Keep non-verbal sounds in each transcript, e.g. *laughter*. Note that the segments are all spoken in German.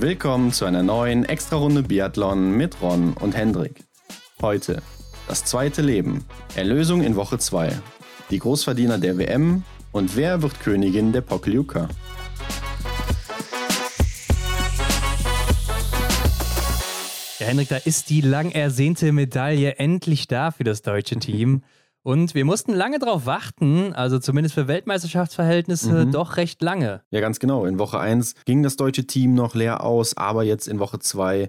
Willkommen zu einer neuen Extra-Runde Biathlon mit Ron und Hendrik. Heute das zweite Leben, Erlösung in Woche 2, die Großverdiener der WM und wer wird Königin der Pokljuka? Ja, Hendrik, da ist die lang ersehnte Medaille endlich da für das deutsche Team. Und wir mussten lange darauf warten, also zumindest für Weltmeisterschaftsverhältnisse Mhm. doch recht lange. Ja, ganz genau. In Woche 1 ging das deutsche Team noch leer aus, aber jetzt in Woche 2, äh,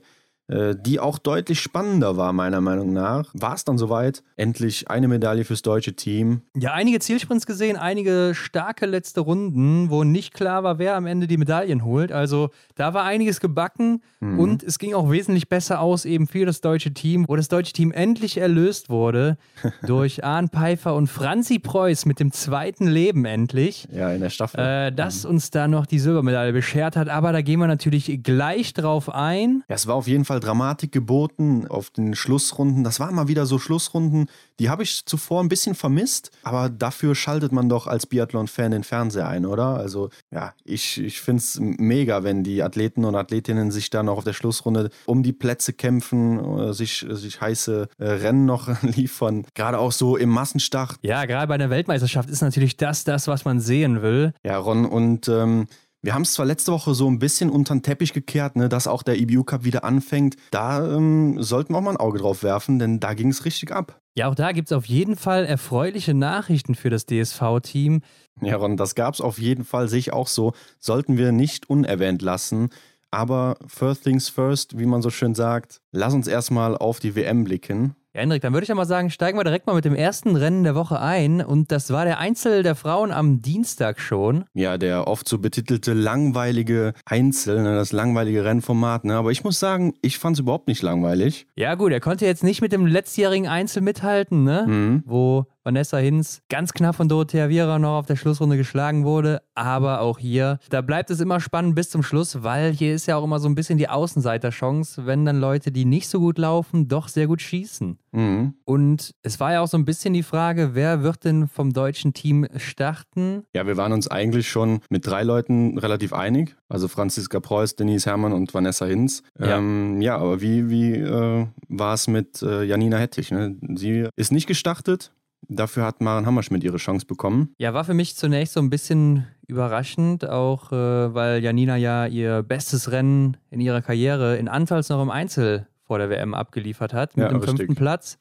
die auch deutlich spannender war, meiner Meinung nach, war es dann soweit. Endlich eine Medaille fürs deutsche Team. Ja, einige Zielsprints gesehen, einige starke letzte Runden, wo nicht klar war, wer am Ende die Medaillen holt. Also da war einiges gebacken Mhm. und es ging auch wesentlich besser aus eben für das deutsche Team, wo das deutsche Team endlich erlöst wurde *laughs* durch Arne Pfeiffer und Franzi Preuß mit dem zweiten Leben endlich. Ja, in der Staffel. Äh, das uns da noch die Silbermedaille beschert hat, aber da gehen wir natürlich gleich drauf ein. Ja, es war auf jeden Fall Dramatik geboten auf den Schlussrunden. Das waren mal wieder so Schlussrunden, die habe ich zuvor ein bisschen vermisst, aber dafür schaltet man doch als Biathlon-Fan den Fernseher ein, oder? Also, ja, ich, ich finde es mega, wenn die Athleten und Athletinnen sich da noch auf der Schlussrunde um die Plätze kämpfen, äh, sich, sich heiße äh, Rennen noch *laughs* liefern. Gerade auch so im Massenstart. Ja, gerade bei der Weltmeisterschaft ist natürlich das das, was man sehen will. Ja, Ron, und ähm, wir haben es zwar letzte Woche so ein bisschen unter den Teppich gekehrt, ne, dass auch der EBU Cup wieder anfängt. Da ähm, sollten wir auch mal ein Auge drauf werfen, denn da ging es richtig ab. Ja, auch da gibt es auf jeden Fall erfreuliche Nachrichten für das DSV-Team. Ja, Ron, das gab es auf jeden Fall, sehe ich auch so. Sollten wir nicht unerwähnt lassen. Aber first things first, wie man so schön sagt, lass uns erstmal auf die WM blicken. Ja, Hendrik, dann würde ich ja mal sagen, steigen wir direkt mal mit dem ersten Rennen der Woche ein. Und das war der Einzel der Frauen am Dienstag schon. Ja, der oft so betitelte langweilige Einzel, ne, das langweilige Rennformat. Ne? Aber ich muss sagen, ich fand es überhaupt nicht langweilig. Ja, gut, er konnte jetzt nicht mit dem letztjährigen Einzel mithalten, ne? Mhm. Wo Vanessa Hinz ganz knapp von Dorothea Viera noch auf der Schlussrunde geschlagen wurde. Aber auch hier, da bleibt es immer spannend bis zum Schluss, weil hier ist ja auch immer so ein bisschen die Außenseiterchance, wenn dann Leute, die nicht so gut laufen, doch sehr gut schießen. Mhm. Und es war ja auch so ein bisschen die Frage, wer wird denn vom deutschen Team starten? Ja, wir waren uns eigentlich schon mit drei Leuten relativ einig. Also Franziska Preuß, Denise Herrmann und Vanessa Hinz. Ja. Ähm, ja aber wie, wie äh, war es mit äh, Janina Hettich? Ne? Sie ist nicht gestartet. Dafür hat Maren Hammerschmidt ihre Chance bekommen. Ja, war für mich zunächst so ein bisschen überraschend, auch äh, weil Janina ja ihr bestes Rennen in ihrer Karriere in Antals noch im Einzel vor der WM abgeliefert hat, mit Ja, dem fünften Platz.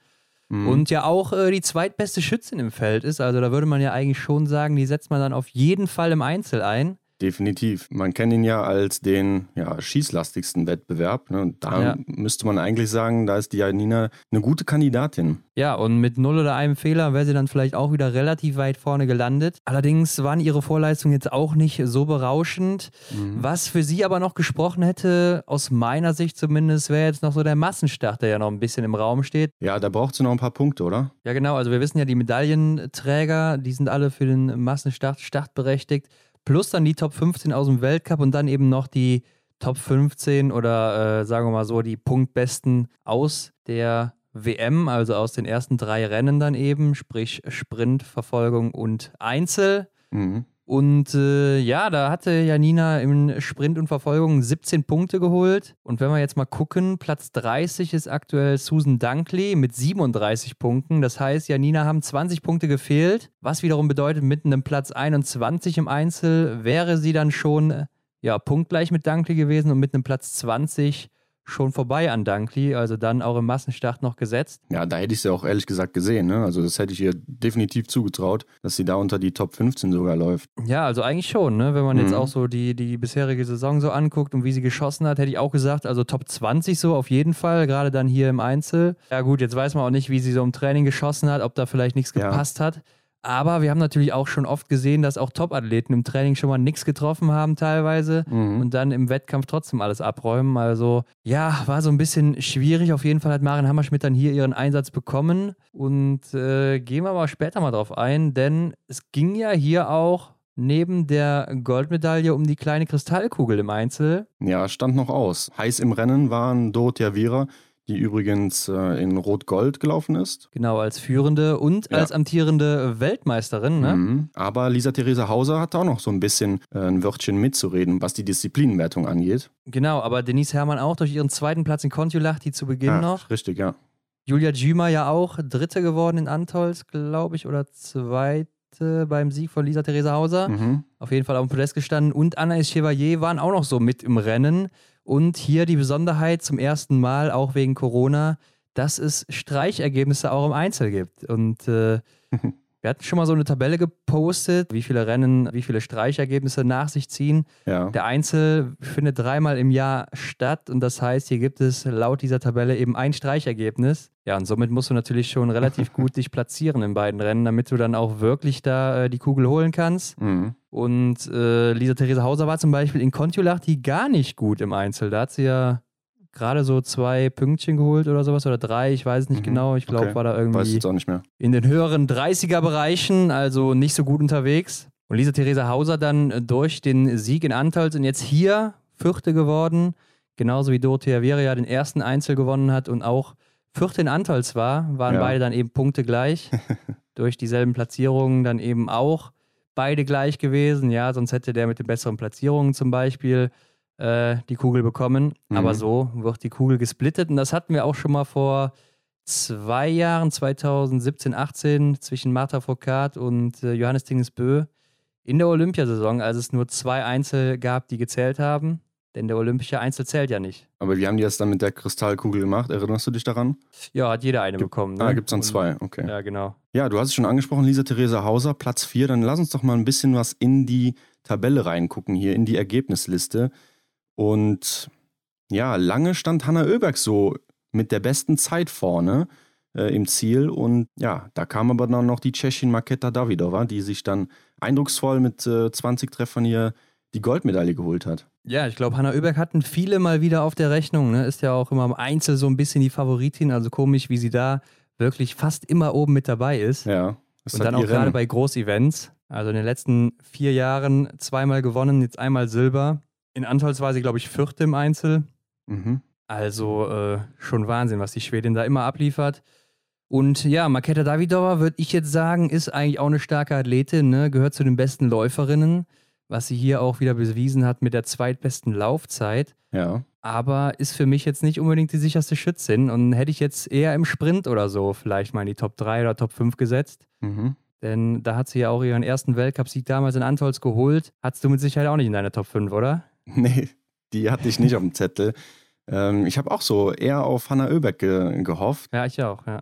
Mhm. Und ja auch äh, die zweitbeste Schützin im Feld ist. Also da würde man ja eigentlich schon sagen, die setzt man dann auf jeden Fall im Einzel ein. Definitiv. Man kennt ihn ja als den ja, schießlastigsten Wettbewerb. Ne? Da Ja. müsste man eigentlich sagen, da ist die Janina eine gute Kandidatin. Ja, und mit null oder einem Fehler wäre sie dann vielleicht auch wieder relativ weit vorne gelandet. Allerdings waren ihre Vorleistungen jetzt auch nicht so berauschend. Was für sie aber noch gesprochen hätte, aus meiner Sicht zumindest, wäre jetzt noch so der Massenstart, der ja noch ein bisschen im Raum steht. Ja, da braucht sie noch ein paar Punkte, oder? Ja, genau. Also wir wissen ja, die Medaillenträger, die sind alle für den Massenstart startberechtigt. Plus dann die Top 15 aus dem Weltcup und dann eben noch die Top 15 oder äh, sagen wir mal so, die Punktbesten aus der WM, also aus den ersten drei Rennen dann eben, sprich Sprint, Verfolgung und Einzel. Mhm. Und äh, ja, da hatte Janina im Sprint und Verfolgung 17 Punkte geholt. Und wenn wir jetzt mal gucken, Platz 30 ist aktuell Susan Dunkley mit 37 Punkten. Das heißt, Janina haben 20 Punkte gefehlt, was wiederum bedeutet, mit einem Platz 21 im Einzel wäre sie dann schon äh, ja, punktgleich mit Dunkley gewesen und mit einem Platz 20 schon vorbei an Dunkley, also dann auch im Massenstart noch gesetzt. Ja, da hätte ich sie auch ehrlich gesagt gesehen. Ne? Also das hätte ich ihr definitiv zugetraut, dass sie da unter die Top 15 sogar läuft. Ja, also eigentlich schon, ne? Wenn man jetzt Mhm. auch so die, die bisherige Saison so anguckt und wie sie geschossen hat, hätte ich auch gesagt, also Top 20 so auf jeden Fall, gerade dann hier im Einzel. Ja gut, jetzt weiß man auch nicht, wie sie so im Training geschossen hat, ob da vielleicht nichts Ja. gepasst hat. Aber wir haben natürlich auch schon oft gesehen, dass auch Top-Athleten im Training schon mal nichts getroffen haben teilweise Mhm. und dann im Wettkampf trotzdem alles abräumen. Also ja, war so ein bisschen schwierig. Auf jeden Fall hat Maren Hammerschmidt dann hier ihren Einsatz bekommen. Und äh, gehen wir aber später mal drauf ein, denn es ging ja hier auch neben der Goldmedaille um die kleine Kristallkugel im Einzel. Ja, stand noch aus. Heiß im Rennen waren Dorothea Viera, die übrigens äh, in Rot-Gold gelaufen ist. Genau, als führende und ja. als amtierende Weltmeisterin. Ne? Mhm. Aber Lisa Theresa Hauser hat auch noch so ein bisschen äh, ein Wörtchen mitzureden, was die Disziplinenwertung angeht. Genau, aber Denise Herrmann auch durch ihren zweiten Platz in Kontiolahti zu Beginn ja, noch. Richtig, ja. Julia Jümer ja auch Dritte geworden in Antols, glaube ich, oder Zweite beim Sieg von Lisa Theresa Hauser. Mhm. Auf jeden Fall auf dem Podest gestanden. Und Anna Chevalier waren auch noch so mit im Rennen. Und hier die Besonderheit zum ersten Mal, auch wegen Corona, dass es Streichergebnisse auch im Einzel gibt. Und äh, *laughs* wir hatten schon mal so eine Tabelle gepostet, wie viele Rennen, wie viele Streichergebnisse nach sich ziehen. Ja. Der Einzel findet dreimal im Jahr statt und das heißt, hier gibt es laut dieser Tabelle eben ein Streichergebnis. Ja, und somit musst du natürlich schon relativ gut dich platzieren in beiden Rennen, damit du dann auch wirklich da äh, die Kugel holen kannst. Mhm. Und äh, Lisa Theresa Hauser war zum Beispiel in Kontiolahti gar nicht gut im Einzel. Da hat sie ja gerade so zwei Pünktchen geholt oder sowas oder drei, ich weiß nicht mhm. genau. Ich glaube, okay. war da irgendwie in den höheren 30er-Bereichen, also nicht so gut unterwegs. Und Lisa Theresa Hauser dann durch den Sieg in Antals und jetzt hier Vierte geworden, genauso wie Dorothea Vera den ersten Einzel gewonnen hat und auch Vierte in Antals war, waren ja. beide dann eben Punkte gleich. *laughs* durch dieselben Platzierungen dann eben auch beide gleich gewesen. Ja, sonst hätte der mit den besseren Platzierungen zum Beispiel äh, die Kugel bekommen. Mhm. Aber so wird die Kugel gesplittet. Und das hatten wir auch schon mal vor zwei Jahren, 2017, 18, zwischen Martha Foucault und äh, Johannes Dingesbö in der Olympiasaison, als es nur zwei Einzel gab, die gezählt haben. Denn der olympische Einzel zählt ja nicht. Aber wie haben die das dann mit der Kristallkugel gemacht? Erinnerst du dich daran? Ja, hat jeder eine Gibt, bekommen. Ne? Ah, gibt es dann zwei, okay. Ja, genau. Ja, du hast es schon angesprochen, Lisa Theresa Hauser, Platz 4. Dann lass uns doch mal ein bisschen was in die Tabelle reingucken, hier in die Ergebnisliste. Und ja, lange stand Hanna Oeberg so mit der besten Zeit vorne äh, im Ziel. Und ja, da kam aber dann noch die Tschechin Maketa Davidova, die sich dann eindrucksvoll mit äh, 20 Treffern hier die Goldmedaille geholt hat. Ja, ich glaube, Hanna Oeberg hatten viele mal wieder auf der Rechnung. Ne? Ist ja auch immer im Einzel so ein bisschen die Favoritin. Also komisch, wie sie da wirklich fast immer oben mit dabei ist. Ja. Ist Und halt dann auch gerade bei Großevents. Also in den letzten vier Jahren zweimal gewonnen, jetzt einmal Silber. In sie, glaube ich, vierte im Einzel. Mhm. Also äh, schon Wahnsinn, was die Schwedin da immer abliefert. Und ja, Maketa Davidova, würde ich jetzt sagen, ist eigentlich auch eine starke Athletin, ne? gehört zu den besten Läuferinnen was sie hier auch wieder bewiesen hat mit der zweitbesten Laufzeit. Ja. Aber ist für mich jetzt nicht unbedingt die sicherste Schützin und hätte ich jetzt eher im Sprint oder so vielleicht mal in die Top 3 oder Top 5 gesetzt. Mhm. Denn da hat sie ja auch ihren ersten Weltcupsieg damals in Antolz geholt. Hattest du mit Sicherheit auch nicht in deiner Top 5, oder? *laughs* Nee, die hatte ich nicht auf dem Zettel. Ähm, ich habe auch so eher auf Hanna Oeberg ge gehofft. Ja, ich auch, ja.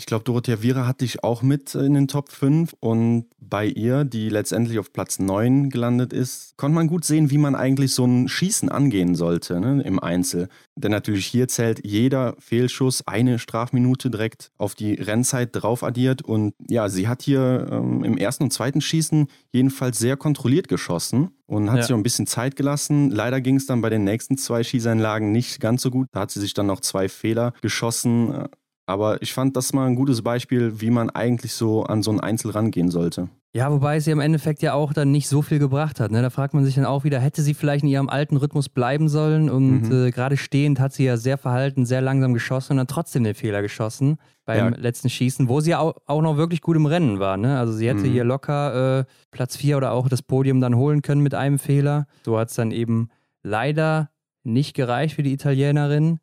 Ich glaube, Dorothea Viera hatte ich auch mit in den Top 5 und bei ihr, die letztendlich auf Platz 9 gelandet ist, konnte man gut sehen, wie man eigentlich so ein Schießen angehen sollte ne, im Einzel. Denn natürlich hier zählt jeder Fehlschuss eine Strafminute direkt auf die Rennzeit drauf addiert und ja, sie hat hier ähm, im ersten und zweiten Schießen jedenfalls sehr kontrolliert geschossen und hat ja. sich auch ein bisschen Zeit gelassen. Leider ging es dann bei den nächsten zwei Schießeinlagen nicht ganz so gut. Da hat sie sich dann noch zwei Fehler geschossen. Aber ich fand das mal ein gutes Beispiel, wie man eigentlich so an so ein Einzel rangehen sollte. Ja, wobei sie im Endeffekt ja auch dann nicht so viel gebracht hat. Ne? Da fragt man sich dann auch wieder, hätte sie vielleicht in ihrem alten Rhythmus bleiben sollen? Und mhm. äh, gerade stehend hat sie ja sehr verhalten, sehr langsam geschossen und dann trotzdem den Fehler geschossen beim ja. letzten Schießen, wo sie auch, auch noch wirklich gut im Rennen war. Ne? Also sie hätte mhm. hier locker äh, Platz 4 oder auch das Podium dann holen können mit einem Fehler. So hat es dann eben leider nicht gereicht für die Italienerin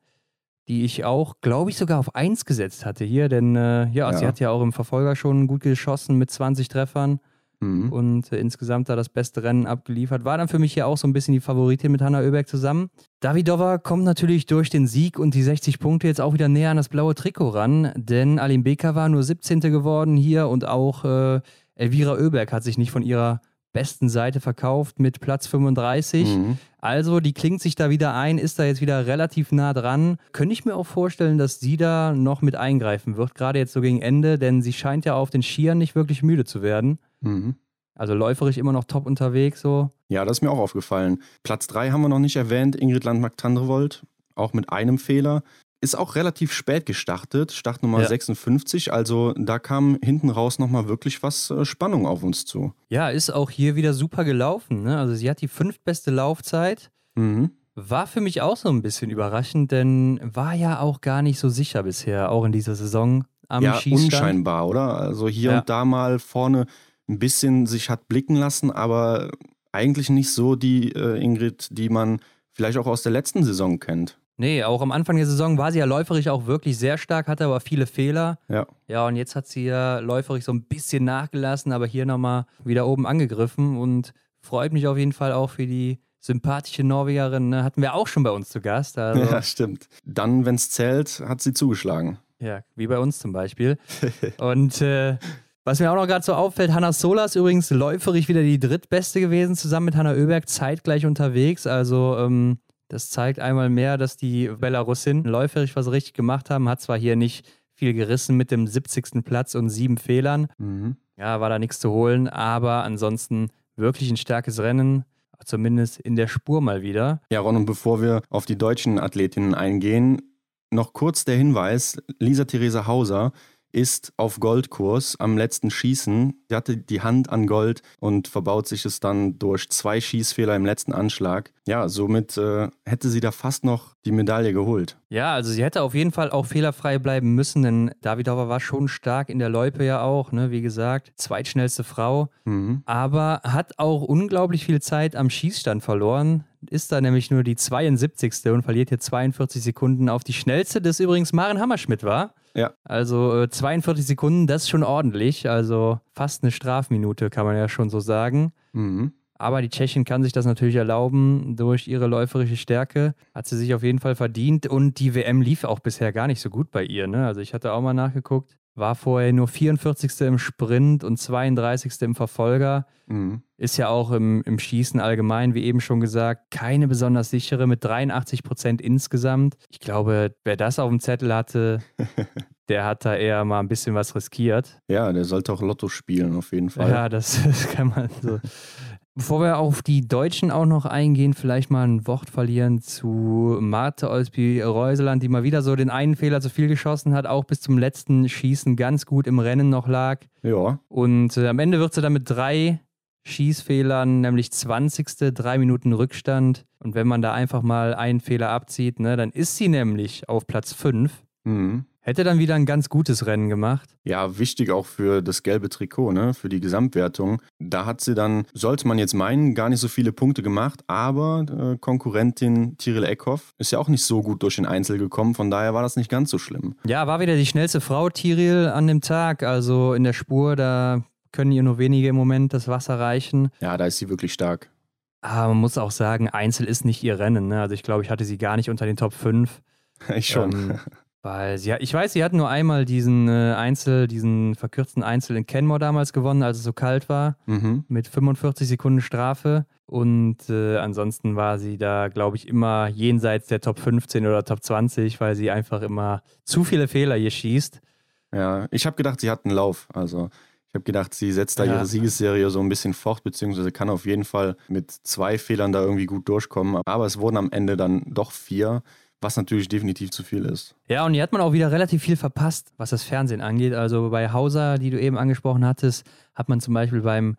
die ich auch, glaube ich, sogar auf 1 gesetzt hatte hier, denn äh, ja, ja, sie hat ja auch im Verfolger schon gut geschossen mit 20 Treffern mhm. und äh, insgesamt da das beste Rennen abgeliefert. War dann für mich hier auch so ein bisschen die Favoritin mit Hanna Oeberg zusammen. Davidova kommt natürlich durch den Sieg und die 60 Punkte jetzt auch wieder näher an das blaue Trikot ran, denn Alim Beka war nur 17. geworden hier und auch äh, Elvira Oeberg hat sich nicht von ihrer besten Seite verkauft mit Platz 35. Mhm. Also, die klingt sich da wieder ein, ist da jetzt wieder relativ nah dran. Könnte ich mir auch vorstellen, dass sie da noch mit eingreifen wird, gerade jetzt so gegen Ende, denn sie scheint ja auf den Skiern nicht wirklich müde zu werden. Mhm. Also läuferisch immer noch top unterwegs so. Ja, das ist mir auch aufgefallen. Platz 3 haben wir noch nicht erwähnt, Ingrid Landmark-Tandrevold, auch mit einem Fehler ist auch relativ spät gestartet, Startnummer ja. 56. Also da kam hinten raus nochmal wirklich was äh, Spannung auf uns zu. Ja, ist auch hier wieder super gelaufen. Ne? Also sie hat die fünftbeste Laufzeit. Mhm. War für mich auch so ein bisschen überraschend, denn war ja auch gar nicht so sicher bisher, auch in dieser Saison am ja, Schießstand. unscheinbar, oder? Also hier Ja. und da mal vorne ein bisschen sich hat blicken lassen, aber eigentlich nicht so die äh, Ingrid, die man vielleicht auch aus der letzten Saison kennt. Nee, auch am Anfang der Saison war sie ja läuferisch auch wirklich sehr stark, hatte aber viele Fehler. Ja. Ja, und jetzt hat sie ja läuferisch so ein bisschen nachgelassen, aber hier nochmal wieder oben angegriffen und freut mich auf jeden Fall auch für die sympathische Norwegerin. Ne? Hatten wir auch schon bei uns zu Gast. Also, Ja, stimmt. Dann, wenn es zählt, hat sie zugeschlagen. Ja, wie bei uns zum Beispiel. *laughs* Und äh, was mir auch noch gerade so auffällt, Hanna Solas übrigens läuferig wieder die drittbeste gewesen, zusammen mit Hanna Oeberg zeitgleich unterwegs. Also ähm, das zeigt einmal mehr, dass die Belarusin läuferig was richtig gemacht haben. Hat zwar hier nicht viel gerissen mit dem 70. Platz und sieben Fehlern. Mhm. Ja, war da nichts zu holen, aber ansonsten wirklich ein starkes Rennen. Zumindest in der Spur mal wieder. Ja, Ron, und bevor wir auf die deutschen Athletinnen eingehen, noch kurz der Hinweis: Lisa Theresa Hauser ist auf Goldkurs am letzten Schießen. Sie hatte die Hand an Gold und verbaut sich es dann durch zwei Schießfehler im letzten Anschlag. Ja, somit äh, hätte sie da fast noch die Medaille geholt. Ja, also sie hätte auf jeden Fall auch fehlerfrei bleiben müssen, denn Davidova war schon stark in der Loipe ja auch, ne? wie gesagt, zweitschnellste Frau, Mhm. aber hat auch unglaublich viel Zeit am Schießstand verloren. Ist da nämlich nur die 72. und verliert hier 42 Sekunden auf die schnellste, das übrigens Maren Hammerschmidt war. Ja. Also äh, 42 Sekunden, das ist schon ordentlich. Also fast eine Strafminute, kann man ja schon so sagen. Mhm. Aber die Tschechin kann sich das natürlich erlauben durch ihre läuferische Stärke. Hat sie sich auf jeden Fall verdient. Und die WM lief auch bisher gar nicht so gut bei ihr. Ne? Also ich hatte auch mal nachgeguckt. War vorher nur 44. im Sprint und 32. im Verfolger. Mhm. Ist ja auch im, im Schießen allgemein, wie eben schon gesagt, keine besonders sichere mit 83 Prozent insgesamt. Ich glaube, wer das auf dem Zettel hatte, *laughs* der hat da eher mal ein bisschen was riskiert. Ja, der sollte auch Lotto spielen, auf jeden Fall. Ja, das, das *laughs* kann man so. Bevor wir auf die Deutschen auch noch eingehen, vielleicht mal ein Wort verlieren zu Marte Olsby-Reuseland, die mal wieder so den einen Fehler zu viel geschossen hat, auch bis zum letzten Schießen ganz gut im Rennen noch lag. ja. Und äh, am Ende wird sie dann mit drei Schießfehlern, nämlich 20. drei Minuten Rückstand. Und wenn man da einfach mal einen Fehler abzieht, ne, dann ist sie nämlich auf Platz 5. Mhm. Hätte dann wieder ein ganz gutes Rennen gemacht. Ja, wichtig auch für das gelbe Trikot, ne? für die Gesamtwertung. Da hat sie dann, sollte man jetzt meinen, gar nicht so viele Punkte gemacht, aber äh, Konkurrentin Tiril Eckhoff ist ja auch nicht so gut durch den Einzel gekommen, von daher war das nicht ganz so schlimm. Ja, war wieder die schnellste Frau, Tiril, an dem Tag. Also in der Spur, da können ihr nur wenige im Moment das Wasser reichen. Ja, da ist sie wirklich stark. Aber man muss auch sagen, Einzel ist nicht ihr Rennen. Ne? Also ich glaube, ich hatte sie gar nicht unter den Top 5. *laughs* Ich schon. Ähm, weil sie, ich weiß, sie hat nur einmal diesen äh, Einzel, diesen verkürzten Einzel in Kenmore damals gewonnen, als es so kalt war, mhm. mit 45 Sekunden Strafe. Und äh, ansonsten war sie da, glaube ich, immer jenseits der Top 15 oder Top 20, weil sie einfach immer zu viele Fehler hier schießt. Ja, ich habe gedacht, sie hat einen Lauf. Also ich habe gedacht, sie setzt da Ja. ihre Siegesserie so ein bisschen fort, beziehungsweise kann auf jeden Fall mit zwei Fehlern da irgendwie gut durchkommen. Aber es wurden am Ende dann doch vier, was natürlich definitiv zu viel ist. Ja, und hier hat man auch wieder relativ viel verpasst, was das Fernsehen angeht. Also bei Hauser, die du eben angesprochen hattest, hat man zum Beispiel beim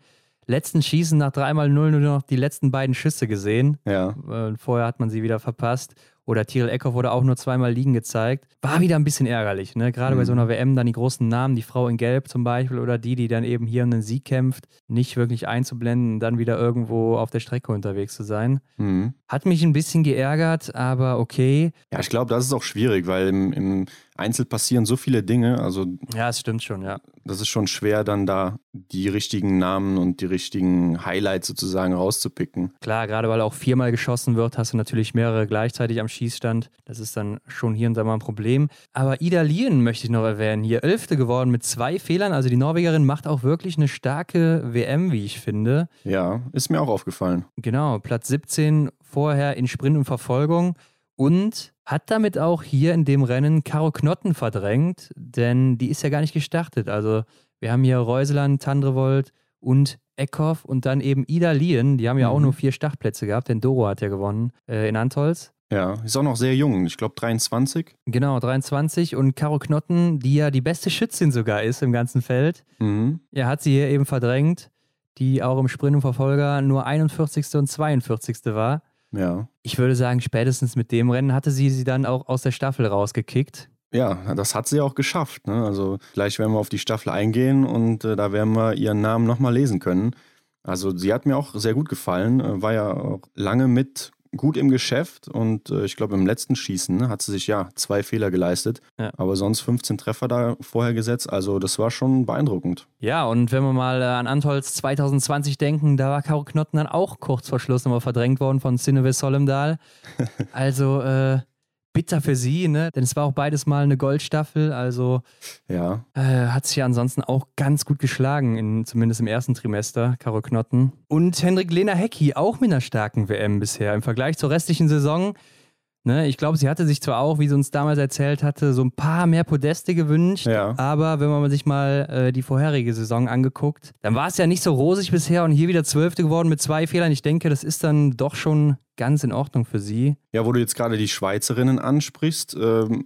letzten Schießen nach dreimal Null nur noch die letzten beiden Schüsse gesehen. Ja, Äh, Vorher hat man sie wieder verpasst. Oder Tyrell Eckhoff wurde auch nur zweimal liegen gezeigt. War wieder ein bisschen ärgerlich, ne? Gerade bei so einer WM dann die großen Namen, die Frau in Gelb zum Beispiel oder die, die dann eben hier um den Sieg kämpft, nicht wirklich einzublenden und dann wieder irgendwo auf der Strecke unterwegs zu sein. mhm. Hat mich ein bisschen geärgert, aber okay. ja ich glaube, das ist auch schwierig, weil im, im Einzel passieren so viele Dinge. Also Ja, es stimmt schon, ja. das ist schon schwer, dann da die richtigen Namen und die richtigen Highlights sozusagen rauszupicken. Klar, gerade weil auch viermal geschossen wird, hast du natürlich mehrere gleichzeitig am Schießstand. Das ist dann schon hier und da mal ein Problem. Aber Ida Lien möchte ich noch erwähnen. Hier Elfte geworden mit zwei Fehlern. Also die Norwegerin macht auch wirklich eine starke WM, wie ich finde. Ja, ist mir auch aufgefallen. Genau, Platz 17 vorher in Sprint und Verfolgung. Und hat damit auch hier in dem Rennen Caro Knotten verdrängt, denn die ist ja gar nicht gestartet. Also wir haben hier Reuseland, Tandrevold und Eckhoff und dann eben Ida Lien. Die haben ja auch Mhm. nur vier Startplätze gehabt, denn Doro hat ja gewonnen äh, in Antolz. Ja, ist auch noch sehr jung. Ich glaube 23. Genau, 23. Und Caro Knotten, die ja die beste Schützin sogar ist im ganzen Feld, Mhm. ja, hat sie hier eben verdrängt, die auch im Sprint und Verfolger nur 41. und 42. war. Ja. Ich würde sagen, spätestens mit dem Rennen hatte sie sie dann auch aus der Staffel rausgekickt. Ja, das hat sie auch geschafft. Ne? Also gleich werden wir auf die Staffel eingehen und äh, da werden wir ihren Namen nochmal lesen können. Also sie hat mir auch sehr gut gefallen, äh, war ja auch lange mit gut im Geschäft und äh, ich glaube im letzten Schießen ne, hat sie sich ja zwei Fehler geleistet, Ja. aber sonst 15 Treffer da vorher gesetzt. Also das war schon beeindruckend. Ja, und wenn wir mal äh, an Antolz 2020 denken, da war Caro Knotten dann auch kurz vor Schluss nochmal verdrängt worden von Sinove Solemdal. *laughs* Also äh, bitter für sie, ne? Denn es war auch beides mal eine Goldstaffel, also Ja, äh, hat sich ja ansonsten auch ganz gut geschlagen, in, zumindest im ersten Trimester, Caro Knotten. Und Hendrik Lena Hecki, auch mit einer starken WM bisher im Vergleich zur restlichen Saison. Ne, ich glaube, sie hatte sich zwar auch, wie sie uns damals erzählt hatte, so ein paar mehr Podeste gewünscht, Ja. aber wenn man sich mal äh, die vorherige Saison angeguckt, dann war es ja nicht so rosig bisher und hier wieder Zwölfte geworden mit zwei Fehlern. Ich denke, das ist dann doch schon ganz in Ordnung für sie. Ja, wo du jetzt gerade die Schweizerinnen ansprichst, ähm,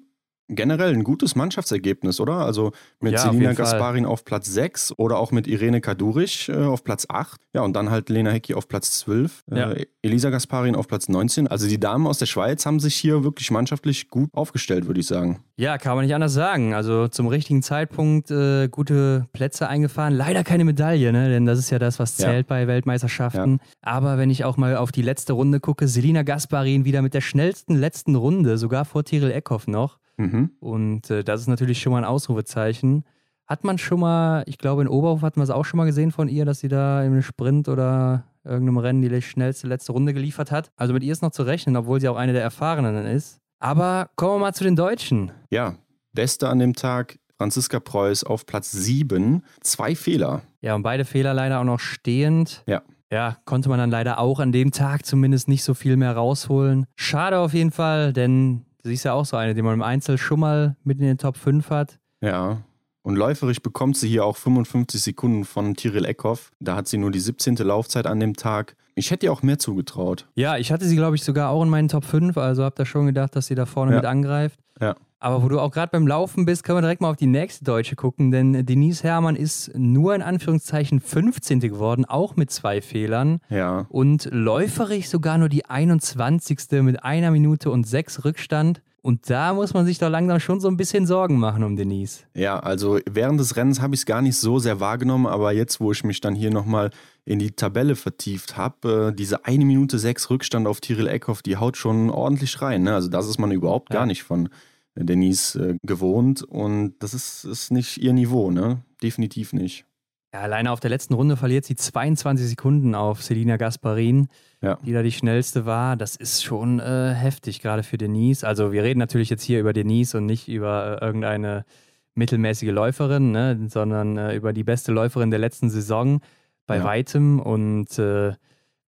generell ein gutes Mannschaftsergebnis, oder? Also mit Ja, auf Selina Fall. Gasparin auf Platz 6 oder auch mit Irene Kaduric äh, auf Platz 8. Ja, und dann halt Lena Hecki auf Platz 12, Ja. äh, Elisa Gasparin auf Platz 19. Also die Damen aus der Schweiz haben sich hier wirklich mannschaftlich gut aufgestellt, würde ich sagen. Ja, kann man nicht anders sagen. Also zum richtigen Zeitpunkt äh, gute Plätze eingefahren. Leider keine Medaille, ne? denn das ist ja das, was Ja. zählt bei Weltmeisterschaften. Aber wenn ich auch mal auf die letzte Runde gucke, Selina Gasparin wieder mit der schnellsten letzten Runde, sogar vor Tiril Eckhoff noch. Mhm. Und äh, das ist natürlich schon mal ein Ausrufezeichen. Hat man schon mal, ich glaube in Oberhof hatten wir es auch schon mal gesehen von ihr, dass sie da im Sprint oder irgendeinem Rennen die schnellste letzte Runde geliefert hat. Also mit ihr ist noch zu rechnen, obwohl sie auch eine der Erfahrenen ist. Aber kommen wir mal zu den Deutschen. Ja, Beste an dem Tag, Franziska Preuß auf Platz 7. Zwei Fehler. Ja, und beide Fehler leider auch noch stehend. Ja. Ja, konnte man dann leider auch an dem Tag zumindest nicht so viel mehr rausholen. Schade auf jeden Fall, denn sie ist ja auch so eine, die man im Einzel schon mal mit in den Top 5 hat. Ja. Und läuferisch bekommt sie hier auch 55 Sekunden von Tiril Eckhoff. Da hat sie nur die 17. Laufzeit an dem Tag. Ich hätte ihr auch mehr zugetraut. Ja, ich hatte sie, glaube ich, sogar auch in meinen Top 5, also habe da schon gedacht, dass sie da vorne Ja. mit angreift. Ja. Aber wo du auch gerade beim Laufen bist, können wir direkt mal auf die nächste Deutsche gucken, denn Denise Herrmann ist nur in Anführungszeichen 15. geworden, auch mit zwei Fehlern. Ja. Und läuferig sogar nur die 21. mit einer Minute und sechs Rückstand. Und da muss man sich doch langsam schon so ein bisschen Sorgen machen um Denise. Ja, also während des Rennens habe ich es gar nicht so sehr wahrgenommen, aber jetzt, wo ich mich dann hier nochmal in die Tabelle vertieft habe, äh, diese eine Minute sechs Rückstand auf Tiril Eckhoff, die haut schon ordentlich rein. Ne? Also das ist man überhaupt Ja. gar nicht von Denise äh, gewohnt und das ist, ist nicht ihr Niveau, ne? Definitiv nicht. Ja, alleine auf der letzten Runde verliert sie 22 Sekunden auf Selina Gasparin, Ja. die da die schnellste war. Das ist schon äh, heftig, gerade für Denise. Also wir reden natürlich jetzt hier über Denise und nicht über äh, irgendeine mittelmäßige Läuferin, ne? sondern äh, über die beste Läuferin der letzten Saison bei Ja. weitem. Und äh,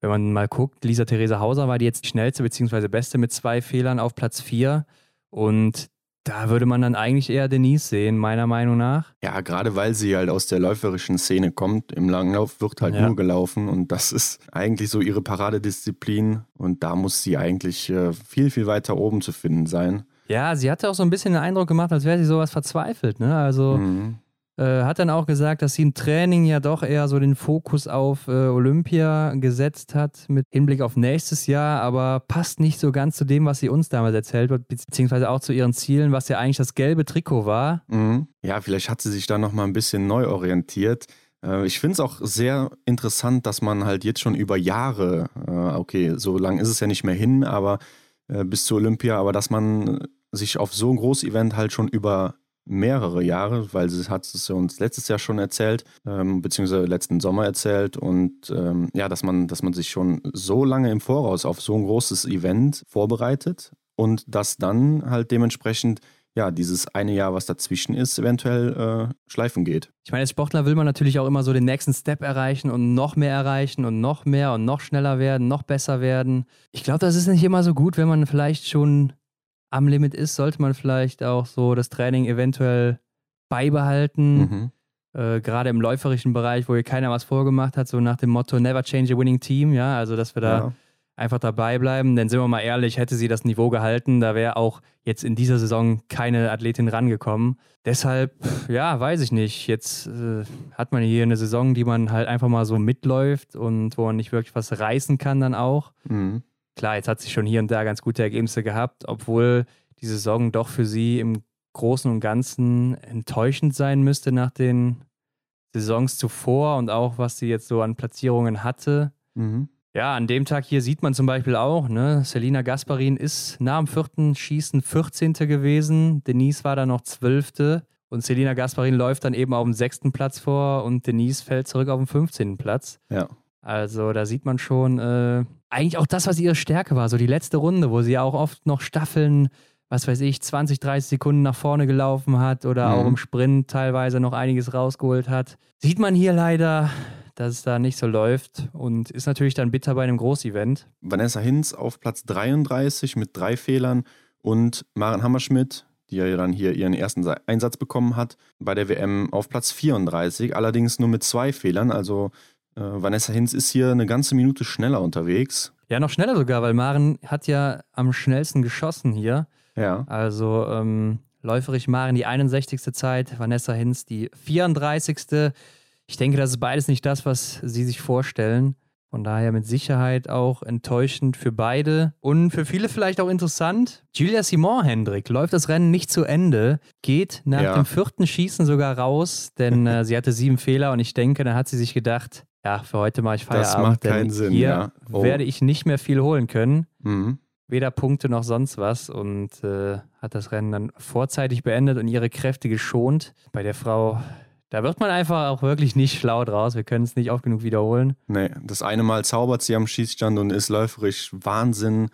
wenn man mal guckt, Lisa Theresa Hauser war die jetzt die schnellste bzw. beste mit zwei Fehlern auf Platz 4. Und da würde man dann eigentlich eher Denise sehen, meiner Meinung nach. Ja, gerade weil sie halt aus der läuferischen Szene kommt. Im Langlauf wird halt Ja. nur gelaufen und das ist eigentlich so ihre Paradedisziplin und da muss sie eigentlich äh, viel, viel weiter oben zu finden sein. Ja, sie hatte auch so ein bisschen den Eindruck gemacht, als wäre sie sowas verzweifelt. Ne? Also Mhm. Äh, hat dann auch gesagt, dass sie im Training ja doch eher so den Fokus auf äh, Olympia gesetzt hat mit Hinblick auf nächstes Jahr, aber passt nicht so ganz zu dem, was sie uns damals erzählt hat, beziehungsweise auch zu ihren Zielen, was ja eigentlich das gelbe Trikot war. Mhm. Ja, vielleicht hat sie sich da nochmal ein bisschen neu orientiert. Äh, Ich finde es auch sehr interessant, dass man halt jetzt schon über Jahre, äh, okay, so lang ist es ja nicht mehr hin, aber bis zur Olympia, aber dass man sich auf so ein großes Event halt schon über mehrere Jahre, weil sie hat es uns letztes Jahr schon erzählt, ähm, beziehungsweise letzten Sommer erzählt und ähm, ja, dass man, dass man sich schon so lange im Voraus auf so ein großes Event vorbereitet und das dann halt dementsprechend ja, dieses eine Jahr, was dazwischen ist, eventuell äh, schleifen geht. Ich meine, als Sportler will man natürlich auch immer so den nächsten Step erreichen und noch mehr erreichen und noch mehr und noch schneller werden, noch besser werden. Ich glaube, das ist nicht immer so gut, wenn man vielleicht schon am Limit ist, sollte man vielleicht auch so das Training eventuell beibehalten. Mhm. Äh, Gerade im läuferischen Bereich, wo hier keiner was vorgemacht hat, so nach dem Motto Never change a winning team, ja, also dass wir da Ja. einfach dabei bleiben. Denn sind wir mal ehrlich, hätte sie das Niveau gehalten, da wäre auch jetzt in dieser Saison keine Athletin rangekommen. Deshalb, ja, weiß ich nicht. Jetzt äh, hat man hier eine Saison, die man halt einfach mal so mitläuft und wo man nicht wirklich was reißen kann dann auch. Mhm. Klar, jetzt hat sie schon hier und da ganz gute Ergebnisse gehabt, obwohl die Saison doch für sie im Großen und Ganzen enttäuschend sein müsste nach den Saisons zuvor und auch was sie jetzt so an Platzierungen hatte. Mhm. Ja, an dem Tag hier sieht man zum Beispiel auch, ne, Selina Gasparin ist nach dem vierten Schießen 14. gewesen, Denise war da noch 12. Und Selina Gasparin läuft dann eben auf dem sechsten Platz vor und Denise fällt zurück auf den 15. Platz. Ja. Also da sieht man schon äh, eigentlich auch das, was ihre Stärke war, so die letzte Runde, wo sie auch oft noch Staffeln, was weiß ich, 20, 30 Sekunden nach vorne gelaufen hat oder mhm. auch im Sprint teilweise noch einiges rausgeholt hat. Sieht man hier leider, dass es da nicht so läuft und ist natürlich dann bitter bei einem Großevent. Vanessa Hinz auf Platz 33 mit drei Fehlern und Maren Hammerschmidt die ja dann hier ihren ersten Einsatz bekommen hat, bei der WM auf Platz 34, allerdings nur mit zwei Fehlern. Also äh, Vanessa Hinz ist hier eine ganze Minute schneller unterwegs. Ja, noch schneller sogar, weil Maren hat ja am schnellsten geschossen hier. Ja. Also ähm, läuferig Maren die 61. Zeit, Vanessa Hinz die 34. Ich denke, das ist beides nicht das, was sie sich vorstellen. Von daher mit Sicherheit auch enttäuschend für beide und für viele vielleicht auch interessant. Julia Simon Hendrik läuft das Rennen nicht zu Ende, geht nach ja. dem vierten Schießen sogar raus, denn äh, sie hatte sieben Fehler und ich denke, dann hat sie sich gedacht, ja, für heute mache ich Feierabend. Das macht keinen Sinn. Hier ja. oh. werde ich nicht mehr viel holen können. Mhm. Weder Punkte noch sonst was und äh, hat das Rennen dann vorzeitig beendet und ihre Kräfte geschont. Bei der Frau da wird man einfach auch wirklich nicht schlau draus. Wir können es nicht oft genug wiederholen. Nee, das eine Mal zaubert sie am Schießstand und ist läuferisch Wahnsinn,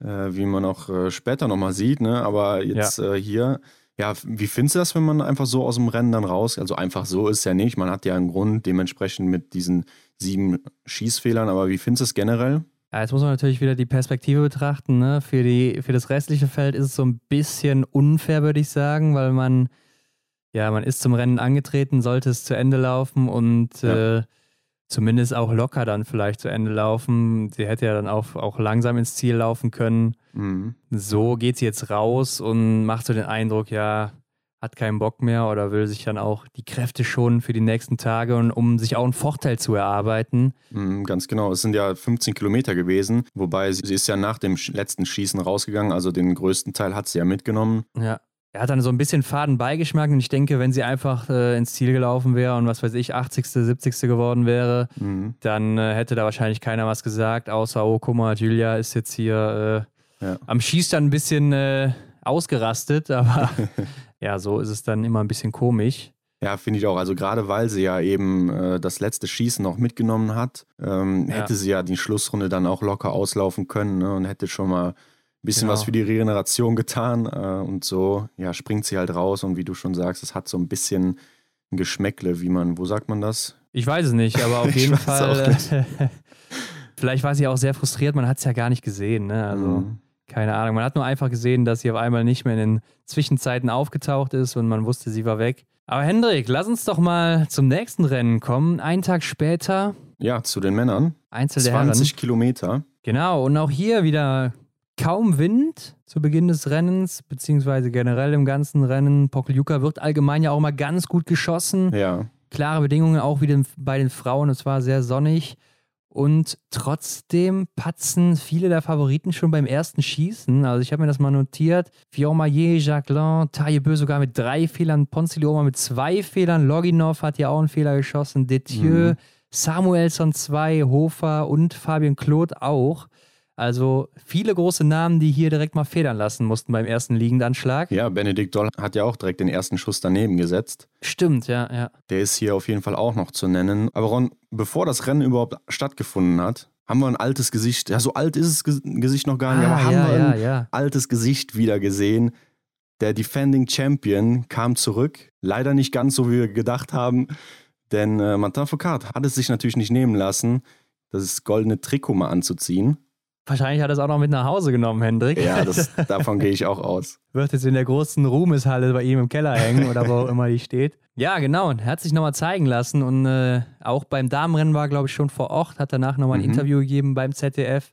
äh, wie man auch äh, später nochmal sieht. Ne? Aber jetzt ja. äh, hier, ja, wie findest du das, wenn man einfach so aus dem Rennen dann raus? Also einfach so ist es ja nicht. Man hat ja einen Grund dementsprechend mit diesen sieben Schießfehlern. Aber wie findest du es generell? Ja, jetzt muss man natürlich wieder die Perspektive betrachten. Ne? Für, die, für das restliche Feld ist es so ein bisschen unfair, würde ich sagen, weil man ja, man ist zum Rennen angetreten, sollte es zu Ende laufen und ja. äh, zumindest auch locker dann vielleicht zu Ende laufen. Sie hätte ja dann auch, auch langsam ins Ziel laufen können. Mhm. So geht sie jetzt raus und macht so den Eindruck, ja, hat keinen Bock mehr oder will sich dann auch die Kräfte schonen für die nächsten Tage und um sich auch einen Vorteil zu erarbeiten. Mhm, ganz genau. Es sind ja 15 Kilometer gewesen, wobei sie ist ja nach dem letzten Schießen rausgegangen, also den größten Teil hat sie ja mitgenommen. Ja er hat dann so ein bisschen faden Beigeschmack und ich denke, wenn sie einfach äh, ins Ziel gelaufen wäre und was weiß ich, 80., 70. geworden wäre, mhm. dann äh, hätte da wahrscheinlich keiner was gesagt, außer, oh, guck mal, Julia ist jetzt hier äh, ja. am Schießstand ein bisschen äh, ausgerastet, *laughs* aber ja, so ist es dann immer ein bisschen komisch. Ja, finde ich auch. Also gerade weil sie ja eben äh, das letzte Schießen noch mitgenommen hat, ähm, ja. hätte sie ja die Schlussrunde dann auch locker auslaufen können ne, und hätte schon mal bisschen genau. was für die Regeneration getan äh, und so ja, springt sie halt raus und wie du schon sagst, es hat so ein bisschen ein Geschmäckle, wie man, wo sagt man das? Ich weiß es nicht, aber *laughs* auf jeden Fall. *laughs* vielleicht war sie auch sehr frustriert, man hat es ja gar nicht gesehen, ne? Also mhm. keine Ahnung. Man hat nur einfach gesehen, dass sie auf einmal nicht mehr in den Zwischenzeiten aufgetaucht ist und man wusste, sie war weg. Aber Hendrik, lass uns doch mal zum nächsten Rennen kommen. Einen Tag später. Ja, zu den Männern. Einzel 20 Herren. Kilometer. Genau, und auch hier wieder kaum Wind zu Beginn des Rennens, beziehungsweise generell im ganzen Rennen. Pokljuka wird allgemein ja auch mal ganz gut geschossen. Ja. Klare Bedingungen auch wie bei den Frauen. Es war sehr sonnig. Und trotzdem patzen viele der Favoriten schon beim ersten Schießen. Also ich habe mir das mal notiert. Fiormaillet, Jacqueline, Taillebeu sogar mit drei Fehlern, Ponzilioma mit zwei Fehlern, Loginov hat ja auch einen Fehler geschossen, Detieu, mhm. Samuelson zwei, Hofer und Fabian Claude auch. Also viele große Namen, die hier direkt mal federn lassen mussten beim ersten Liegendanschlag. Ja, Benedikt Doll hat ja auch direkt den ersten Schuss daneben gesetzt. Stimmt, ja, ja. Der ist hier auf jeden Fall auch noch zu nennen. Aber Ron, bevor das Rennen überhaupt stattgefunden hat, haben wir ein altes Gesicht. Ja, so alt ist das Gesicht noch gar nicht, ah, aber haben ja, wir ein ja. altes Gesicht wieder gesehen. Der Defending Champion kam zurück. Leider nicht ganz so, wie wir gedacht haben. Denn äh, Martin Foucault hat es sich natürlich nicht nehmen lassen, das goldene Trikot mal anzuziehen. Wahrscheinlich hat er es auch noch mit nach Hause genommen, Hendrik. Ja, das, davon gehe ich auch aus. *laughs* Wird jetzt in der großen Ruhmeshalle bei ihm im Keller hängen oder wo auch immer die steht. Ja, genau. Er hat sich nochmal zeigen lassen und äh, auch beim Damenrennen war, glaube ich, schon vor Ort, hat danach nochmal ein mhm. Interview gegeben beim ZDF,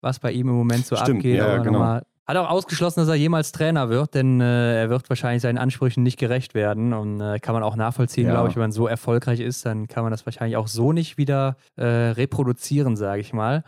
was bei ihm im Moment so Stimmt, abgeht. Ja, genau. hat auch ausgeschlossen, dass er jemals Trainer wird, denn äh, er wird wahrscheinlich seinen Ansprüchen nicht gerecht werden. Und äh, kann man auch nachvollziehen, ja. glaube ich, wenn man so erfolgreich ist, dann kann man das wahrscheinlich auch so nicht wieder äh, reproduzieren, sage ich mal.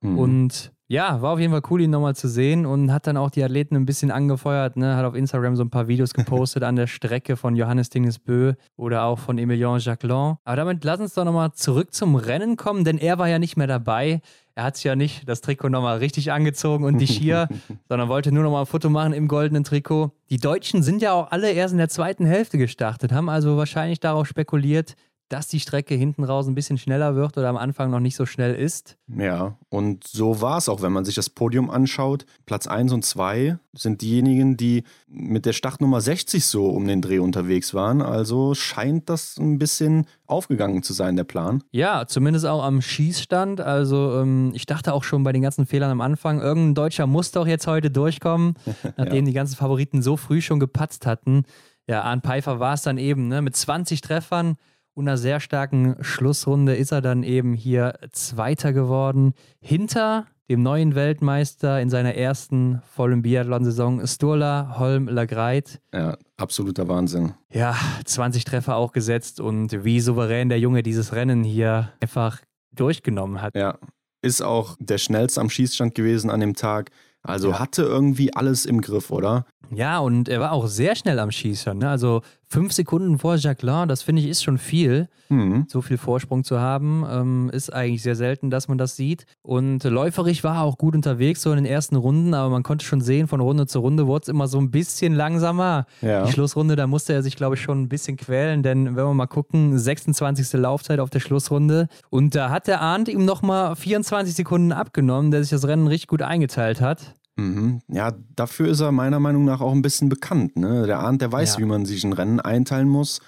Mhm. Und Ja, war auf jeden Fall cool, ihn nochmal zu sehen und hat dann auch die Athleten ein bisschen angefeuert. Ne? Hat auf Instagram so ein paar Videos gepostet an der Strecke von Johannes Dingesbö oder auch von Emilien Jacquelin. Aber damit lass uns doch nochmal zurück zum Rennen kommen, denn er war ja nicht mehr dabei. Er hat es ja nicht das Trikot nochmal richtig angezogen und die Skier, *laughs* sondern wollte nur nochmal ein Foto machen im goldenen Trikot. Die Deutschen sind ja auch alle erst in der zweiten Hälfte gestartet, haben also wahrscheinlich darauf spekuliert, dass die Strecke hinten raus ein bisschen schneller wird oder am Anfang noch nicht so schnell ist. Ja, und so war es auch, wenn man sich das Podium anschaut. Platz 1 und 2 sind diejenigen, die mit der Startnummer 60 so um den Dreh unterwegs waren. Also scheint das ein bisschen aufgegangen zu sein, der Plan. Ja, zumindest auch am Schießstand. Also ähm, ich dachte auch schon bei den ganzen Fehlern am Anfang, irgendein Deutscher muss doch jetzt heute durchkommen, *laughs* nachdem ja. die ganzen Favoriten so früh schon gepatzt hatten. Ja, Arne Pfeiffer war es dann eben, ne? mit 20 Treffern und einer sehr starken Schlussrunde ist er dann eben hier Zweiter geworden. Hinter dem neuen Weltmeister in seiner ersten vollen Biathlon-Saison, Sturla Holm Lagreit. Ja, absoluter Wahnsinn. Ja, 20 Treffer auch gesetzt und wie souverän der Junge dieses Rennen hier einfach durchgenommen hat. Ja, ist auch der schnellste am Schießstand gewesen an dem Tag. Also ja. hatte irgendwie alles im Griff, oder? Ja, und er war auch sehr schnell am Schießen. Ne? Also fünf Sekunden vor Jacqueline, das finde ich ist schon viel. Mhm. So viel Vorsprung zu haben, ähm, ist eigentlich sehr selten, dass man das sieht. Und läuferig war er auch gut unterwegs, so in den ersten Runden, aber man konnte schon sehen, von Runde zu Runde wurde es immer so ein bisschen langsamer. Ja. Die Schlussrunde, da musste er sich, glaube ich, schon ein bisschen quälen, denn wenn wir mal gucken, 26. Laufzeit auf der Schlussrunde. Und da hat der Arndt ihm nochmal 24 Sekunden abgenommen, der sich das Rennen richtig gut eingeteilt hat. Mhm. Ja, dafür ist er meiner Meinung nach auch ein bisschen bekannt. Ne? Der Arndt, der weiß, ja. wie man sich ein Rennen einteilen muss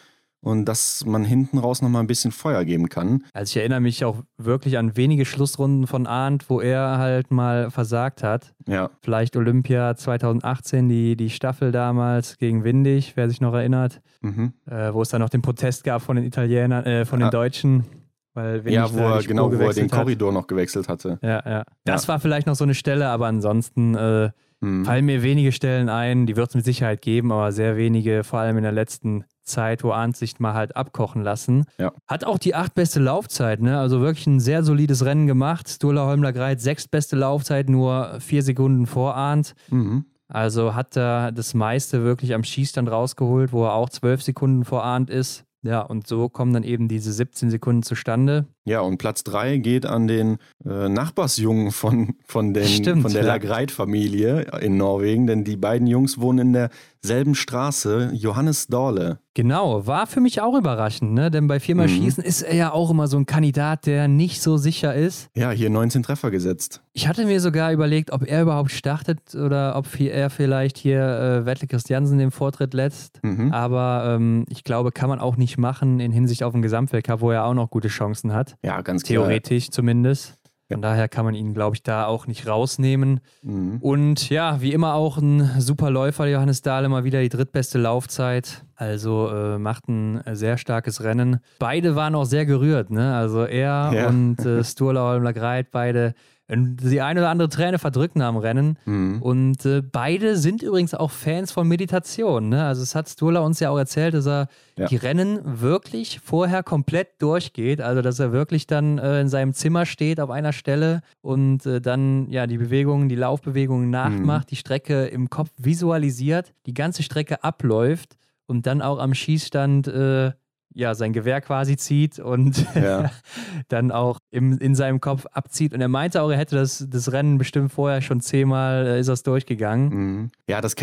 und dass man hinten raus nochmal ein bisschen Feuer geben kann. Also ich erinnere mich auch wirklich an wenige Schlussrunden von Arndt, wo er halt mal versagt hat. Ja. Vielleicht Olympia 2018, die, die Staffel damals gegen Windig, wer sich noch erinnert, mhm. äh, wo es dann noch den Protest gab von den Italienern, äh, von den ah. Deutschen. Weil ja, wo er, genau, wo er den Korridor hat. noch gewechselt hatte. Ja, ja. Das ja. war vielleicht noch so eine Stelle, aber ansonsten äh, hm. fallen mir wenige Stellen ein. Die wird es mit Sicherheit geben, aber sehr wenige, vor allem in der letzten Zeit, wo Arndt sich mal halt abkochen lassen. Ja. Hat auch die acht beste Laufzeit, ne? Also wirklich ein sehr solides Rennen gemacht. Sturla Holmler Greit, sechs beste Laufzeit, nur vier Sekunden vor Arndt. Mhm. Also hat er das meiste wirklich am Schießstand rausgeholt, wo er auch zwölf Sekunden vor Arndt ist. Ja, und so kommen dann eben diese 17 Sekunden zustande. Ja, und Platz 3 geht an den äh, Nachbarsjungen von, von, den, Stimmt, von der ja. Lagreit-Familie in Norwegen, denn die beiden Jungs wohnen in derselben Straße, Johannes Dorle. Genau, war für mich auch überraschend, ne? denn bei viermal mhm. Schießen ist er ja auch immer so ein Kandidat, der nicht so sicher ist. Ja, hier 19 Treffer gesetzt. Ich hatte mir sogar überlegt, ob er überhaupt startet oder ob er vielleicht hier äh, Wettle Christiansen den Vortritt lässt. Mhm. Aber ähm, ich glaube, kann man auch nicht machen in Hinsicht auf den Gesamtweltcup, wo er auch noch gute Chancen hat. Ja, ganz klar. Theoretisch zumindest. Von daher kann man ihn, glaube ich, da auch nicht rausnehmen. Mhm. Und ja, wie immer auch ein super Läufer, Johannes Dahle, mal wieder die drittbeste Laufzeit. Also äh, macht ein sehr starkes Rennen. Beide waren auch sehr gerührt, ne? Also er ja. und äh, *laughs* Sturla Holmler Greit, beide die eine oder andere Träne verdrücken am Rennen. Mhm. Und äh, beide sind übrigens auch Fans von Meditation. Ne? Also es hat Sturla uns ja auch erzählt, dass er ja. die Rennen wirklich vorher komplett durchgeht. Also dass er wirklich dann äh, in seinem Zimmer steht auf einer Stelle und äh, dann ja die Bewegungen, die Laufbewegungen nachmacht, mhm. die Strecke im Kopf visualisiert, die ganze Strecke abläuft und dann auch am Schießstand äh, ja, sein Gewehr quasi zieht und ja. *laughs* dann auch im, in seinem Kopf abzieht. Und er meinte auch, er hätte das, das Rennen bestimmt vorher schon zehnmal, äh, ist das durchgegangen. Mhm. Ja, das,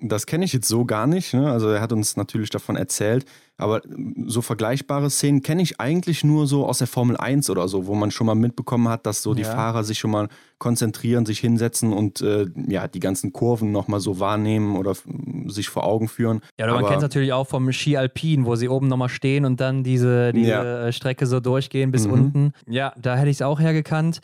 das kenne ich jetzt so gar nicht. Ne? Also er hat uns natürlich davon erzählt. Aber so vergleichbare Szenen kenne ich eigentlich nur so aus der Formel 1 oder so, wo man schon mal mitbekommen hat, dass so die ja. Fahrer sich schon mal konzentrieren, sich hinsetzen und äh, ja, die ganzen Kurven nochmal so wahrnehmen oder sich vor Augen führen. Ja, oder man kennt es natürlich auch vom Ski Alpin, wo sie oben nochmal stehen und dann diese, diese ja. Strecke so durchgehen bis mhm. unten. Ja, da hätte ich es auch hergekannt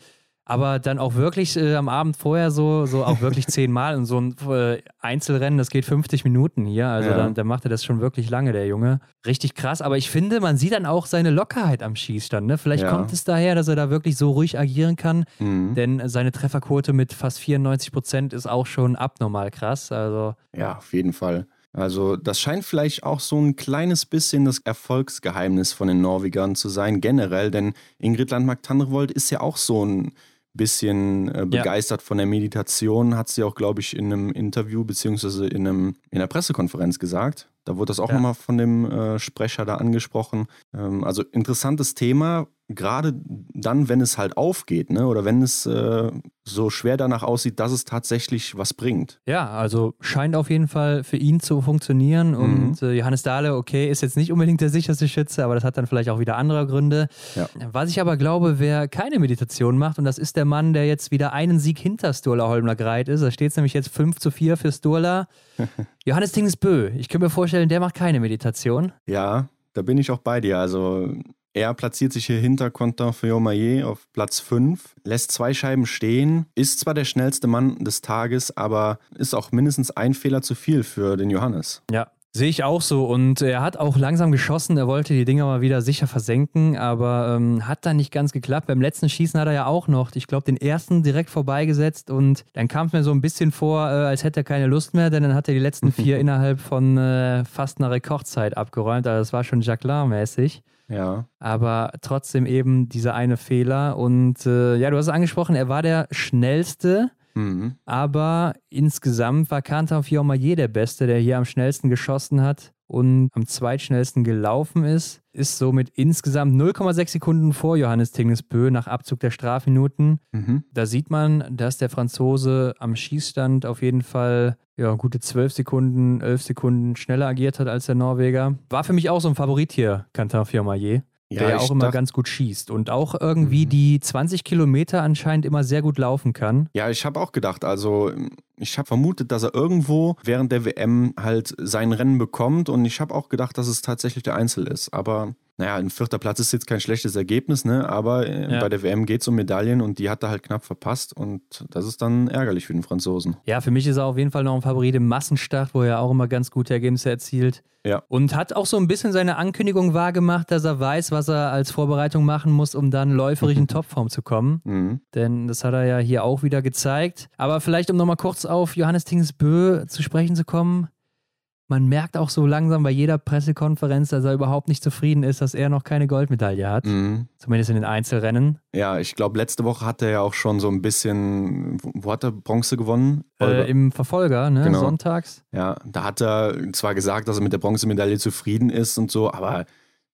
aber dann auch wirklich äh, am Abend vorher so, so auch wirklich *laughs* zehnmal in so ein äh, Einzelrennen, das geht 50 Minuten hier. Also ja. dann, dann macht er das schon wirklich lange, der Junge. Richtig krass, aber ich finde, man sieht dann auch seine Lockerheit am Schießstand. Ne? Vielleicht ja. kommt es daher, dass er da wirklich so ruhig agieren kann, mhm. denn seine Trefferquote mit fast 94 Prozent ist auch schon abnormal krass. Also ja, auf jeden Fall. Also das scheint vielleicht auch so ein kleines bisschen das Erfolgsgeheimnis von den Norwegern zu sein, generell, denn Ingrid Landmark-Tandrevold ist ja auch so ein bisschen äh, begeistert ja. von der Meditation, hat sie auch, glaube ich, in einem Interview beziehungsweise in, einem, in einer Pressekonferenz gesagt. Da wurde das auch ja. nochmal von dem äh, Sprecher da angesprochen. Ähm, also interessantes Thema, gerade dann, wenn es halt aufgeht, ne? oder wenn es äh, so schwer danach aussieht, dass es tatsächlich was bringt. Ja, also scheint auf jeden Fall für ihn zu funktionieren. Mhm. Und äh, Johannes Dahle, okay, ist jetzt nicht unbedingt der sicherste Schütze, aber das hat dann vielleicht auch wieder andere Gründe. Ja. Was ich aber glaube, wer keine Meditation macht, und das ist der Mann, der jetzt wieder einen Sieg hinter Sturla Holmler Greit ist, da steht es nämlich jetzt 5 zu 4 für Sturla. *laughs* Johannes Tingsbö, ich könnte mir vorstellen, der macht keine Meditation. Ja, da bin ich auch bei dir. Also er platziert sich hier hinter Contenfillon-Maillet auf Platz 5, lässt zwei Scheiben stehen, ist zwar der schnellste Mann des Tages, aber ist auch mindestens ein Fehler zu viel für den Johannes. Ja, Sehe ich auch so. Und er hat auch langsam geschossen. Er wollte die Dinger mal wieder sicher versenken, aber ähm, hat dann nicht ganz geklappt. Beim letzten Schießen hat er ja auch noch, ich glaube, den ersten direkt vorbeigesetzt. Und dann kam es mir so ein bisschen vor, äh, als hätte er keine Lust mehr, denn dann hat er die letzten *laughs* vier innerhalb von äh, fast einer Rekordzeit abgeräumt. Also das war schon Jacqueline-mäßig. Ja. Aber trotzdem eben dieser eine Fehler. Und äh, ja, du hast es angesprochen, er war der schnellste. Mhm. Aber insgesamt war Kantar auf Jomaye der Beste, der hier am schnellsten geschossen hat und am zweitschnellsten gelaufen ist. Ist somit insgesamt 0,6 Sekunden vor Johannes Tingnesbö nach Abzug der Strafminuten. Mhm. Da sieht man, dass der Franzose am Schießstand auf jeden Fall ja, gute 12 Sekunden, 11 Sekunden schneller agiert hat als der Norweger. War für mich auch so ein Favorit hier, Quentin Firmaillet. Ja, der ja auch immer dacht, ganz gut schießt und auch irgendwie mhm. die 20 Kilometer anscheinend immer sehr gut laufen kann. Ja, ich habe auch gedacht, also ich habe vermutet, dass er irgendwo während der WM halt sein Rennen bekommt und ich habe auch gedacht, dass es tatsächlich der Einzel ist. Aber naja, ein vierter Platz ist jetzt kein schlechtes Ergebnis, ne? aber äh, ja. bei der WM geht es um Medaillen und die hat er halt knapp verpasst und das ist dann ärgerlich für den Franzosen. Ja, für mich ist er auf jeden Fall noch ein Favorit im Massenstart, wo er auch immer ganz gute Ergebnisse erzielt. Ja. Und hat auch so ein bisschen seine Ankündigung wahrgemacht, dass er weiß, was er als Vorbereitung machen muss, um dann läuferisch in *laughs* Topform zu kommen. Mhm. Denn das hat er ja hier auch wieder gezeigt. Aber vielleicht, um nochmal kurz auf Johannes Tingsbö zu sprechen zu kommen. Man merkt auch so langsam bei jeder Pressekonferenz, dass er überhaupt nicht zufrieden ist, dass er noch keine Goldmedaille hat. Mhm. Zumindest in den Einzelrennen. Ja, ich glaube, letzte Woche hat er ja auch schon so ein bisschen, wo hat er Bronze gewonnen? Äh, Im Verfolger, ne? Genau. Sonntags. Ja, da hat er zwar gesagt, dass er mit der Bronzemedaille zufrieden ist und so, aber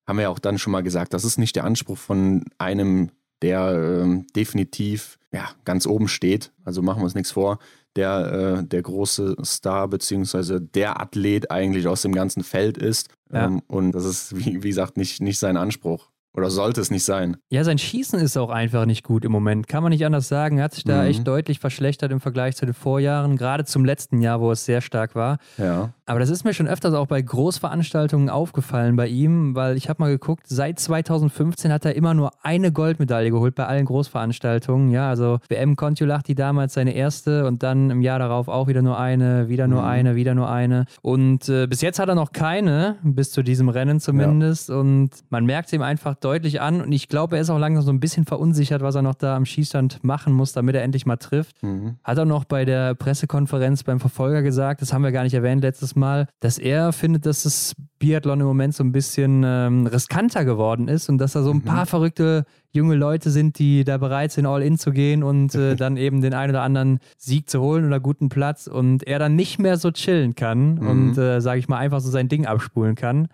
haben wir ja auch dann schon mal gesagt, das ist nicht der Anspruch von einem, der ähm, definitiv ja, ganz oben steht. Also machen wir uns nichts vor der, äh, der große Star beziehungsweise der Athlet eigentlich aus dem ganzen Feld ist. Ja. Ähm, und das ist, wie, wie gesagt, nicht, nicht sein Anspruch. Oder sollte es nicht sein? Ja, sein Schießen ist auch einfach nicht gut im Moment. Kann man nicht anders sagen. Er hat sich da mhm. echt deutlich verschlechtert im Vergleich zu den Vorjahren, gerade zum letzten Jahr, wo es sehr stark war. Ja. Aber das ist mir schon öfters auch bei Großveranstaltungen aufgefallen bei ihm, weil ich habe mal geguckt, seit 2015 hat er immer nur eine Goldmedaille geholt bei allen Großveranstaltungen. Ja, also WM Kontiolahti damals seine erste und dann im Jahr darauf auch wieder nur eine, wieder nur mhm. eine, wieder nur eine. Und äh, bis jetzt hat er noch keine, bis zu diesem Rennen zumindest. Ja. Und man merkt ihm einfach deutlich an und ich glaube, er ist auch langsam so ein bisschen verunsichert, was er noch da am Schießstand machen muss, damit er endlich mal trifft. Mhm. Hat er noch bei der Pressekonferenz beim Verfolger gesagt, das haben wir gar nicht erwähnt letztes Mal, dass er findet, dass das Biathlon im Moment so ein bisschen ähm, riskanter geworden ist und dass da so ein mhm. paar verrückte junge Leute sind, die da bereit sind, all in zu gehen und äh, *laughs* dann eben den einen oder anderen Sieg zu holen oder guten Platz und er dann nicht mehr so chillen kann mhm. und, äh, sage ich mal, einfach so sein Ding abspulen kann.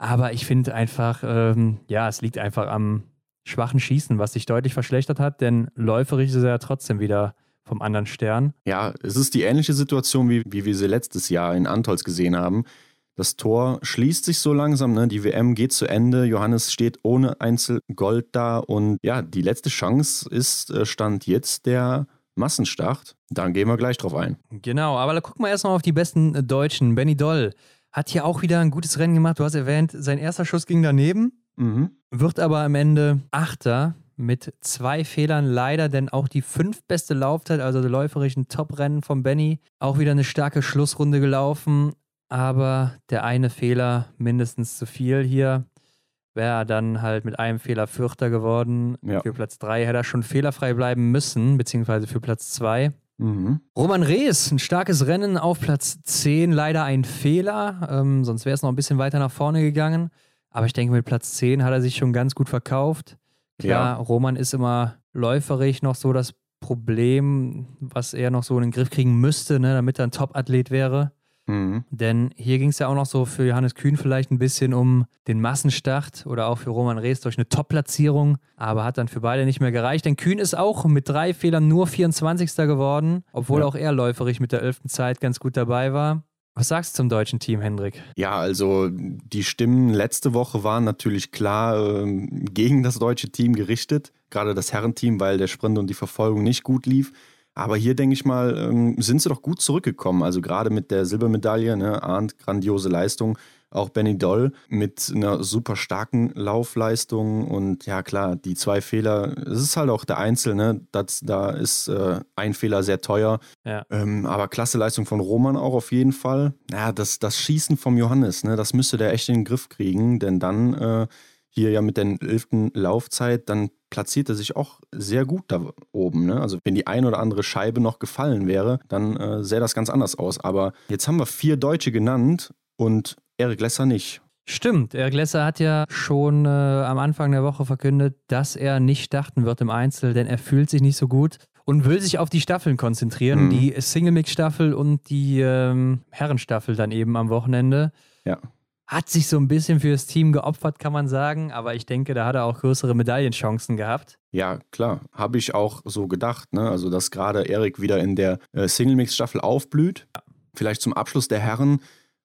Aber ich finde einfach, ähm, ja, es liegt einfach am schwachen Schießen, was sich deutlich verschlechtert hat, denn läuferisch ist er ja trotzdem wieder vom anderen Stern. Ja, es ist die ähnliche Situation, wie, wie wir sie letztes Jahr in Antolz gesehen haben. Das Tor schließt sich so langsam, ne? die WM geht zu Ende, Johannes steht ohne Einzelgold da und ja, die letzte Chance ist, äh, Stand jetzt der Massenstart. Dann gehen wir gleich drauf ein. Genau, aber da gucken wir erstmal auf die besten Deutschen. Benny Doll hat hier auch wieder ein gutes Rennen gemacht. Du hast erwähnt, sein erster Schuss ging daneben, mhm. wird aber am Ende Achter mit zwei Fehlern leider, denn auch die fünf beste Laufzeit, also der läuferischen Top-Rennen von Benny, auch wieder eine starke Schlussrunde gelaufen. Aber der eine Fehler mindestens zu viel hier. Wäre er dann halt mit einem Fehler Vierter geworden. Ja. Für Platz drei hätte er schon fehlerfrei bleiben müssen, beziehungsweise für Platz zwei. Mhm. Roman Rees, ein starkes Rennen auf Platz 10, leider ein Fehler, ähm, sonst wäre es noch ein bisschen weiter nach vorne gegangen. Aber ich denke, mit Platz 10 hat er sich schon ganz gut verkauft. Klar, ja. Roman ist immer läuferig noch so das Problem, was er noch so in den Griff kriegen müsste, ne, damit er ein Top-Athlet wäre. Mhm. Denn hier ging es ja auch noch so für Johannes Kühn vielleicht ein bisschen um den Massenstart oder auch für Roman Rees durch eine Top-Platzierung, aber hat dann für beide nicht mehr gereicht. Denn Kühn ist auch mit drei Fehlern nur 24. geworden, obwohl ja. auch er läuferig mit der 11. Zeit ganz gut dabei war. Was sagst du zum deutschen Team, Hendrik? Ja, also die Stimmen letzte Woche waren natürlich klar äh, gegen das deutsche Team gerichtet, gerade das Herrenteam, weil der Sprint und die Verfolgung nicht gut lief. Aber hier denke ich mal, ähm, sind sie doch gut zurückgekommen. Also gerade mit der Silbermedaille, ne, Arndt, grandiose Leistung. Auch Benny Doll mit einer super starken Laufleistung und ja klar, die zwei Fehler, es ist halt auch der Einzel, ne? Das, da ist äh, ein Fehler sehr teuer. Ja. Ähm, aber klasse Leistung von Roman auch auf jeden Fall. Ja, das, das Schießen vom Johannes, ne, das müsste der echt in den Griff kriegen, denn dann äh, hier ja mit der elften Laufzeit, dann platziert er sich auch sehr gut da oben. Ne? Also wenn die ein oder andere Scheibe noch gefallen wäre, dann äh, sähe das ganz anders aus. Aber jetzt haben wir vier Deutsche genannt und Erik Lesser nicht. Stimmt, Erik Lesser hat ja schon äh, am Anfang der Woche verkündet, dass er nicht starten wird im Einzel, denn er fühlt sich nicht so gut und will sich auf die Staffeln konzentrieren, mhm. die Single-Mix-Staffel und die ähm, Herrenstaffel dann eben am Wochenende. Ja hat sich so ein bisschen fürs Team geopfert, kann man sagen. Aber ich denke, da hat er auch größere Medaillenchancen gehabt. Ja, klar. Habe ich auch so gedacht. Ne? Also, dass gerade Erik wieder in der äh, Single-Mix-Staffel aufblüht. Ja. Vielleicht zum Abschluss der Herren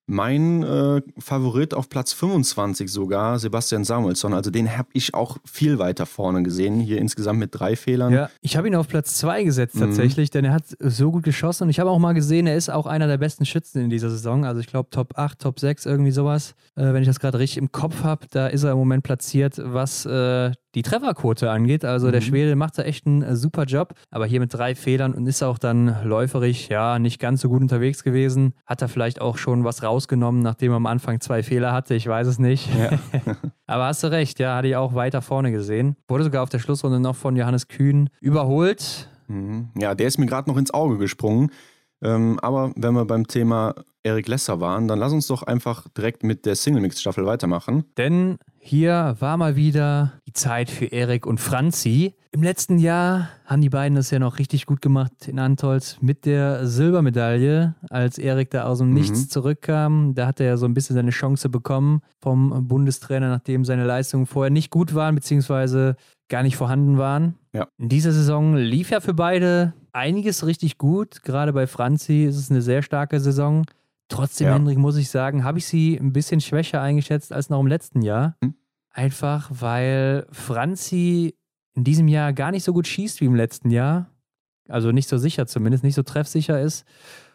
mein äh, Favorit auf Platz 25 sogar, Sebastian Samuelsson. Also den habe ich auch viel weiter vorne gesehen. Hier insgesamt mit drei Fehlern. Ja, ich habe ihn auf Platz 2 gesetzt mhm. tatsächlich, mhm. denn er hat so gut geschossen. Und ich habe auch mal gesehen, er ist auch einer der besten Schützen in dieser Saison. Also ich glaube Top 8, Top 6, irgendwie sowas. Äh, wenn ich das gerade richtig im Kopf habe, da ist er im Moment platziert, was äh, die Trefferquote angeht. Also mhm. der Schwede macht da echt einen äh, super Job, aber hier mit drei Fehlern und ist auch dann läuferig, ja, nicht ganz so gut unterwegs gewesen. Hat er vielleicht auch schon was rausgenommen, nachdem er am Anfang zwei Fehler hatte, ich weiß es nicht. Ja. *laughs* aber hast du recht, ja, hatte ich auch weiter vorne gesehen. Wurde sogar auf der Schlussrunde noch von Johannes Kühn überholt. Mhm. Ja, der ist mir gerade noch ins Auge gesprungen. Ähm, aber wenn wir beim Thema Eric Lesser waren, dann lass uns doch einfach direkt mit der Single-Mix-Staffel weitermachen. Denn hier war mal wieder die Zeit für Erik und Franzi. Im letzten Jahr haben die beiden das ja noch richtig gut gemacht in Antolz mit der Silbermedaille, als Erik da aus dem mhm. Nichts zurückkam. Da hat er ja so ein bisschen seine Chance bekommen vom Bundestrainer, nachdem seine Leistungen vorher nicht gut waren, beziehungsweise gar nicht vorhanden waren. Ja. In dieser Saison lief ja für beide einiges richtig gut. Gerade bei Franzi ist es eine sehr starke Saison. Trotzdem, ja. Hendrik, muss ich sagen, habe ich sie ein bisschen schwächer eingeschätzt als noch im letzten Jahr. Hm. Einfach weil Franzi in diesem Jahr gar nicht so gut schießt wie im letzten Jahr. Also nicht so sicher zumindest, nicht so treffsicher ist.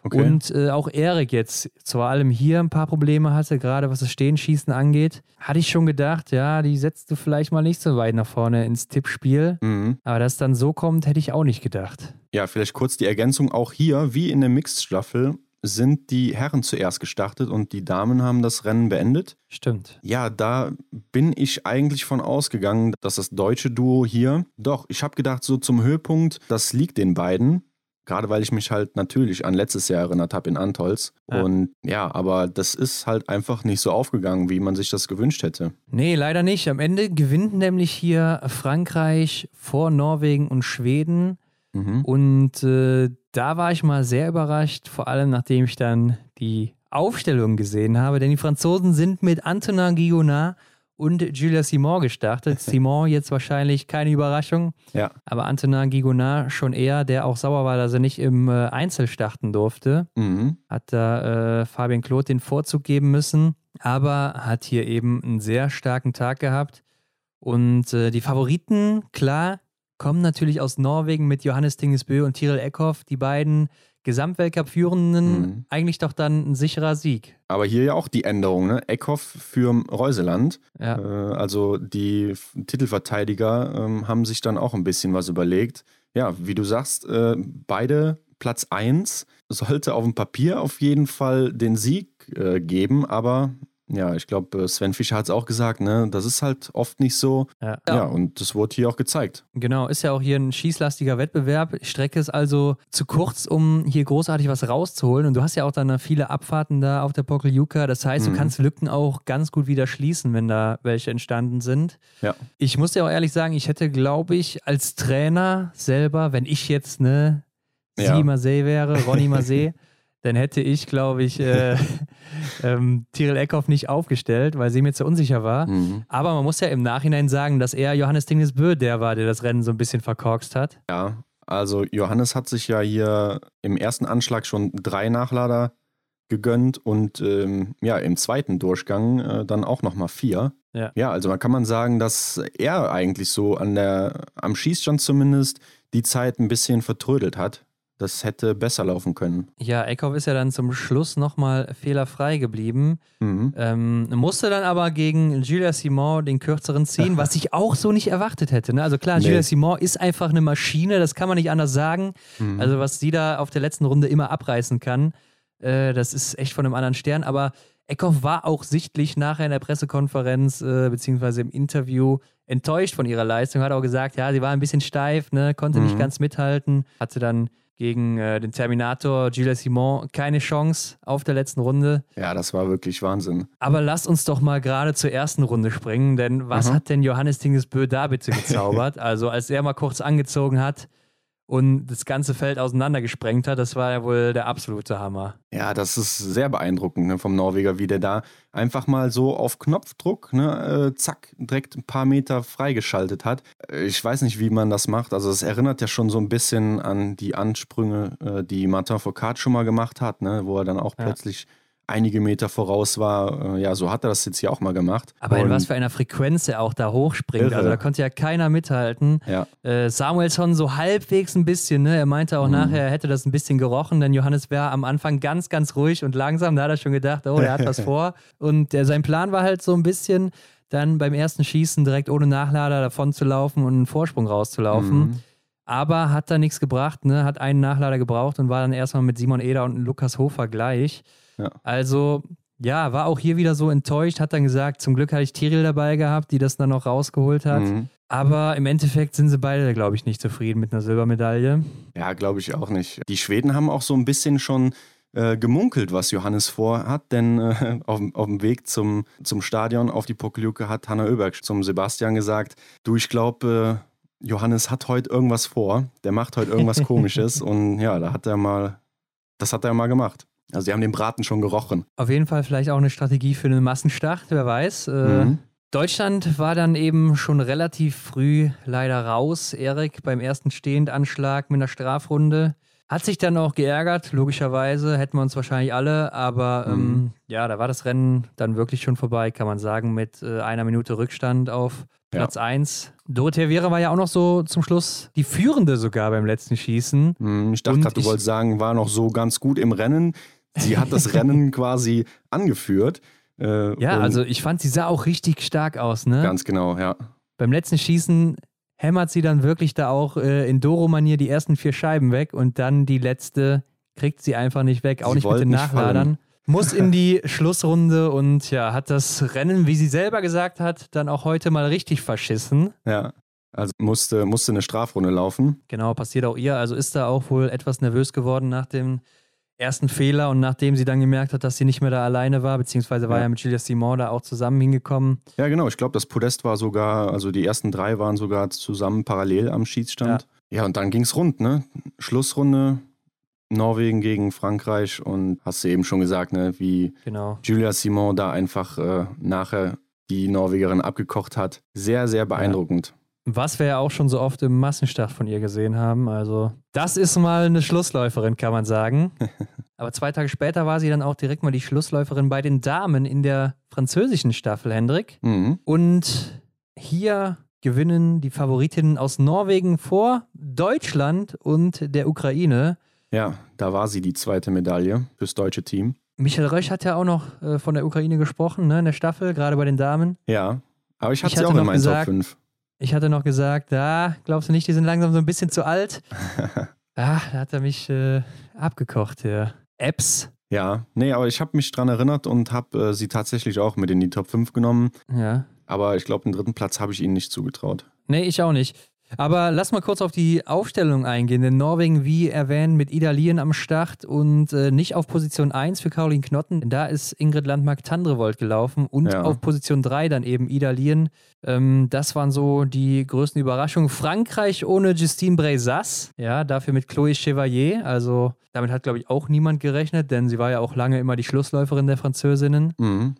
Okay. Und äh, auch Erik jetzt vor allem hier ein paar Probleme hatte, gerade was das Stehenschießen angeht. Hatte ich schon gedacht, ja, die setzt du vielleicht mal nicht so weit nach vorne ins Tippspiel. Mhm. Aber dass dann so kommt, hätte ich auch nicht gedacht. Ja, vielleicht kurz die Ergänzung auch hier, wie in der Mixed-Staffel sind die Herren zuerst gestartet und die Damen haben das Rennen beendet. Stimmt. Ja, da bin ich eigentlich von ausgegangen, dass das deutsche Duo hier, doch, ich habe gedacht, so zum Höhepunkt, das liegt den beiden. Gerade weil ich mich halt natürlich an letztes Jahr erinnert habe in Antolz. Ja. Und ja, aber das ist halt einfach nicht so aufgegangen, wie man sich das gewünscht hätte. Nee, leider nicht. Am Ende gewinnt nämlich hier Frankreich vor Norwegen und Schweden. Mhm. Und äh, da war ich mal sehr überrascht, vor allem nachdem ich dann die Aufstellung gesehen habe, denn die Franzosen sind mit Antonin Guillonard und Julia Simon gestartet. *laughs* Simon jetzt wahrscheinlich keine Überraschung, ja. aber Antonin Guillonard schon eher, der auch sauer war, dass er nicht im äh, Einzel starten durfte. Mhm. Hat da äh, Fabian Claude den Vorzug geben müssen, aber hat hier eben einen sehr starken Tag gehabt. Und äh, die Favoriten, klar, kommen natürlich aus Norwegen mit Johannes Tingesbø und Tiril Eckhoff, die beiden Gesamtweltcup-Führenden, mhm. eigentlich doch dann ein sicherer Sieg. Aber hier ja auch die Änderung, ne? Eckhoff für Reuseland. Ja. Äh, also die Titelverteidiger äh, haben sich dann auch ein bisschen was überlegt. Ja, wie du sagst, äh, beide Platz 1 sollte auf dem Papier auf jeden Fall den Sieg äh, geben, aber Ja, ich glaube, Sven Fischer hat es auch gesagt, ne? Das ist halt oft nicht so. Ja. Ja, und das wurde hier auch gezeigt. Genau, ist ja auch hier ein schießlastiger Wettbewerb. Strecke ist also zu kurz, um hier großartig was rauszuholen. Und du hast ja auch dann viele Abfahrten da auf der Pokeljuka. Das heißt, du Mhm. kannst Lücken auch ganz gut wieder schließen, wenn da welche entstanden sind. Ja. Ich muss dir auch ehrlich sagen, ich hätte, glaube ich, als Trainer selber, wenn ich jetzt ne Ja. Sie Marseille wäre, Ronny Marseille, *laughs* dann hätte ich, glaube ich, äh, *laughs* ähm, Tyrell Eckhoff nicht aufgestellt, weil sie mir zu unsicher war. Mhm. Aber man muss ja im Nachhinein sagen, dass er Johannes Dingesbö der war, der das Rennen so ein bisschen verkorkst hat. Ja, also Johannes hat sich ja hier im ersten Anschlag schon drei Nachlader gegönnt und ähm, ja, im zweiten Durchgang äh, dann auch nochmal vier. Ja. ja, also man kann man sagen, dass er eigentlich so an der, am Schießstand zumindest die Zeit ein bisschen vertrödelt hat. Das hätte besser laufen können. Ja, Eckhoff ist ja dann zum Schluss nochmal fehlerfrei geblieben. Mhm. Ähm, musste dann aber gegen Julia Simon den kürzeren ziehen, was ich auch so nicht erwartet hätte. Ne? Also klar, Nee. Julia Simon ist einfach eine Maschine, das kann man nicht anders sagen. Mhm. Also was sie da auf der letzten Runde immer abreißen kann, äh, das ist echt von einem anderen Stern. Aber Eckhoff war auch sichtlich nachher in der Pressekonferenz äh, beziehungsweise im Interview enttäuscht von ihrer Leistung. Hat auch gesagt, ja, sie war ein bisschen steif, ne, konnte nicht Mhm. ganz mithalten. Hatte dann gegen äh, den Terminator Julia Simon keine Chance auf der letzten Runde. ja, das war wirklich Wahnsinn. Aber lasst uns doch mal gerade zur ersten Runde springen, denn was Aha. hat denn Johannes Dingesbö da bitte gezaubert? *laughs* also als er mal kurz angezogen hat und das ganze Feld auseinandergesprengt hat, das war ja wohl der absolute Hammer. Ja, das ist sehr beeindruckend ne, vom Norweger, wie der da einfach mal so auf Knopfdruck, ne, äh, zack, direkt ein paar Meter freigeschaltet hat. Ich weiß nicht, wie man das macht. Also es erinnert ja schon so ein bisschen an die Ansprünge, äh, die Martin Foucault schon mal gemacht hat, ne, wo er dann auch Ja. plötzlich einige Meter voraus war. Äh, ja, so hat er das jetzt hier auch mal gemacht. Aber in Und- was für einer Frequenz er auch da hochspringt. Irre. Also da konnte ja keiner mithalten. Ja, Äh, Samuelsson so halbwegs ein bisschen, ne? Er meinte auch Mhm. nachher, er hätte das ein bisschen gerochen, denn Johannes wäre am Anfang ganz, ganz ruhig und langsam. Da hat er schon gedacht, oh, der hat was *laughs* vor. Und der, sein Plan war halt so ein bisschen, dann beim ersten Schießen direkt ohne Nachlader davon zu laufen und einen Vorsprung rauszulaufen. Mhm. Aber hat da nichts gebracht, ne? Hat einen Nachlader gebraucht und war dann erstmal mit Simon Eder und Lukas Hofer gleich. Ja. Also, ja, war auch hier wieder so enttäuscht, hat dann gesagt, zum Glück hatte ich Tiril dabei gehabt, die das dann noch rausgeholt hat. Mhm. Aber im Endeffekt sind sie beide, glaube ich, nicht zufrieden mit einer Silbermedaille. Ja, glaube ich auch nicht. Die Schweden haben auch so ein bisschen schon äh, gemunkelt, was Johannes vorhat, denn äh, *laughs* auf, auf dem Weg zum, zum Stadion auf die Pokeljuke hat Hanna Oeberg zum Sebastian gesagt, du, ich glaube, äh, Johannes hat heute irgendwas vor, der macht heute irgendwas *laughs* komisches und ja, da hat er mal, das hat er mal gemacht. Also die haben den Braten schon gerochen. Auf jeden Fall vielleicht auch eine Strategie für einen Massenstart, wer weiß. Äh, Mhm. Deutschland war dann eben schon relativ früh leider raus. Erik beim ersten Stehendanschlag mit einer Strafrunde. Hat sich dann auch geärgert, logischerweise, hätten wir uns wahrscheinlich alle, aber ähm, Mhm. ja, da war das Rennen dann wirklich schon vorbei, kann man sagen, mit äh, einer Minute Rückstand auf Ja. Platz 1. Dorothea Viera war ja auch noch so zum Schluss die Führende sogar beim letzten Schießen. Mhm, Ich dachte gerade, du wolltest sagen, war noch so ganz gut im Rennen. Sie hat das Rennen *laughs* quasi angeführt. Äh, Ja, also ich fand, sie sah auch richtig stark aus, ne? Ganz genau, ja. Beim letzten Schießen hämmert sie dann wirklich da auch äh, in Doro-Manier die ersten vier Scheiben weg und dann die letzte kriegt sie einfach nicht weg, auch Sie nicht mit den Nachladern. Muss in die *laughs* Schlussrunde und ja, hat das Rennen, wie sie selber gesagt hat, dann auch heute mal richtig verschissen. Ja. Also musste, musste eine Strafrunde laufen. Genau, passiert auch ihr. Also ist da auch wohl etwas nervös geworden nach dem ersten Fehler und nachdem sie dann gemerkt hat, dass sie nicht mehr da alleine war, beziehungsweise war Ja. ja mit Julia Simon da auch zusammen hingekommen. Ja, genau. Ich glaube, das Podest war sogar, also die ersten drei waren sogar zusammen parallel am Schießstand. Ja, und dann ging es rund, ne? Schlussrunde, Norwegen gegen Frankreich und hast du eben schon gesagt, ne, wie Genau. Julia Simon da einfach äh, nachher die Norwegerin abgekocht hat. Sehr, sehr beeindruckend. Was wir ja auch schon so oft im Massenstart von ihr gesehen haben. Also, das ist mal eine Schlussläuferin, kann man sagen. *laughs* Aber zwei Tage später war sie dann auch direkt mal die Schlussläuferin bei den Damen in der französischen Staffel, Hendrik. Mhm. Und hier gewinnen die Favoritinnen aus Norwegen vor Deutschland und der Ukraine. Ja, da war sie die zweite Medaille fürs deutsche Team. Michael Rösch hat ja auch noch äh, von der Ukraine gesprochen, ne, in der Staffel, gerade bei den Damen. Ja, aber ich hatte Ich sie hatte auch in noch meinen gesagt- Top 5. Ich hatte noch gesagt, da glaubst du nicht, die sind langsam so ein bisschen zu alt? *laughs* Ah, da hat er mich äh, abgekocht, der Apps. Ja, nee, aber ich habe mich dran erinnert und habe äh, sie tatsächlich auch mit in die Top 5 genommen. Ja. Aber ich glaube, den dritten Platz habe ich ihnen nicht zugetraut. Nee, ich auch nicht. Aber lass mal kurz auf die Aufstellung eingehen. Denn Norwegen, wie erwähnt, mit Idalien am Start und äh, nicht auf Position 1 für Caroline Knotten. Da ist Ingrid Landmark-Tandrevold gelaufen und Ja. auf Position 3 dann eben Idalien. Ähm, das waren so die größten Überraschungen. Frankreich ohne Justine Brezas, ja, dafür mit Chloé Chevalier. Also damit hat, glaube ich, auch niemand gerechnet, denn sie war ja auch lange immer die Schlussläuferin der Französinnen. Mhm.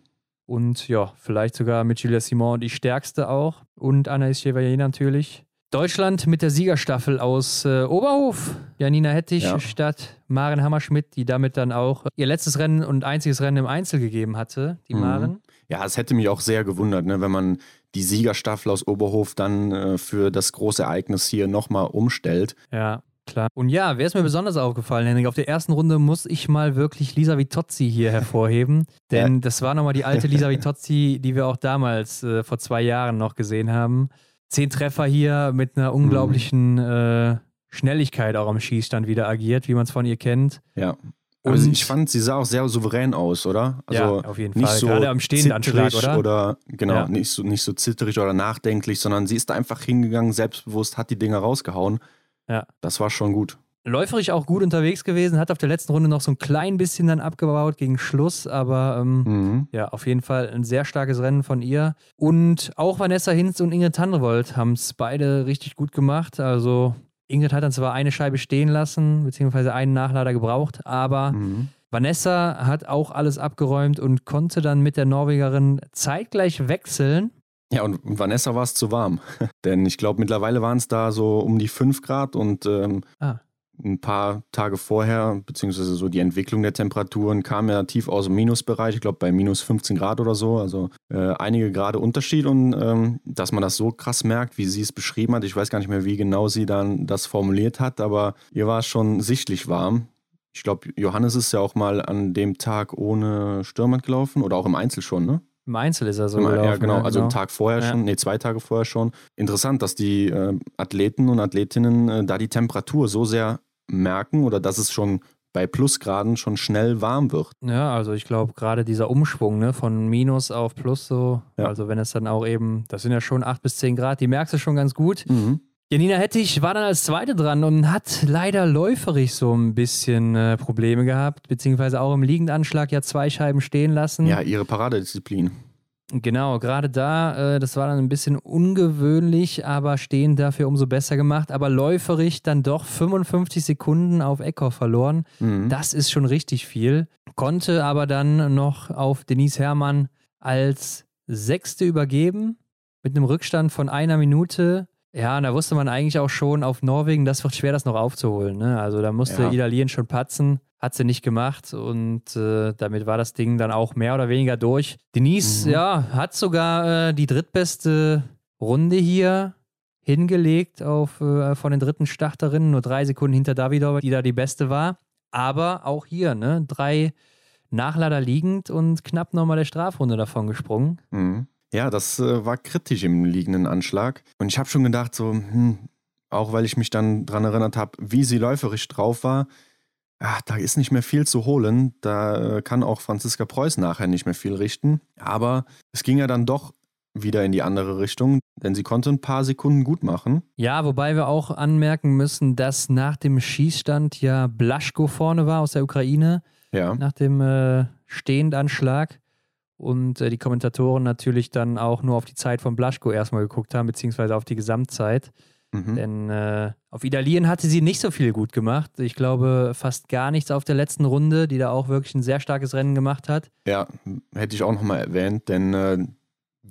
Und ja, vielleicht sogar mit Julia Simon die stärkste auch. Und Anaïs Chevalier natürlich. Deutschland mit der Siegerstaffel aus äh, Oberhof. Janina Hettich Ja. statt Maren Hammerschmidt, die damit dann auch ihr letztes Rennen und einziges Rennen im Einzel gegeben hatte, die Mhm. Maren. Ja, es hätte mich auch sehr gewundert, ne, wenn man die Siegerstaffel aus Oberhof dann äh, für das große Ereignis hier nochmal umstellt. Ja, klar. Und ja, wer ist mir besonders aufgefallen, Henrik? Auf der ersten Runde muss ich mal wirklich Lisa Vitozzi hier hervorheben. *laughs* Denn das war nochmal die alte Lisa Vitozzi, die wir auch damals äh, vor zwei Jahren noch gesehen haben. Zehn Treffer hier mit einer unglaublichen äh, Schnelligkeit auch am Schießstand wieder agiert, wie man es von ihr kennt. Ja. Und- ich fand, sie sah auch sehr souverän aus, oder? Also ja, auf jeden nicht Fall. so Gerade am Stehendanschlag, zitterig oder? genau, Ja. nicht, so, nicht so zitterig oder nachdenklich, sondern sie ist da einfach hingegangen, selbstbewusst, hat die Dinger rausgehauen. Ja. Das war schon gut. Läuferisch auch gut unterwegs gewesen, hat auf der letzten Runde noch so ein klein bisschen dann abgebaut gegen Schluss, aber ähm, Mhm. Ja, auf jeden Fall ein sehr starkes Rennen von ihr. Und auch Vanessa Hinz und Ingrid Tandrevold haben es beide richtig gut gemacht. Also Ingrid hat dann zwar eine Scheibe stehen lassen, beziehungsweise einen Nachlader gebraucht, aber Mhm. Vanessa hat auch alles abgeräumt und konnte dann mit der Norwegerin zeitgleich wechseln. Ja, und Vanessa war es zu warm. *laughs* Denn ich glaube, mittlerweile waren es da so um die 5 Grad und ähm, Ah. Ein paar Tage vorher, beziehungsweise so die Entwicklung der Temperaturen kam ja tief aus dem Minusbereich, ich glaube bei minus 15 Grad oder so, also äh, einige Grade Unterschied und ähm, dass man das so krass merkt, wie sie es beschrieben hat, ich weiß gar nicht mehr, wie genau sie dann das formuliert hat, aber ihr war es schon sichtlich warm. Ich glaube, Johannes ist ja auch mal an dem Tag ohne Stürmern gelaufen oder auch im Einzel schon, ne? Im Einzel ist er so gelaufen. ja, genau. Also einen Tag vorher Ja. schon, nee, zwei Tage vorher schon. Interessant, dass die äh, Athleten und Athletinnen äh, da die Temperatur so sehr merken oder dass es schon bei Plusgraden schon schnell warm wird. Ja, also ich glaube, gerade dieser Umschwung ne, von Minus auf Plus so, Ja. also wenn es dann auch eben, das sind ja schon 8 bis 10 Grad, die merkst du schon ganz gut. Janina Hettich war dann als Zweite dran und hat leider läuferig so ein bisschen äh, Probleme gehabt, beziehungsweise auch im Liegendanschlag ja zwei Scheiben stehen lassen. Ja, ihre Paradedisziplin. Genau, gerade da, äh, das war dann ein bisschen ungewöhnlich, aber stehend dafür umso besser gemacht. Aber läuferig dann doch 55 Sekunden auf Eckhoff verloren. Mhm. Das ist schon richtig viel. Konnte aber dann noch auf Denise Herrmann als Sechste übergeben mit einem Rückstand von einer Minute. Ja, und da wusste man eigentlich auch schon auf Norwegen, das wird schwer, das noch aufzuholen. Ne? Also da musste Ja. Idalien schon patzen. Hat sie nicht gemacht und äh, damit war das Ding dann auch mehr oder weniger durch. Denise, Mhm. ja, hat sogar äh, die drittbeste Runde hier hingelegt auf, äh, von den dritten Starterinnen, nur drei Sekunden hinter Davidova, die da die beste war. Aber auch hier, ne, drei Nachlader liegend und knapp nochmal der Strafrunde davon gesprungen. Mhm. Ja, das äh, war kritisch im liegenden Anschlag. Und ich habe schon gedacht, so, hm, auch weil ich mich dann daran erinnert habe, wie sie läuferisch drauf war, ach, da ist nicht mehr viel zu holen. Da äh, kann auch Franziska Preuß nachher nicht mehr viel richten. Aber es ging ja dann doch wieder in die andere Richtung, denn sie konnte ein paar Sekunden gut machen. Ja, wobei wir auch anmerken müssen, dass nach dem Schießstand ja Blaschko vorne war aus der Ukraine, Ja. nach dem äh, Stehendanschlag. Und äh, die Kommentatoren natürlich dann auch nur auf die Zeit von Blaschko erstmal geguckt haben, beziehungsweise auf die Gesamtzeit. Mhm. Denn äh, auf Idalien hatte sie nicht so viel gut gemacht. Ich glaube, fast gar nichts auf der letzten Runde, die da auch wirklich ein sehr starkes Rennen gemacht hat. Ja, hätte ich auch nochmal erwähnt, denn äh,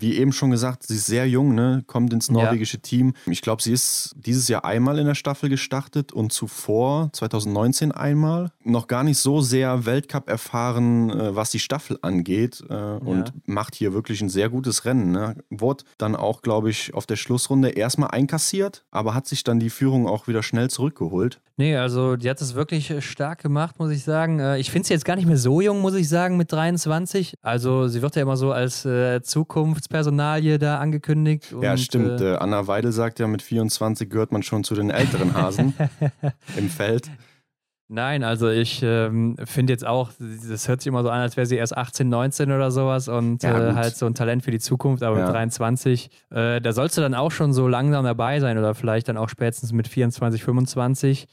wie eben schon gesagt, sie ist sehr jung, ne? kommt ins norwegische Team. Ich glaube, sie ist dieses Jahr einmal in der Staffel gestartet und zuvor, 2019 einmal. Noch gar nicht so sehr Weltcup erfahren, äh, was die Staffel angeht äh, und macht hier wirklich ein sehr gutes Rennen. Ne? Wurde dann auch, glaube ich, auf der Schlussrunde erstmal einkassiert, aber hat sich dann die Führung auch wieder schnell zurückgeholt. Nee, also die hat es wirklich äh, stark gemacht, muss ich sagen. Äh, Ich finde sie jetzt gar nicht mehr so jung, muss ich sagen, mit 23. Also sie wird ja immer so als äh, Zukunftspersonalie da angekündigt. ja, stimmt. Äh, Äh, Anna Weidel sagt ja, mit 24 gehört man schon zu den älteren Hasen *laughs* im Feld. Nein, also ich ähm, finde jetzt auch, das hört sich immer so an, als wäre sie erst 18, 19 oder sowas und Ja, äh, halt so ein Talent für die Zukunft, aber Ja. mit 23, äh, da sollst du dann auch schon so langsam dabei sein oder vielleicht dann auch spätestens mit 24, 25.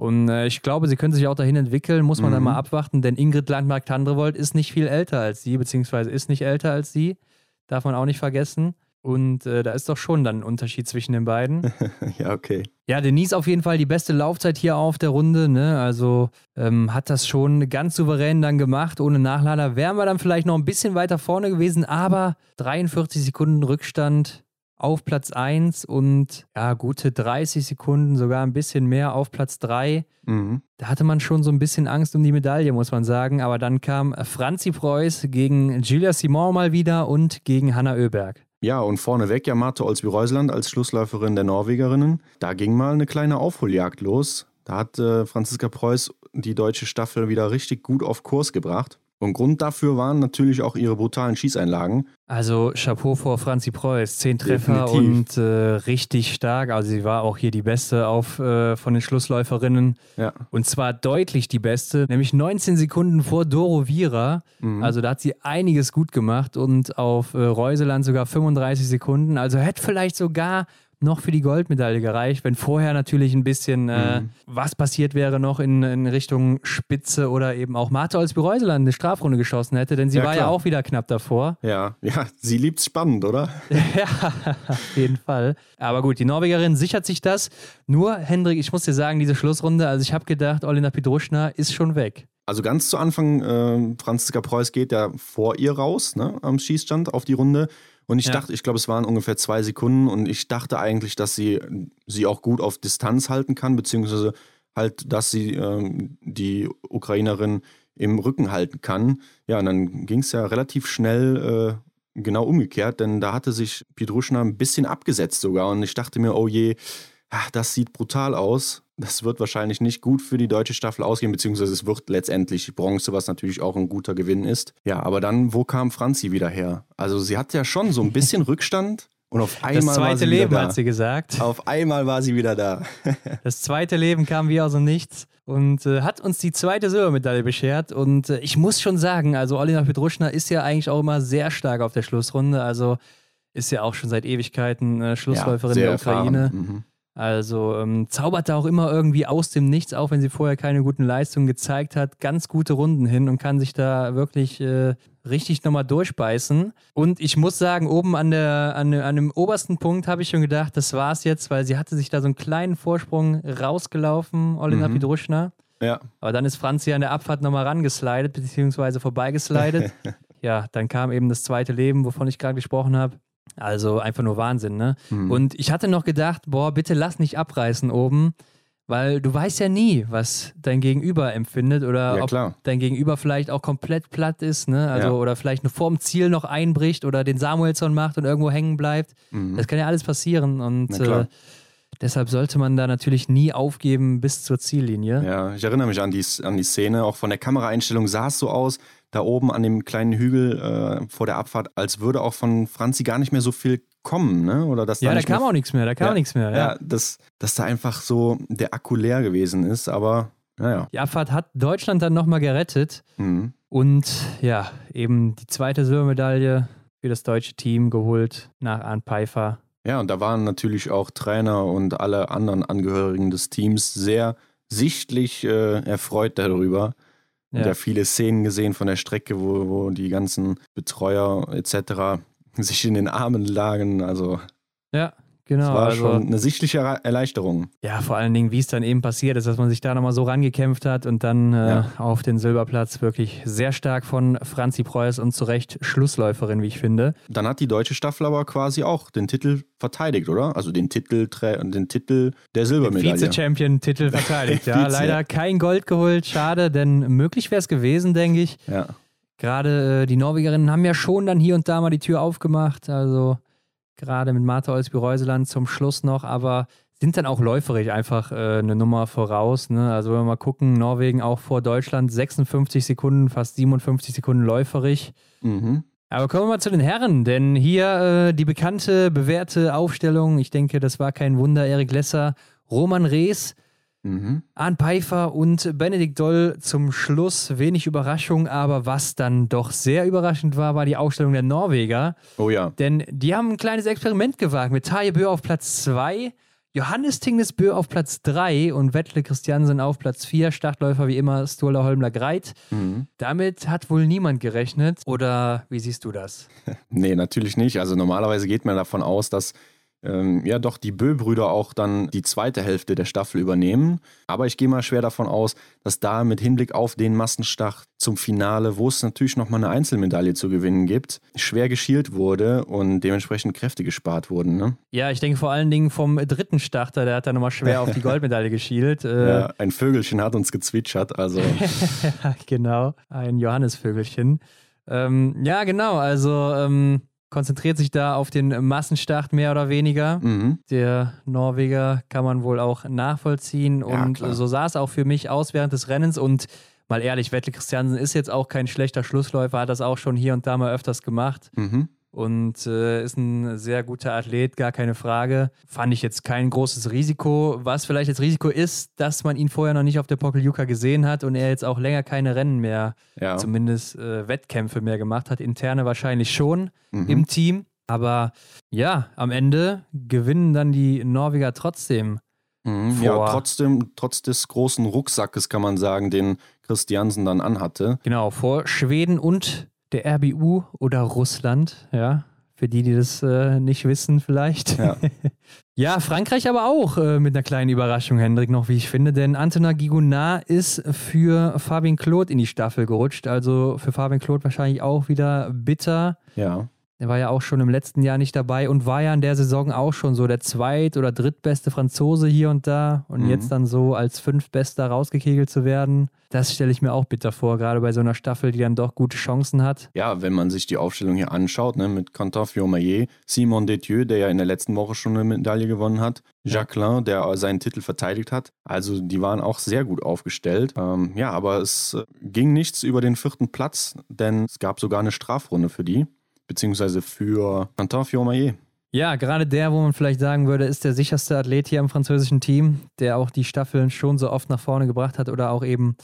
Und äh, ich glaube, sie können sich auch dahin entwickeln, muss man dann Mhm. mal abwarten, denn Ingrid Landmark-Tandrevold ist nicht viel älter als sie, beziehungsweise ist nicht älter als sie, darf man auch nicht vergessen. Und äh, da ist doch schon dann ein Unterschied zwischen den beiden. *laughs* ja, okay. Ja, Denise auf jeden Fall die beste Laufzeit hier auf der Runde. Ne? Also ähm, hat das schon ganz souverän dann gemacht. Ohne Nachlader wären wir dann vielleicht noch ein bisschen weiter vorne gewesen, aber 43 Sekunden Rückstand auf Platz 1 und ja, gute 30 Sekunden, sogar ein bisschen mehr auf Platz 3. Mhm. Da hatte man schon so ein bisschen Angst um die Medaille, muss man sagen. Aber dann kam Franzi Preuß gegen Julia Simon mal wieder und gegen Hanna Oeberg. Ja, und vorneweg ja Marte Olsby-Reuseland als Schlussläuferin der Norwegerinnen. Da ging mal eine kleine Aufholjagd los. Da hat äh, Franziska Preuß die deutsche Staffel wieder richtig gut auf Kurs gebracht. Und Grund dafür waren natürlich auch ihre brutalen Schießeinlagen. Also Chapeau vor Franzi Preuß, zehn Treffer Definitiv. und äh, richtig stark. Also sie war auch hier die beste auf äh, von den Schlussläuferinnen Ja. und zwar deutlich die beste, nämlich 19 Sekunden vor Doro Vira. Mhm. Also da hat sie einiges gut gemacht und auf äh, Reuseland sogar 35 Sekunden. Also hätte vielleicht sogar noch für die Goldmedaille gereicht, wenn vorher natürlich ein bisschen äh, Mhm. was passiert wäre noch in, in Richtung Spitze oder eben auch Martha Olsby-Reuseland eine Strafrunde geschossen hätte, denn sie Ja, war ja klar. auch wieder knapp davor. *laughs* ja, ja, sie liebt's spannend, oder? *laughs* ja, auf jeden Fall. Aber gut, die Norwegerin sichert sich das. Nur, Hendrik, ich muss dir sagen, diese Schlussrunde, also ich habe gedacht, Olina Pidruschna ist schon weg. Also ganz zu Anfang, äh, Franziska Preuß geht ja vor ihr raus, ne, am Schießstand auf die Runde. Und ich Ja. dachte, ich glaube, es waren ungefähr zwei Sekunden und ich dachte eigentlich, dass sie sie auch gut auf Distanz halten kann, beziehungsweise halt, dass sie ähm, die Ukrainerin im Rücken halten kann. Ja, und dann ging es ja relativ schnell äh, genau umgekehrt, denn da hatte sich Pietruschna ein bisschen abgesetzt sogar und ich dachte mir, oh je, ah, das sieht brutal aus. Das wird wahrscheinlich nicht gut für die deutsche Staffel ausgehen, beziehungsweise es wird letztendlich Bronze, was natürlich auch ein guter Gewinn ist. Ja, aber dann, wo kam Franzi wieder her? Also sie hat ja schon so ein bisschen *laughs* Rückstand und auf einmal Das war zweite sie Leben, wieder da. hat sie gesagt. Auf einmal war sie wieder da. *laughs* Das zweite Leben kam wie aus dem Nichts und äh, hat uns die zweite Silbermedaille beschert. Und äh, ich muss schon sagen, also Olina Petruschna ist ja eigentlich auch immer sehr stark auf der Schlussrunde. Also ist ja auch schon seit Ewigkeiten äh, Schlussläuferin sehr der Ukraine. Mhm. Also ähm, zaubert da auch immer irgendwie aus dem Nichts, auch wenn sie vorher keine guten Leistungen gezeigt hat, ganz gute Runden hin und kann sich da wirklich äh, richtig nochmal durchbeißen. Und ich muss sagen, oben an, der, an, an dem obersten Punkt habe ich schon gedacht, das war's jetzt, weil sie hatte sich da so einen kleinen Vorsprung rausgelaufen, Olena Mhm. Pidruschna. Ja, Aber dann ist Franzi an der Abfahrt nochmal rangeslidet, beziehungsweise vorbeigeslidet. *laughs* ja, dann kam eben das zweite Leben, wovon ich gerade gesprochen habe. Also einfach nur Wahnsinn, ne? Mhm. Und ich hatte noch gedacht, boah, bitte lass nicht abreißen oben, weil du weißt ja nie, was dein Gegenüber empfindet oder Ja, ob klar. dein Gegenüber vielleicht auch komplett platt ist, ne? Also Ja. oder vielleicht nur vorm Ziel noch einbricht oder den Samuelsson macht und irgendwo hängen bleibt. Mhm. Das kann ja alles passieren und äh, deshalb sollte man da natürlich nie aufgeben bis zur Ziellinie. Ja, ich erinnere mich an die, an die Szene. Auch von der Kameraeinstellung sah es so aus, da oben an dem kleinen Hügel äh, vor der Abfahrt, als würde auch von Franzi gar nicht mehr so viel kommen, ne? Oder dass Ja, da nicht kam auch nichts mehr, da kam Ja, auch nichts mehr. Ja. Ja, dass, dass da einfach so der Akku leer gewesen ist, aber naja. Die Abfahrt hat Deutschland dann nochmal gerettet Mhm. und ja, eben die zweite Silbermedaille für das deutsche Team geholt nach Arndt Pfeiffer. Ja, und da waren natürlich auch Trainer und alle anderen Angehörigen des Teams sehr sichtlich äh, erfreut darüber. Ja. ja viele Szenen gesehen von der Strecke, wo, wo die ganzen Betreuer etc. sich in den Armen lagen. Also Ja, genau. war also, schon eine sichtliche Erleichterung. ja, vor allen Dingen, wie es dann eben passiert ist, dass man sich da nochmal so rangekämpft hat und dann äh, Ja. auf den Silberplatz wirklich sehr stark von Franzi Preuß und zu Recht Schlussläuferin, wie ich finde. Dann hat die deutsche Staffel aber quasi auch den Titel verteidigt, oder? Also den Titel, den Titel der Silbermedaille. Vize-Champion-Titel *laughs* verteidigt. ja, Vize. leider kein Gold geholt, schade, denn möglich wäre es gewesen, denke ich. Ja. Gerade äh, die Norwegerinnen haben ja schon dann hier und da mal die Tür aufgemacht. Also gerade mit Martha Olsby-Reuseland zum Schluss noch, aber sind dann auch läuferisch einfach äh, eine Nummer voraus. Ne? Also wenn wir mal gucken, Norwegen auch vor Deutschland 56 Sekunden, fast 57 Sekunden läuferisch. Mhm. Aber kommen wir mal zu den Herren, denn hier äh, die bekannte, bewährte Aufstellung. Ich denke, das war kein Wunder. Erik Lesser, Roman Rees, Mhm. Arndt Pfeiffer und Benedikt Doll zum Schluss. Wenig Überraschung, aber was dann doch sehr überraschend war, war die Aufstellung der Norweger. Oh ja. Denn die haben ein kleines Experiment gewagt mit Taje Bö auf Platz 2. Johannes Tingnes Bö auf Platz 3 und Wettle Christiansen auf Platz 4. Startläufer wie immer Stola Holmler Greit. Mhm. Damit hat wohl niemand gerechnet. Oder wie siehst du das? *laughs* nee, natürlich nicht. Also normalerweise geht man davon aus, dass ähm, ja doch die Bö-Brüder auch dann die zweite Hälfte der Staffel übernehmen. Aber ich gehe mal schwer davon aus, dass da mit Hinblick auf den Massenstart zum Finale, wo es natürlich nochmal eine Einzelmedaille zu gewinnen gibt, schwer geschielt wurde und dementsprechend Kräfte gespart wurden. Ne? Ja, ich denke vor allen Dingen vom dritten Starter, der hat da nochmal schwer auf die *laughs* Goldmedaille geschielt. Äh, ja, ein Vögelchen hat uns gezwitschert, also. *laughs* genau, ein Johannesvögelchen. Ähm, ja, genau, also ähm, konzentriert sich da auf den Massenstart mehr oder weniger. Mhm. Der Norweger kann man wohl auch nachvollziehen. Und ja, so sah es auch für mich aus während des Rennens. Und mal ehrlich, Wettle Christiansen ist jetzt auch kein schlechter Schlussläufer, hat das auch schon hier und da mal öfters gemacht. Mhm und äh, ist ein sehr guter Athlet, gar keine Frage. Fand ich jetzt kein großes Risiko. Was vielleicht das Risiko ist, dass man ihn vorher noch nicht auf der Pokeljuka gesehen hat und er jetzt auch länger keine Rennen mehr, ja. zumindest äh, Wettkämpfe mehr gemacht hat. Interne wahrscheinlich schon mhm. im Team. Aber ja, am Ende gewinnen dann die Norweger trotzdem. Mhm, ja, trotzdem, trotz des großen Rucksackes kann man sagen, den Christiansen dann anhatte. Genau, vor Schweden und der RBU oder Russland, ja. Für die, die das äh, nicht wissen, vielleicht. Ja. *laughs* ja, Frankreich aber auch äh, mit einer kleinen Überraschung, Hendrik, noch, wie ich finde. Denn Antona Gigonard ist für Fabien Claude in die Staffel gerutscht. Also für Fabien Claude wahrscheinlich auch wieder bitter. Ja. Er war ja auch schon im letzten Jahr nicht dabei und war ja in der Saison auch schon so der zweit- oder drittbeste Franzose hier und da. Und mhm. jetzt dann so als fünftbester rausgekegelt zu werden, das stelle ich mir auch bitter vor, gerade bei so einer Staffel, die dann doch gute Chancen hat. Ja, wenn man sich die Aufstellung hier anschaut, ne, mit Quentin Fiormaillet, Simon Detieu, der ja in der letzten Woche schon eine Medaille gewonnen hat, Jacqueline, der seinen Titel verteidigt hat. Also die waren auch sehr gut aufgestellt. Ähm, ja, aber es äh, ging nichts über den vierten Platz, denn es gab sogar eine Strafrunde für die beziehungsweise für Quentin Fiormaillet. Ja, gerade der, wo man vielleicht sagen würde, ist der sicherste Athlet hier im französischen Team, der auch die Staffeln schon so oft nach vorne gebracht hat oder auch eben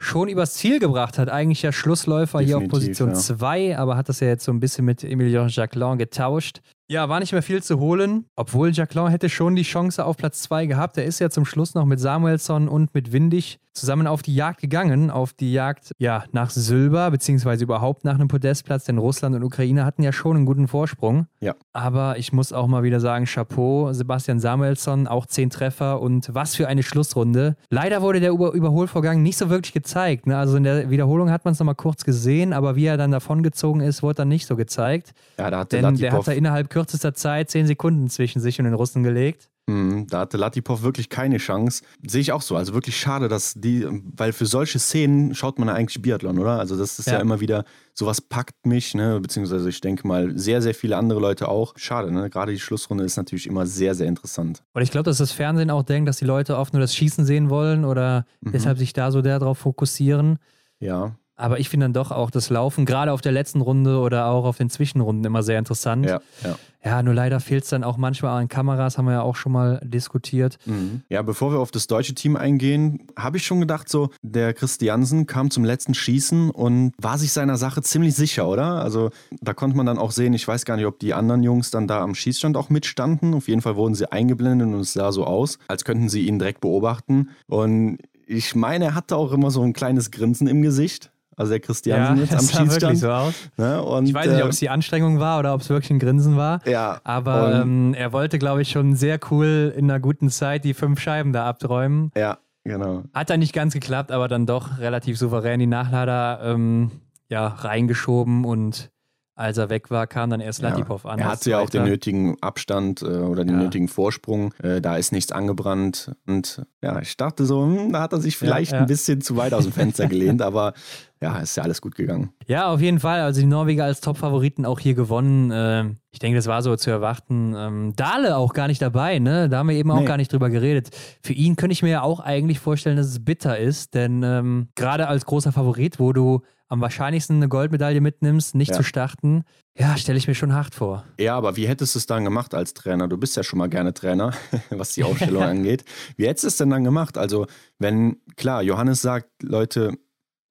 schon übers Ziel gebracht hat. Eigentlich ja Schlussläufer Definitiv, hier auf Position 2, ja. aber hat das ja jetzt so ein bisschen mit Emilien Jacquelin getauscht. Ja, war nicht mehr viel zu holen, obwohl Jacquelin hätte schon die Chance auf Platz 2 gehabt. Er ist ja zum Schluss noch mit Samuelsson und mit Windig zusammen auf die Jagd gegangen, auf die Jagd ja nach Silber, beziehungsweise überhaupt nach einem Podestplatz, denn Russland und Ukraine hatten ja schon einen guten Vorsprung. Ja. Aber ich muss auch mal wieder sagen, Chapeau, Sebastian Samuelsson, auch zehn Treffer und was für eine Schlussrunde. Leider wurde der Über Überholvorgang nicht so wirklich gezeigt. Ne? Also in der Wiederholung hat man es nochmal kurz gesehen, aber wie er dann davongezogen ist, wurde dann nicht so gezeigt. Ja, da Denn Latipov der hat da innerhalb kürzester Zeit zehn Sekunden zwischen sich und den Russen gelegt. Mhm, da hatte Latipov wirklich keine Chance. Sehe ich auch so. Also wirklich schade, dass die, weil für solche Szenen schaut man ja eigentlich Biathlon, oder? Also das ist ja, ja immer wieder, sowas packt mich, ne? beziehungsweise ich denke mal sehr, sehr viele andere Leute auch. Schade, ne? Gerade die Schlussrunde ist natürlich immer sehr, sehr interessant. Und ich glaube, dass das Fernsehen auch denkt, dass die Leute oft nur das Schießen sehen wollen oder mhm. deshalb sich da so darauf fokussieren. Ja. Aber ich finde dann doch auch das Laufen, gerade auf der letzten Runde oder auch auf den Zwischenrunden, immer sehr interessant. Ja, ja. ja nur leider fehlt es dann auch manchmal an Kameras, haben wir ja auch schon mal diskutiert. Mhm. Ja, bevor wir auf das deutsche Team eingehen, habe ich schon gedacht, so, der Christiansen kam zum letzten Schießen und war sich seiner Sache ziemlich sicher, oder? Also da konnte man dann auch sehen, ich weiß gar nicht, ob die anderen Jungs dann da am Schießstand auch mitstanden. Auf jeden Fall wurden sie eingeblendet und es sah so aus, als könnten sie ihn direkt beobachten. Und ich meine, er hatte auch immer so ein kleines Grinsen im Gesicht. Also der Christiansen ja, jetzt *laughs* am Schießstand. So aus. Ne? Und, ich weiß nicht, ob es die Anstrengung war oder ob es wirklich ein Grinsen war. Ja. Aber ähm, er wollte, glaube ich, schon sehr cool in einer guten Zeit die fünf Scheiben da abträumen. Ja, genau. Hat dann nicht ganz geklappt, aber dann doch relativ souverän die Nachlader ähm, ja, reingeschoben und als er weg war, kam dann erst Latipov ja. an. Er hatte ja auch den nötigen Abstand äh, oder den ja. nötigen Vorsprung. Äh, da ist nichts angebrannt. Und ja, ich dachte so, hm, da hat er sich vielleicht ja, ein bisschen zu weit aus dem Fenster gelehnt, *laughs* aber ja, ist ja alles gut gegangen. Ja, auf jeden Fall. Also die Norweger als Top-Favoriten auch hier gewonnen. Ähm, ich denke, das war so zu erwarten. Ähm, Dale auch gar nicht dabei, ne? Da haben wir eben auch Nee. gar nicht drüber geredet. Für ihn könnte ich mir ja auch eigentlich vorstellen, dass es bitter ist, denn ähm, gerade als großer Favorit, wo du am wahrscheinlichsten eine Goldmedaille mitnimmst, nicht Ja. zu starten, ja, stelle ich mir schon hart vor. Ja, aber wie hättest du es dann gemacht als Trainer? Du bist ja schon mal gerne Trainer, *laughs* was die Aufstellung *laughs* angeht. Wie hättest du es denn dann gemacht? Also, wenn, klar, Johannes sagt, Leute,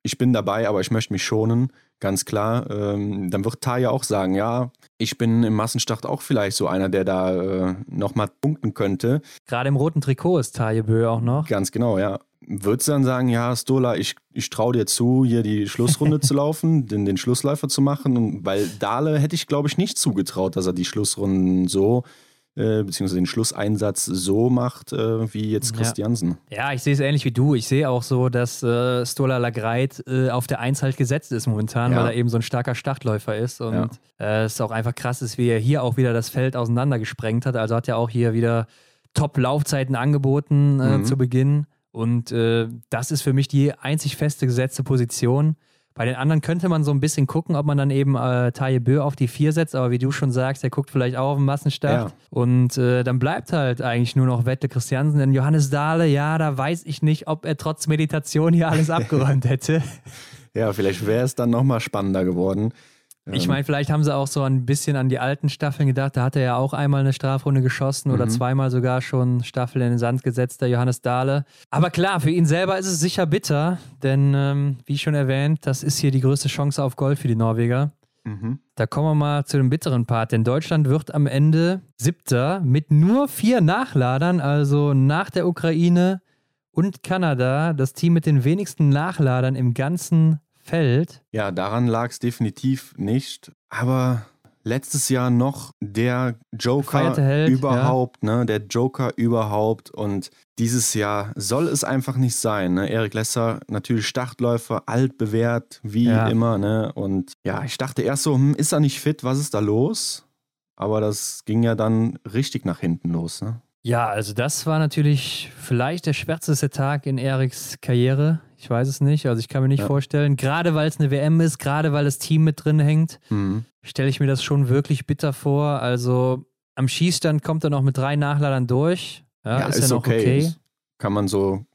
ich bin dabei, aber ich möchte mich schonen, ganz klar, ähm, dann wird Taya auch sagen, ja, ich bin im Massenstart auch vielleicht so einer, der da äh, nochmal punkten könnte. Gerade im roten Trikot ist Taje Bö auch noch. Ganz genau, ja. Würdest du dann sagen, ja, Stola, ich, ich traue dir zu, hier die Schlussrunde *laughs* zu laufen, den, den Schlussläufer zu machen? Und weil Dahle hätte ich, glaube ich, nicht zugetraut, dass er die Schlussrunden so, äh, beziehungsweise den Schlusseinsatz so macht, äh, wie jetzt Ja. Christiansen. Ja, ich sehe es ähnlich wie du. Ich sehe auch so, dass äh, Stola Lagreit äh, auf der Eins halt gesetzt ist momentan, Ja. weil er eben so ein starker Startläufer ist. Und Ja. äh, es auch einfach krass ist, wie er hier auch wieder das Feld auseinandergesprengt hat. Also hat er auch hier wieder Top-Laufzeiten angeboten Mhm. zu Beginn. Und das ist für mich die einzig feste gesetzte Position. Bei den anderen könnte man so ein bisschen gucken, ob man dann eben äh, Taye Bö auf die vier setzt, aber wie du schon sagst, der guckt vielleicht auch auf den Massenstart. Ja. Und äh, dann bleibt halt eigentlich nur noch Wette Christiansen. Denn Johannes Dahle, ja, da weiß ich nicht, ob er trotz Meditation hier alles abgeräumt hätte. *laughs* Ja, vielleicht wäre es dann nochmal spannender geworden. Ich Ähm, meine, vielleicht haben sie auch so ein bisschen an die alten Staffeln gedacht. Da hat er ja auch einmal eine Strafrunde geschossen oder Mhm. zweimal sogar schon Staffel in den Sand gesetzt, der Johannes Dahle. Aber klar, für ihn selber ist es sicher bitter, denn ähm, wie schon erwähnt, das ist hier die größte Chance auf Gold für die Norweger. mhm. Da kommen wir mal zu dem bitteren Part, denn Deutschland wird am Ende siebter mit nur vier Nachladern, also nach der Ukraine und Kanada, das Team mit den wenigsten Nachladern im ganzen Feld. Ja, daran lag es definitiv nicht. Aber letztes Jahr noch der Joker Held, überhaupt, ne? Der Joker überhaupt. Und dieses Jahr soll es einfach nicht sein. Ne? Erik Lesser, natürlich Startläufer, altbewährt, wie Ja. immer, ne? Und ja, ich dachte erst so, hm, ist er nicht fit? Was ist da los? Aber das ging ja dann richtig nach hinten los, ne? Ja, also das war natürlich vielleicht der schwärzeste Tag in Eriks Karriere. Ich weiß es nicht, also ich kann mir nicht Ja. vorstellen, gerade weil es eine WM ist, gerade weil das Team mit drin hängt, Mhm. stelle ich mir das schon wirklich bitter vor. Also am Schießstand kommt er noch mit drei Nachladern durch. Ja, ist, ja noch okay. Ist- Kann man so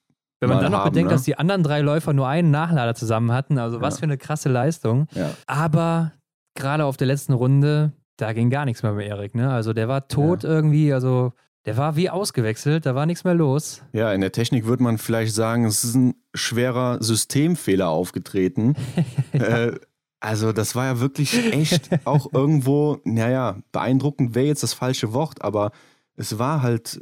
Wenn man dann noch haben, bedenkt, ne? dass die anderen drei Läufer nur einen Nachlader zusammen hatten, also was Ja. für eine krasse Leistung. Ja. Aber gerade auf der letzten Runde, da ging gar nichts mehr bei Erik. Ne? Also der war tot irgendwie, also der war wie ausgewechselt, da war nichts mehr los. Ja, in der Technik würde man vielleicht sagen, es ist ein schwerer Systemfehler aufgetreten. *laughs* äh, also das war ja wirklich echt *laughs* auch irgendwo, naja, beeindruckend wäre jetzt das falsche Wort, aber es war halt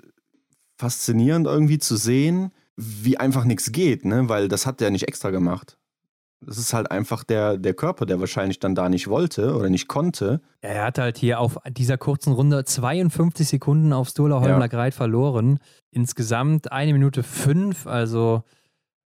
faszinierend irgendwie zu sehen, wie einfach nichts geht, ne? weil das hat er nicht extra gemacht. Das ist halt einfach der, der Körper, der wahrscheinlich dann da nicht wollte oder nicht konnte. Er hat halt hier auf dieser kurzen Runde 52 Sekunden auf Stola. Holmler Greit verloren. Insgesamt eine Minute fünf, also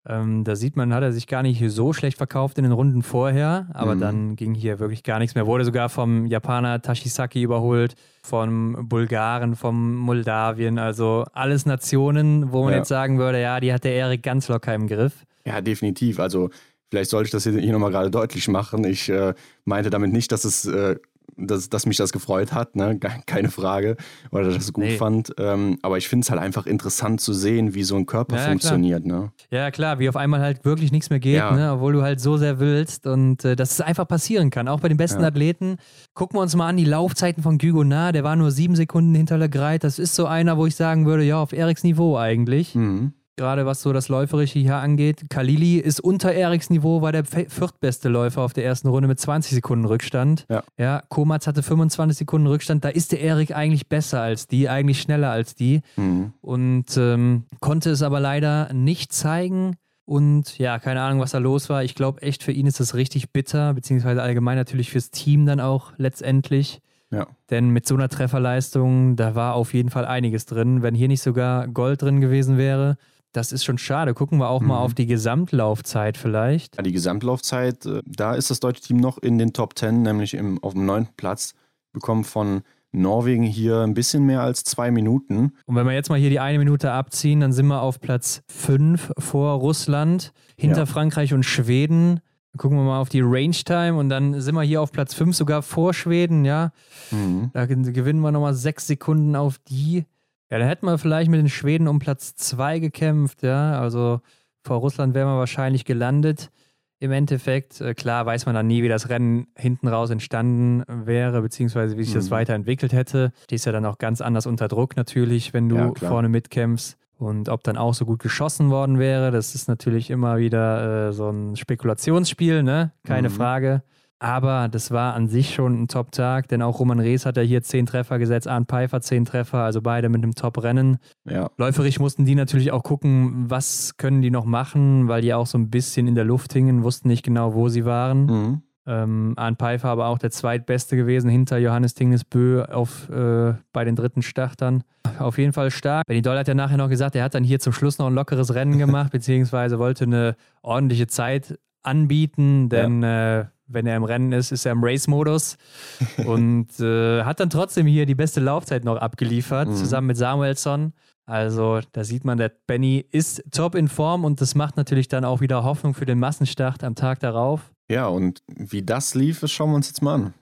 ähm, da sieht man, hat er sich gar nicht so schlecht verkauft in den Runden vorher, aber Mhm. dann ging hier wirklich gar nichts mehr. Wurde sogar vom Japaner Tashisaki überholt, vom Bulgaren, vom Moldawien, also alles Nationen, wo man Ja. jetzt sagen würde, ja, die hat der Erik ganz locker im Griff. Ja, definitiv. Also vielleicht sollte ich das hier, hier nochmal gerade deutlich machen. Ich äh, meinte damit nicht, dass es, äh, dass, dass mich das gefreut hat, ne? Keine Frage, oder dass ich es gut Nee. fand. Ähm, aber ich finde es halt einfach interessant zu sehen, wie so ein Körper Ja, funktioniert. Ne? Ja, klar, wie auf einmal halt wirklich nichts mehr geht, Ja. ne? obwohl du halt so sehr willst und äh, dass es einfach passieren kann, auch bei den besten Ja. Athleten. Gucken wir uns mal an, die Laufzeiten von Gügonard, der war nur sieben Sekunden hinter Legreit. Das ist so einer, wo ich sagen würde, ja, auf Eriks Niveau eigentlich. Mhm. Gerade was so das Läuferische hier angeht. Kalili ist unter Eriks Niveau, war der viertbeste Läufer auf der ersten Runde mit 20 Sekunden Rückstand. Ja. ja Komatz hatte 25 Sekunden Rückstand. Da ist der Erik eigentlich besser als die, eigentlich schneller als die Mhm. und ähm, konnte es aber leider nicht zeigen. Und ja, keine Ahnung, was da los war. Ich glaube echt, für ihn ist das richtig bitter, beziehungsweise allgemein natürlich fürs Team dann auch letztendlich. Ja. Denn mit so einer Trefferleistung, da war auf jeden Fall einiges drin. Wenn hier nicht sogar Gold drin gewesen wäre, das ist schon schade. Gucken wir auch mal Mhm. auf die Gesamtlaufzeit vielleicht. Ja, die Gesamtlaufzeit, äh, da ist das deutsche Team noch in den Top 10, nämlich im, auf dem neunten Platz, bekommen von Norwegen hier ein bisschen mehr als zwei Minuten. Und wenn wir jetzt mal hier die eine Minute abziehen, dann sind wir auf Platz 5 vor Russland, hinter Ja. Frankreich und Schweden. Gucken wir mal auf die Range Time und dann sind wir hier auf Platz 5 sogar vor Schweden, ja. Mhm. Da gewinnen wir nochmal sechs Sekunden auf die. Ja, da hätten wir vielleicht mit den Schweden um Platz 2 gekämpft, ja. Also vor Russland wären wir wahrscheinlich gelandet. Im Endeffekt, äh, klar weiß man dann nie, wie das Rennen hinten raus entstanden wäre, beziehungsweise wie sich mhm. das weiterentwickelt hätte. Die ist ja dann auch ganz anders unter Druck natürlich, wenn du ja, vorne mitkämpfst. Und ob dann auch so gut geschossen worden wäre, das ist natürlich immer wieder äh, so ein Spekulationsspiel, ne? Keine mhm. Frage. Aber das war an sich schon ein Top-Tag, denn auch Roman Rees hat ja hier zehn Treffer gesetzt, Arndt Pfeiffer zehn Treffer, also beide mit einem Top-Rennen. Ja. Läuferisch mussten die natürlich auch gucken, was können die noch machen, weil die auch so ein bisschen in der Luft hingen, wussten nicht genau, wo sie waren. Mhm. Ähm, Arndt Pfeiffer aber auch der zweitbeste gewesen hinter Johannes Tingnesbö auf, äh, bei den dritten Startern. Auf jeden Fall stark. Benny Doll hat ja nachher noch gesagt, er hat dann hier zum Schluss noch ein lockeres Rennen *laughs* gemacht, beziehungsweise wollte eine ordentliche Zeit anbieten, denn ja. äh, wenn er im Rennen ist, ist er im Race-Modus *laughs* und äh, hat dann trotzdem hier die beste Laufzeit noch abgeliefert, mhm. zusammen mit Samuelsson. Also da sieht man, der Benny ist top in Form und das macht natürlich dann auch wieder Hoffnung für den Massenstart am Tag darauf. Ja, und wie das lief, das schauen wir uns jetzt mal an.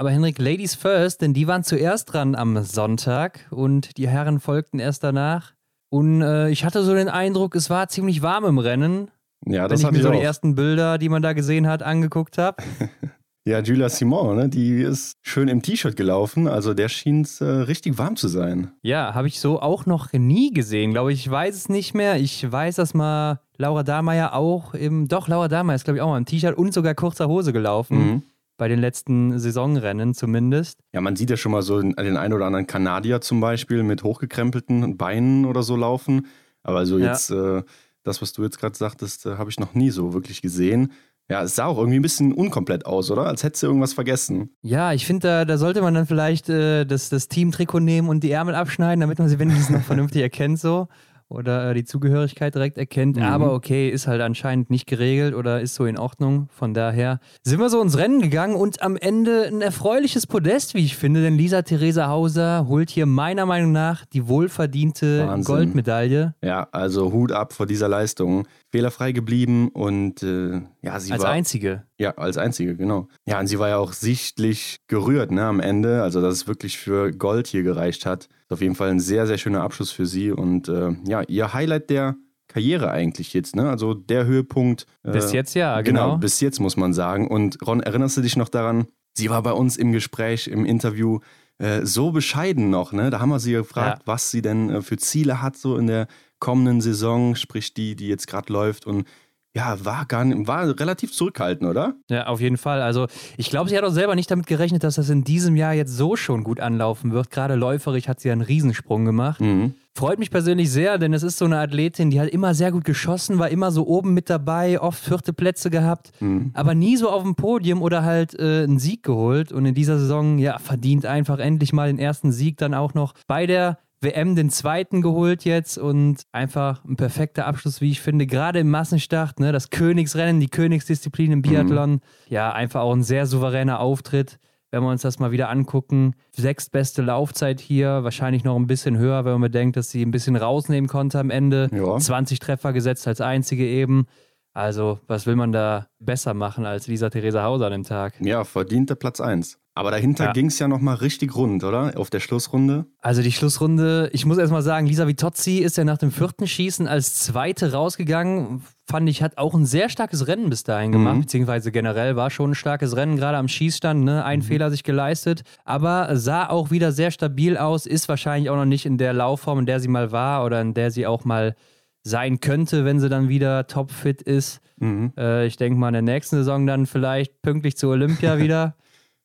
Aber Henrik, Ladies first, denn die waren zuerst dran am Sonntag und die Herren folgten erst danach. Und äh, ich hatte so den Eindruck, es war ziemlich warm im Rennen. Ja, das Wenn ich mir so die ersten Bilder, die man da gesehen hat, angeguckt habe. *laughs* ja, Julia Simon, ne, die ist schön im T-Shirt gelaufen. Also der schien es äh, richtig warm zu sein. Ja, habe ich so auch noch nie gesehen, glaube ich. Ich weiß es nicht mehr. Ich weiß, dass mal Laura Dahlmeier auch im, doch, Laura Dahlmeier ist, glaube ich, auch mal im T-Shirt und sogar kurzer Hose gelaufen. Mhm. Bei den letzten Saisonrennen zumindest. Ja, man sieht ja schon mal so den, den einen oder anderen Kanadier zum Beispiel mit hochgekrempelten Beinen oder so laufen. Aber so jetzt. Ja. Äh, das, was du jetzt gerade sagtest, äh, habe ich noch nie so wirklich gesehen. Ja, es sah auch irgendwie ein bisschen unkomplett aus, oder? Als hättest du irgendwas vergessen. Ja, ich finde, da, da, sollte man dann vielleicht äh, das, das Team-Trikot nehmen und die Ärmel abschneiden, damit man sie wenigstens noch *laughs* vernünftig erkennt, so oder äh, die Zugehörigkeit direkt erkennt. Mhm. Aber okay, ist halt anscheinend nicht geregelt oder ist so in Ordnung. Von daher sind wir so ins Rennen gegangen und am Ende ein erfreuliches Podest, wie ich finde, denn Lisa Theresa Hauser holt hier meiner Meinung nach die wohlverdiente Wahnsinn. Goldmedaille. Ja, also Hut ab vor dieser Leistung. Fehlerfrei geblieben und äh, ja, sie als war. Als einzige. Ja, als einzige, genau. Ja, und sie war ja auch sichtlich gerührt ne, am Ende. Also, dass es wirklich für Gold hier gereicht hat. Ist auf jeden Fall ein sehr, sehr schöner Abschluss für sie und äh, ja, ihr Highlight der Karriere eigentlich jetzt, ne? Also der Höhepunkt. Äh, bis jetzt ja, genau. Genau, bis jetzt muss man sagen. Und Ron, erinnerst du dich noch daran? Sie war bei uns im Gespräch, im Interview äh, so bescheiden noch, ne? Da haben wir sie gefragt, ja. was sie denn äh, für Ziele hat, so in der kommenden Saison, sprich die, die jetzt gerade läuft. Und ja, war gar nicht, war relativ zurückhaltend, oder? Ja, auf jeden Fall. Also ich glaube, sie hat auch selber nicht damit gerechnet, dass das in diesem Jahr jetzt so schon gut anlaufen wird. Gerade läuferisch hat sie einen Riesensprung gemacht. Mhm. Freut mich persönlich sehr, denn es ist so eine Athletin, die hat immer sehr gut geschossen, war immer so oben mit dabei, oft vierte Plätze gehabt, mhm. aber nie so auf dem Podium oder halt äh, einen Sieg geholt. Und in dieser Saison, ja, verdient einfach endlich mal den ersten Sieg dann auch noch bei der WM den zweiten geholt jetzt und einfach ein perfekter Abschluss, wie ich finde, gerade im Massenstart, ne, das Königsrennen, die Königsdisziplin im Biathlon. Mhm. Ja, einfach auch ein sehr souveräner Auftritt. Wenn wir uns das mal wieder angucken, sechstbeste Laufzeit hier, wahrscheinlich noch ein bisschen höher, wenn man bedenkt, dass sie ein bisschen rausnehmen konnte am Ende. Ja. 20 Treffer gesetzt als einzige eben. Also, was will man da besser machen als Lisa Theresa Hauser an dem Tag? Ja, verdiente Platz 1. Aber dahinter ja. ging es ja nochmal richtig rund, oder? Auf der Schlussrunde. Also die Schlussrunde, ich muss erstmal sagen, Lisa Vitozzi ist ja nach dem vierten Schießen als Zweite rausgegangen. Fand ich, hat auch ein sehr starkes Rennen bis dahin gemacht, mhm. beziehungsweise generell war schon ein starkes Rennen, gerade am Schießstand, ne? Ein mhm. Fehler sich geleistet. Aber sah auch wieder sehr stabil aus, ist wahrscheinlich auch noch nicht in der Laufform, in der sie mal war oder in der sie auch mal sein könnte, wenn sie dann wieder topfit ist. Mhm. Äh, ich denke mal in der nächsten Saison dann vielleicht pünktlich zur Olympia *laughs* wieder.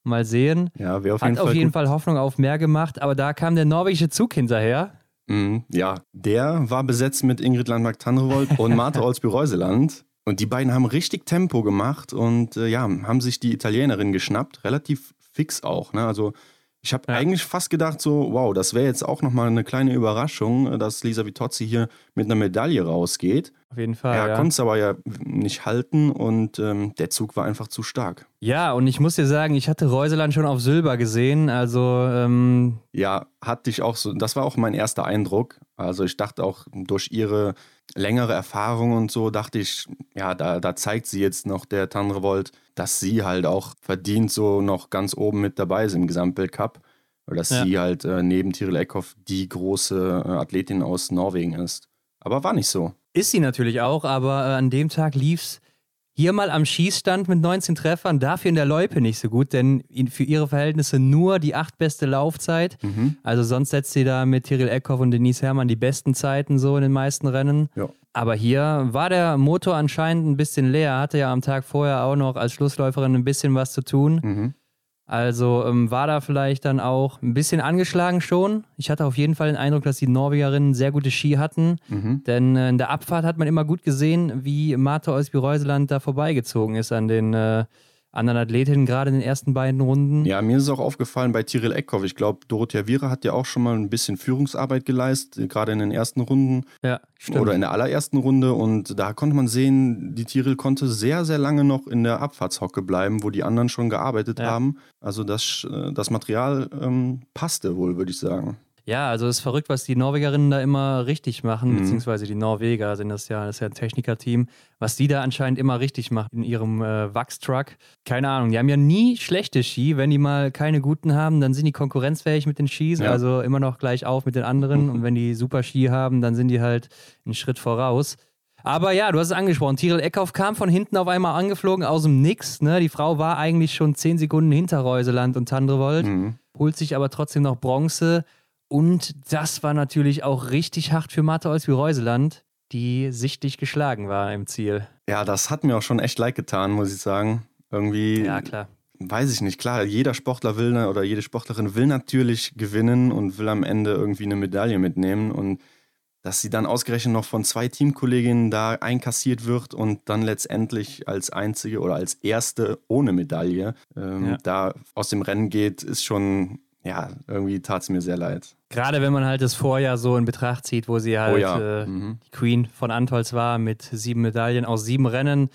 Mal sehen. Ja, wir auf jeden Hat Fall auf jeden. Fall Hoffnung auf mehr gemacht, aber da kam der norwegische Zug hinterher. Mhm, ja, der war besetzt mit Ingrid Landmark-Tandrevold *laughs* und Martha Olsby-Reuseland. Und die beiden haben richtig Tempo gemacht und äh, ja, haben sich die Italienerin geschnappt, relativ fix auch. Ne? Also ich habe ja. eigentlich fast gedacht, so, wow, das wäre jetzt auch nochmal eine kleine Überraschung, dass Lisa Vitozzi hier mit einer Medaille rausgeht. Auf jeden Fall. Er ja. konnte es aber ja nicht halten und ähm, der Zug war einfach zu stark. Ja, und ich muss dir sagen, ich hatte Reuseland schon auf Silber gesehen, also. Ähm ja, hatte ich auch so. Das war auch mein erster Eindruck. Also ich dachte auch durch ihre längere Erfahrung und so, dachte ich, ja, da, da zeigt sie jetzt noch der Tandrevold, dass sie halt auch verdient so noch ganz oben mit dabei ist im Gesamtweltcup. Oder dass ja. sie halt äh, neben Tiril Eckhoff die große äh, Athletin aus Norwegen ist. Aber war nicht so. Ist sie natürlich auch, aber äh, an dem Tag lief es hier mal am Schießstand mit 19 Treffern, dafür in der Loipe nicht so gut, denn für ihre Verhältnisse nur die acht beste Laufzeit. Mhm. Also sonst setzt sie da mit Tyrell Eckhoff und Denise Herrmann die besten Zeiten so in den meisten Rennen. Ja. Aber hier war der Motor anscheinend ein bisschen leer, hatte ja am Tag vorher auch noch als Schlussläuferin ein bisschen was zu tun. Mhm. Also ähm, war da vielleicht dann auch ein bisschen angeschlagen schon. Ich hatte auf jeden Fall den Eindruck, dass die Norwegerinnen sehr gute Ski hatten. Mhm. Denn äh, in der Abfahrt hat man immer gut gesehen, wie Martha Olsby-Reuseland da vorbeigezogen ist an den äh, anderen Athletinnen, gerade in den ersten beiden Runden. Ja, mir ist es auch aufgefallen bei Tiril Eckhoff. Ich glaube, Dorothea Viera hat ja auch schon mal ein bisschen Führungsarbeit geleistet, gerade in den ersten Runden. Ja, stimmt. Oder in der allerersten Runde. Und da konnte man sehen, die Tiril konnte sehr, sehr lange noch in der Abfahrtshocke bleiben, wo die anderen schon gearbeitet ja. haben. Also das, äh, das Material ähm, passte wohl, würde ich sagen. Ja, also es ist verrückt, was die Norwegerinnen da immer richtig machen, mhm. beziehungsweise die Norweger sind das ja, das ist ja ein Technikerteam, was die da anscheinend immer richtig machen in ihrem äh, Wachstruck. Keine Ahnung, die haben ja nie schlechte Ski. Wenn die mal keine guten haben, dann sind die konkurrenzfähig mit den Skis, ja. also immer noch gleich auf mit den anderen. *laughs* Und wenn die super Ski haben, dann sind die halt einen Schritt voraus. Aber ja, du hast es angesprochen. Tiril Eckhoff kam von hinten auf einmal angeflogen aus dem Nix. Ne? Die Frau war eigentlich schon zehn Sekunden hinter Reuseland und Tandrevold, mhm. holt sich aber trotzdem noch Bronze und das war natürlich auch richtig hart für Martha Olsby-Reuseland, die sichtlich geschlagen war im Ziel. Ja, das hat mir auch schon echt leid getan, muss ich sagen. Irgendwie. Ja, klar. Weiß ich nicht, klar, jeder Sportler will oder jede Sportlerin will natürlich gewinnen und will am Ende irgendwie eine Medaille mitnehmen. Und dass sie dann ausgerechnet noch von zwei Teamkolleginnen da einkassiert wird und dann letztendlich als einzige oder als erste ohne Medaille ähm, ja. da aus dem Rennen geht, ist schon ja, irgendwie tat es mir sehr leid. Gerade wenn man halt das Vorjahr so in Betracht zieht, wo sie halt oh ja. äh, mhm. die Queen von Antolz war mit sieben Medaillen aus sieben Rennen.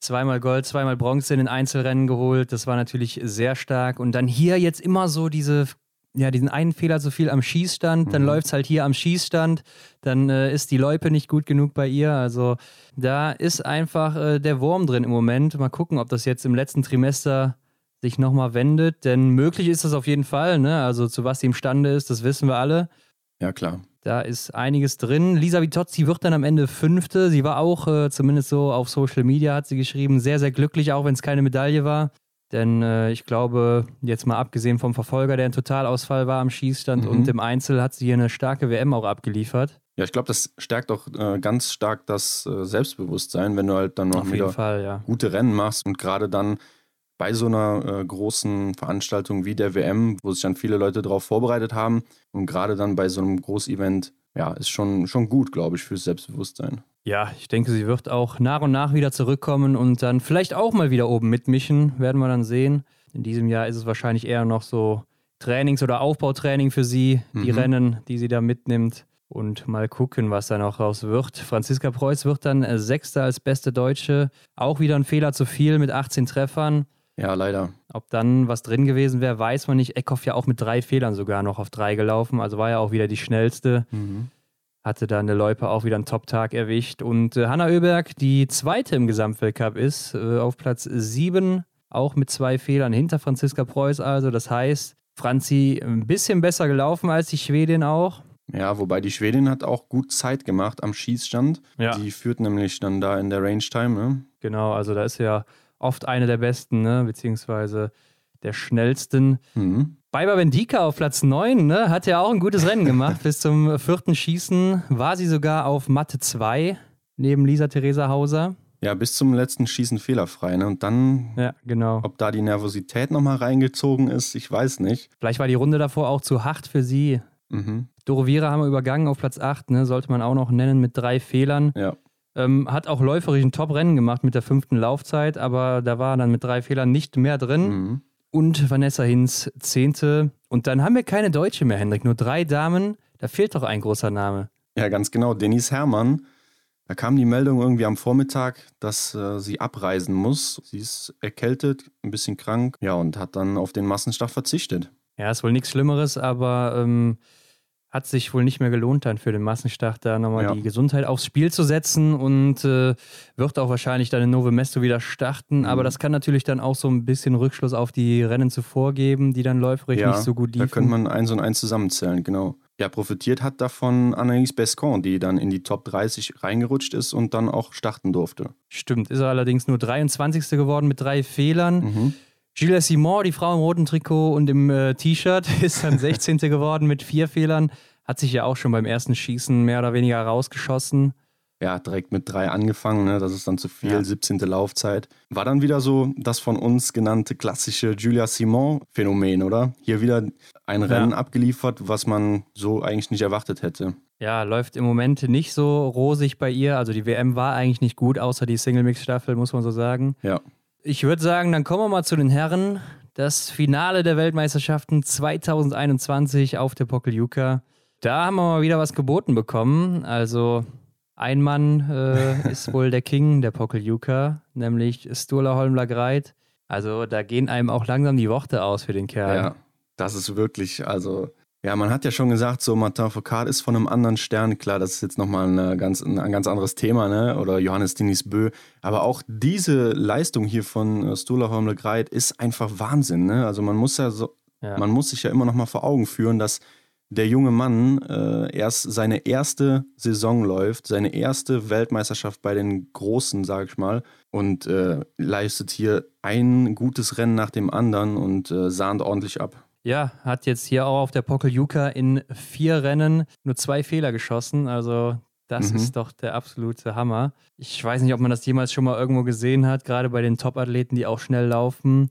Zweimal Gold, zweimal Bronze in den Einzelrennen geholt. Das war natürlich sehr stark. Und dann hier jetzt immer so diese, ja, diesen einen Fehler so viel am Schießstand. Dann mhm. läuft es halt hier am Schießstand. Dann äh, ist die Loipe nicht gut genug bei ihr. Also da ist einfach äh, der Wurm drin im Moment. Mal gucken, ob das jetzt im letzten Trimester sich nochmal wendet. Denn möglich ist das auf jeden Fall. Ne? Also zu was sie imstande ist, das wissen wir alle. Ja, klar. Da ist einiges drin. Lisa Vitozzi wird dann am Ende Fünfte. Sie war auch, äh, zumindest so auf Social Media hat sie geschrieben, sehr, sehr glücklich, auch wenn es keine Medaille war. Denn äh, ich glaube, jetzt mal abgesehen vom Verfolger, der ein Totalausfall war am Schießstand mhm. und im Einzel, hat sie hier eine starke WM auch abgeliefert. Ja, ich glaube, das stärkt auch äh, ganz stark das äh, Selbstbewusstsein, wenn du halt dann noch wieder Fall, ja. gute Rennen machst und gerade dann bei so einer äh, großen Veranstaltung wie der WM, wo sich dann viele Leute darauf vorbereitet haben und gerade dann bei so einem Großevent, ja, ist schon, schon gut, glaube ich, fürs Selbstbewusstsein. Ja, ich denke, sie wird auch nach und nach wieder zurückkommen und dann vielleicht auch mal wieder oben mitmischen, werden wir dann sehen. In diesem Jahr ist es wahrscheinlich eher noch so Trainings- oder Aufbautraining für sie, die mhm. Rennen, die sie da mitnimmt. Und mal gucken, was da noch raus wird. Franziska Preuß wird dann äh, Sechster als beste Deutsche. Auch wieder ein Fehler zu viel mit 18 Treffern. Ja, leider. Ob dann was drin gewesen wäre, weiß man nicht. Eckhoff ja auch mit drei Fehlern sogar noch auf drei gelaufen, also war ja auch wieder die schnellste. Mhm. Hatte da in der Loipe auch wieder einen Top-Tag erwischt. Und äh, Hanna Oeberg, die zweite im Gesamtweltcup ist, äh, auf Platz sieben, auch mit zwei Fehlern hinter Franziska Preuß. Also, das heißt, Franzi ein bisschen besser gelaufen als die Schwedin auch. Ja, wobei die Schwedin hat auch gut Zeit gemacht am Schießstand. Ja. Die führt nämlich dann da in der Range Time. Ne? Genau, also da ist ja oft eine der besten, ne? beziehungsweise der schnellsten. Mhm. Baiba Bendika auf Platz 9, ne? hat ja auch ein gutes Rennen gemacht. *laughs* Bis zum vierten Schießen war sie sogar auf Matte 2 neben Lisa Theresa Hauser. Ja, bis zum letzten Schießen fehlerfrei. Ne? Und dann, ja, genau. ob da die Nervosität nochmal reingezogen ist, ich weiß nicht. Vielleicht war die Runde davor auch zu hart für sie. Mhm. Doro Viera haben wir übergangen auf Platz 8, ne? sollte man auch noch nennen, mit drei Fehlern. Ja. Ähm, hat auch läuferisch ein Top-Rennen gemacht mit der fünften Laufzeit, aber da war dann mit drei Fehlern nicht mehr drin. Mhm. Und Vanessa Hinz, zehnte. Und dann haben wir keine Deutsche mehr, Hendrik. Nur drei Damen. Da fehlt doch ein großer Name. Ja, ganz genau. Denise Herrmann. Da kam die Meldung irgendwie am Vormittag, dass äh, sie abreisen muss. Sie ist erkältet, ein bisschen krank. Ja, und hat dann auf den Massenstart verzichtet. Ja, ist wohl nichts Schlimmeres, aber ähm, hat sich wohl nicht mehr gelohnt, dann für den Massenstart da nochmal Ja. die Gesundheit aufs Spiel zu setzen und äh, wird auch wahrscheinlich dann in Nove Mesto wieder starten. Aber Mhm. das kann natürlich dann auch so ein bisschen Rückschluss auf die Rennen zuvor geben, die dann läuferisch Ja, nicht so gut Da liefen. könnte man eins und eins zusammenzählen, genau. Ja, profitiert hat davon Anaïs Bescon, die dann in die Top 30 reingerutscht ist und dann auch starten durfte. Stimmt, ist er allerdings nur 23. geworden mit drei Fehlern. Mhm. Gilles Simon, die Frau im roten Trikot und im äh, T-Shirt, *laughs* ist dann 16. geworden mit vier Fehlern. Hat sich ja auch schon beim ersten Schießen mehr oder weniger rausgeschossen. Ja, direkt mit drei angefangen, ne? das ist dann zu viel, Ja. 17. Laufzeit. War dann wieder so das von uns genannte klassische Julia Simon-Phänomen, oder? Hier wieder ein Ja. Rennen abgeliefert, was man so eigentlich nicht erwartet hätte. Ja, läuft im Moment nicht so rosig bei ihr. Also die WM war eigentlich nicht gut, außer die Single-Mix-Staffel, muss man so sagen. Ja. Ich würde sagen, dann kommen wir mal zu den Herren. Das Finale der Weltmeisterschaften 2021 auf der Pokeljuka. Da haben wir mal wieder was geboten bekommen. Also ein Mann äh, ist wohl der King der Pokeljuka, nämlich Sturla Holmler Greit. Also da gehen einem auch langsam die Worte aus für den Kerl. Ja, das ist wirklich, also, ja, man hat ja schon gesagt, so Martin Foucault ist von einem anderen Stern. Klar, das ist jetzt nochmal eine ganz, ein ganz anderes Thema, ne? Oder Johannes Dinis Bö. Aber auch diese Leistung hier von äh, Stula Holmle Greit ist einfach Wahnsinn, ne? Also man muss ja so, Ja. man muss sich ja immer noch mal vor Augen führen, dass der junge Mann äh, erst seine erste Saison läuft, seine erste Weltmeisterschaft bei den Großen, sag ich mal, und äh, leistet hier ein gutes Rennen nach dem anderen und äh, sahnt ordentlich ab. Ja, hat jetzt hier auch auf der Pokeljuka in vier Rennen nur zwei Fehler geschossen. Also das Mhm. ist doch der absolute Hammer. Ich weiß nicht, ob man das jemals schon mal irgendwo gesehen hat, gerade bei den Top-Athleten, die auch schnell laufen.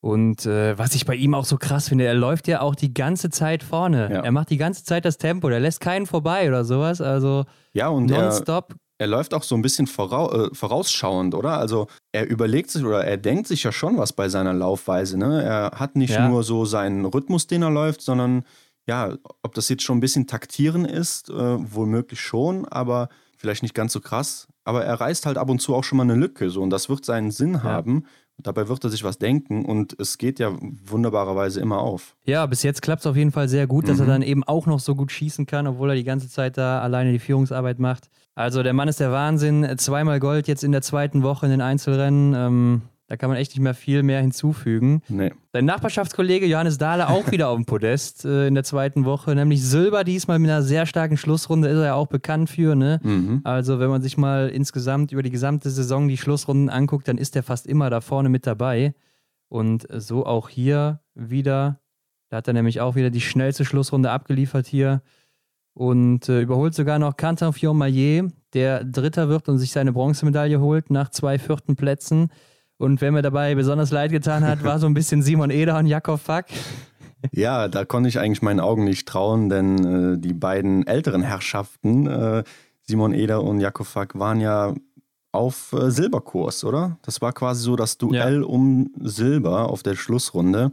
Und äh, was ich bei ihm auch so krass finde, er läuft ja auch die ganze Zeit vorne. Ja. Er macht die ganze Zeit das Tempo, der lässt keinen vorbei oder sowas. Also Ja, und nonstop. Er läuft auch so ein bisschen vorau äh, vorausschauend, oder? Also er überlegt sich oder er denkt sich ja schon was bei seiner Laufweise. Ne? Er hat nicht Ja. nur so seinen Rhythmus, den er läuft, sondern ja, ob das jetzt schon ein bisschen taktieren ist, äh, womöglich schon, aber vielleicht nicht ganz so krass. Aber er reißt halt ab und zu auch schon mal eine Lücke so und das wird seinen Sinn haben. Dabei wird er sich was denken und es geht ja wunderbarerweise immer auf. Ja, bis jetzt klappt es auf jeden Fall sehr gut, dass er Mhm. dann eben auch noch so gut schießen kann, obwohl er die ganze Zeit da alleine die Führungsarbeit macht. Also der Mann ist der Wahnsinn. Zweimal Gold jetzt in der zweiten Woche in den Einzelrennen. Ähm, da kann man echt nicht mehr viel mehr hinzufügen. Nee. Sein Nachbarschaftskollege Johannes Dahle auch wieder auf dem Podest äh, in der zweiten Woche, nämlich Silber diesmal mit einer sehr starken Schlussrunde, ist er ja auch bekannt für. Ne? Mhm. Also wenn man sich mal insgesamt über die gesamte Saison die Schlussrunden anguckt, dann ist er fast immer da vorne mit dabei. Und so auch hier wieder. Da hat er nämlich auch wieder die schnellste Schlussrunde abgeliefert hier. Und äh, überholt sogar noch Quentin Fiormaillet, der Dritter wird und sich seine Bronzemedaille holt nach zwei vierten Plätzen. Und wer mir dabei besonders leid getan hat, war so ein bisschen Simon Eder und Jakob Fack. Ja, da konnte ich eigentlich meinen Augen nicht trauen, denn äh, die beiden älteren Herrschaften, äh, Simon Eder und Jakob Fack, waren ja auf äh, Silberkurs, oder? Das war quasi so das Duell um Silber auf der Schlussrunde.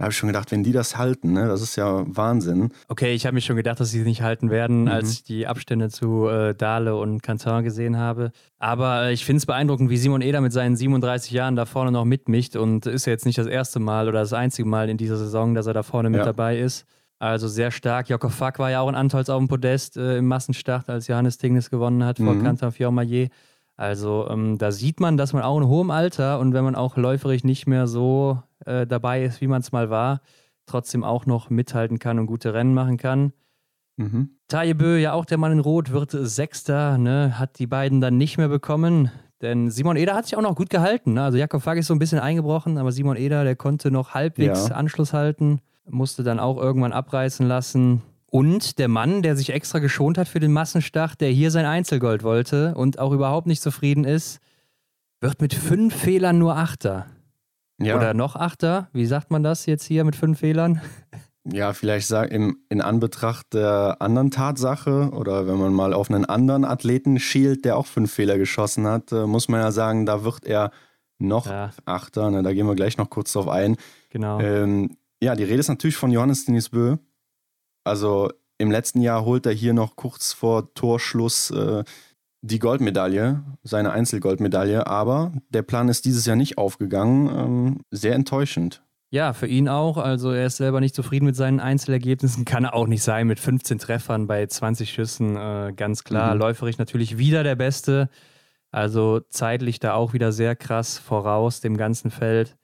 Da habe ich schon gedacht, wenn die das halten, ne, das ist ja Wahnsinn. Okay, ich habe mir schon gedacht, dass sie es nicht halten werden, Mhm. als ich die Abstände zu äh, Dahle und Cantin gesehen habe. Aber äh, ich finde es beeindruckend, wie Simon Eder mit seinen 37 Jahren da vorne noch mitmischt und ist ja jetzt nicht das erste Mal oder das einzige Mal in dieser Saison, dass er da vorne mit Ja. dabei ist. Also sehr stark. Joko Fack war ja auch in Antolz auf dem Podest äh, im Massenstart, als Johannes Tingnes gewonnen hat vor Mhm. Quentin Fiormaillet. Also ähm, da sieht man, dass man auch in hohem Alter und wenn man auch läuferisch nicht mehr so äh, dabei ist, wie man es mal war, trotzdem auch noch mithalten kann und gute Rennen machen kann. Mhm. Taje Bö, ja auch der Mann in Rot, wird Sechster, ne, hat die beiden dann nicht mehr bekommen. Denn Simon Eder hat sich auch noch gut gehalten. Ne? Also Jakob Fagg ist so ein bisschen eingebrochen, aber Simon Eder, der konnte noch halbwegs Ja. Anschluss halten, musste dann auch irgendwann abreißen lassen. Und der Mann, der sich extra geschont hat für den Massenstart, der hier sein Einzelgold wollte und auch überhaupt nicht zufrieden ist, wird mit fünf Fehlern nur Achter. Ja, Oder noch Achter. Wie sagt man das jetzt hier mit fünf Fehlern? ja, vielleicht sag, im, in Anbetracht der anderen Tatsache oder wenn man mal auf einen anderen Athleten schielt, der auch fünf Fehler geschossen hat, äh, muss man ja sagen, da wird er noch Ja. Achter. Ne, da gehen wir gleich noch kurz drauf ein. Genau. Ähm, ja, die Rede ist natürlich von Johannes Denis Bö. Also im letzten Jahr holt er hier noch kurz vor Torschluss äh, die Goldmedaille, seine Einzelgoldmedaille, aber der Plan ist dieses Jahr nicht aufgegangen. Ähm, sehr enttäuschend. Ja, für ihn auch. Also er ist selber nicht zufrieden mit seinen Einzelergebnissen. Kann er auch nicht sein mit 15 Treffern bei 20 Schüssen. Äh, ganz klar. Mhm. Läuferisch natürlich wieder der Beste. Also zeitlich da auch wieder sehr krass voraus dem ganzen Feld.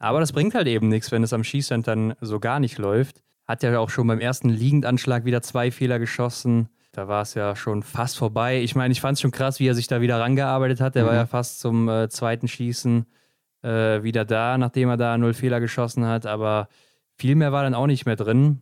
Aber das bringt halt eben nichts, wenn es am Schießstand dann so gar nicht läuft. Hat ja auch schon beim ersten Liegendanschlag wieder zwei Fehler geschossen. Da war es ja schon fast vorbei. Ich meine, ich fand es schon krass, wie er sich da wieder rangearbeitet hat. Der mhm. war ja fast zum äh, zweiten Schießen äh, wieder da, nachdem er da null Fehler geschossen hat. Aber viel mehr war dann auch nicht mehr drin,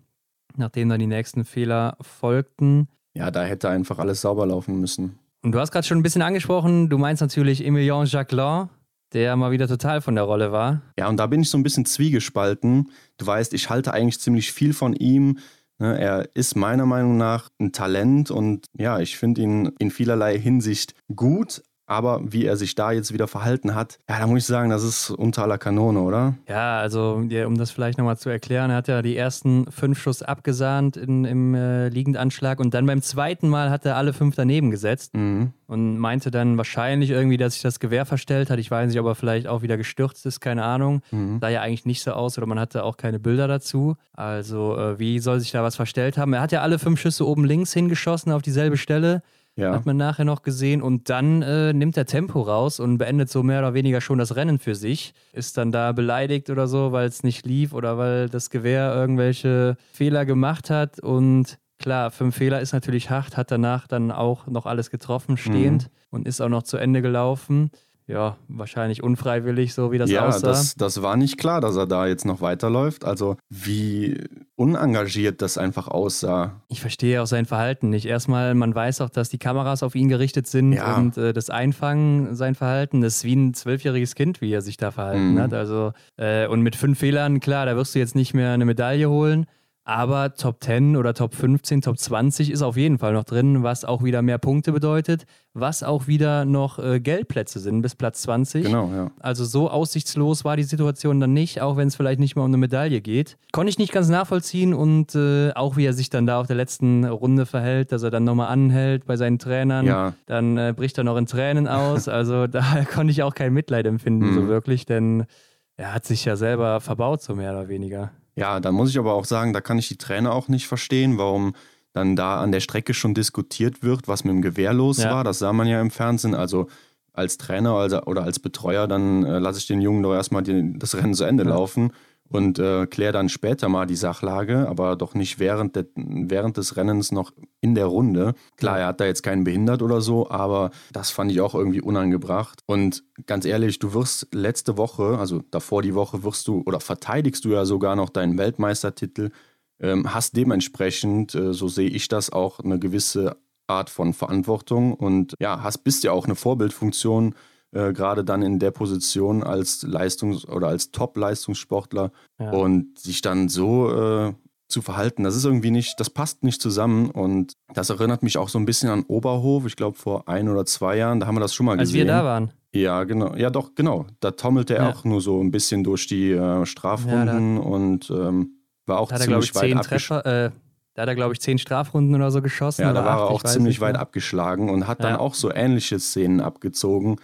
nachdem dann die nächsten Fehler folgten. Ja, da hätte einfach alles sauber laufen müssen. Und du hast gerade schon ein bisschen angesprochen, du meinst natürlich Emilien Jacquelin, der mal wieder total von der Rolle war. Ja, und da bin ich so ein bisschen zwiegespalten. Du weißt, ich halte eigentlich ziemlich viel von ihm. Ne, er ist meiner Meinung nach ein Talent und ja, ich finde ihn in vielerlei Hinsicht gut, aber wie er sich da jetzt wieder verhalten hat, ja, da muss ich sagen, das ist unter aller Kanone, oder? Ja, also ja, um das vielleicht nochmal zu erklären, er hat ja die ersten fünf Schuss abgesahnt in, im äh, Liegendanschlag und dann beim zweiten Mal hat er alle fünf daneben gesetzt mhm. und meinte dann wahrscheinlich irgendwie, dass sich das Gewehr verstellt hat. Ich weiß nicht, ob er vielleicht auch wieder gestürzt ist, keine Ahnung. Mhm. Sah ja eigentlich nicht so aus oder man hatte auch keine Bilder dazu. Also, äh, wie soll sich da was verstellt haben? Er hat ja alle fünf Schüsse oben links hingeschossen auf dieselbe Stelle. Ja. Hat man nachher noch gesehen. Und dann äh, nimmt er Tempo raus und beendet so mehr oder weniger schon das Rennen für sich. Ist dann da beleidigt oder so, weil es nicht lief oder weil das Gewehr irgendwelche Fehler gemacht hat. Und klar, fünf Fehler ist natürlich hart, hat danach dann auch noch alles getroffen, stehend mhm. und ist auch noch zu Ende gelaufen ja, wahrscheinlich unfreiwillig, so wie das ja, aussah. Ja, das, das war nicht klar, dass er da jetzt noch weiterläuft. Also wie unengagiert das einfach aussah. Ich verstehe auch sein Verhalten nicht. Erstmal, man weiß auch, dass die Kameras auf ihn gerichtet sind ja. und äh, das Einfangen, sein Verhalten, das ist wie ein zwölfjähriges Kind, wie er sich da verhalten mhm. hat. Also, äh, und mit fünf Fehlern, klar, da wirst du jetzt nicht mehr eine Medaille holen. Aber Top 10 oder Top 15, Top 20 ist auf jeden Fall noch drin, was auch wieder mehr Punkte bedeutet, was auch wieder noch äh, Geldplätze sind bis Platz 20. Genau, ja. Also so aussichtslos war die Situation dann nicht, auch wenn es vielleicht nicht mehr um eine Medaille geht. Konnte ich nicht ganz nachvollziehen und äh, auch wie er sich dann da auf der letzten Runde verhält, dass er dann nochmal anhält bei seinen Trainern. Ja. Dann äh, bricht er noch in Tränen aus. *laughs* Also da *laughs* konnte ich auch kein Mitleid empfinden, mhm. so wirklich, denn er hat sich ja selber verbaut, so mehr oder weniger. Ja, da muss ich aber auch sagen, da kann ich die Trainer auch nicht verstehen, warum dann da an der Strecke schon diskutiert wird, was mit dem Gewehr los ja. war. Das sah man ja im Fernsehen. Also als Trainer also, oder als Betreuer, dann äh, lasse ich den Jungen doch erstmal die, das Rennen zu Ende ja. laufen und äh, kläre dann später mal die Sachlage, aber doch nicht während, de, während des Rennens noch in der Runde. Klar, er hat da jetzt keinen behindert oder so, aber das fand ich auch irgendwie unangebracht. Und ganz ehrlich, du wirst letzte Woche, also davor die Woche, wirst du oder verteidigst du ja sogar noch deinen Weltmeistertitel, ähm, hast dementsprechend, äh, so sehe ich das, auch eine gewisse Art von Verantwortung und ja, hast bist ja auch eine Vorbildfunktion äh, gerade dann in der Position als Leistungs- oder als Top-Leistungssportler ja. und sich dann so äh, zu verhalten, das ist irgendwie nicht, das passt nicht zusammen und das erinnert mich auch so ein bisschen an Oberhof. Ich glaube, vor ein oder zwei Jahren, da haben wir das schon mal Als gesehen. Als wir da waren. Ja, genau. Ja, doch, genau. Da tommelte er ja. auch nur so ein bisschen durch die äh, Strafrunden ja, und ähm, war auch da ziemlich er, weit abgeschlagen. Äh, da hat er, glaube ich, zehn Strafrunden oder so geschossen. Ja, da war er auch ziemlich weit abgeschlagen und hat dann auch so ähnliche Szenen abgezogen.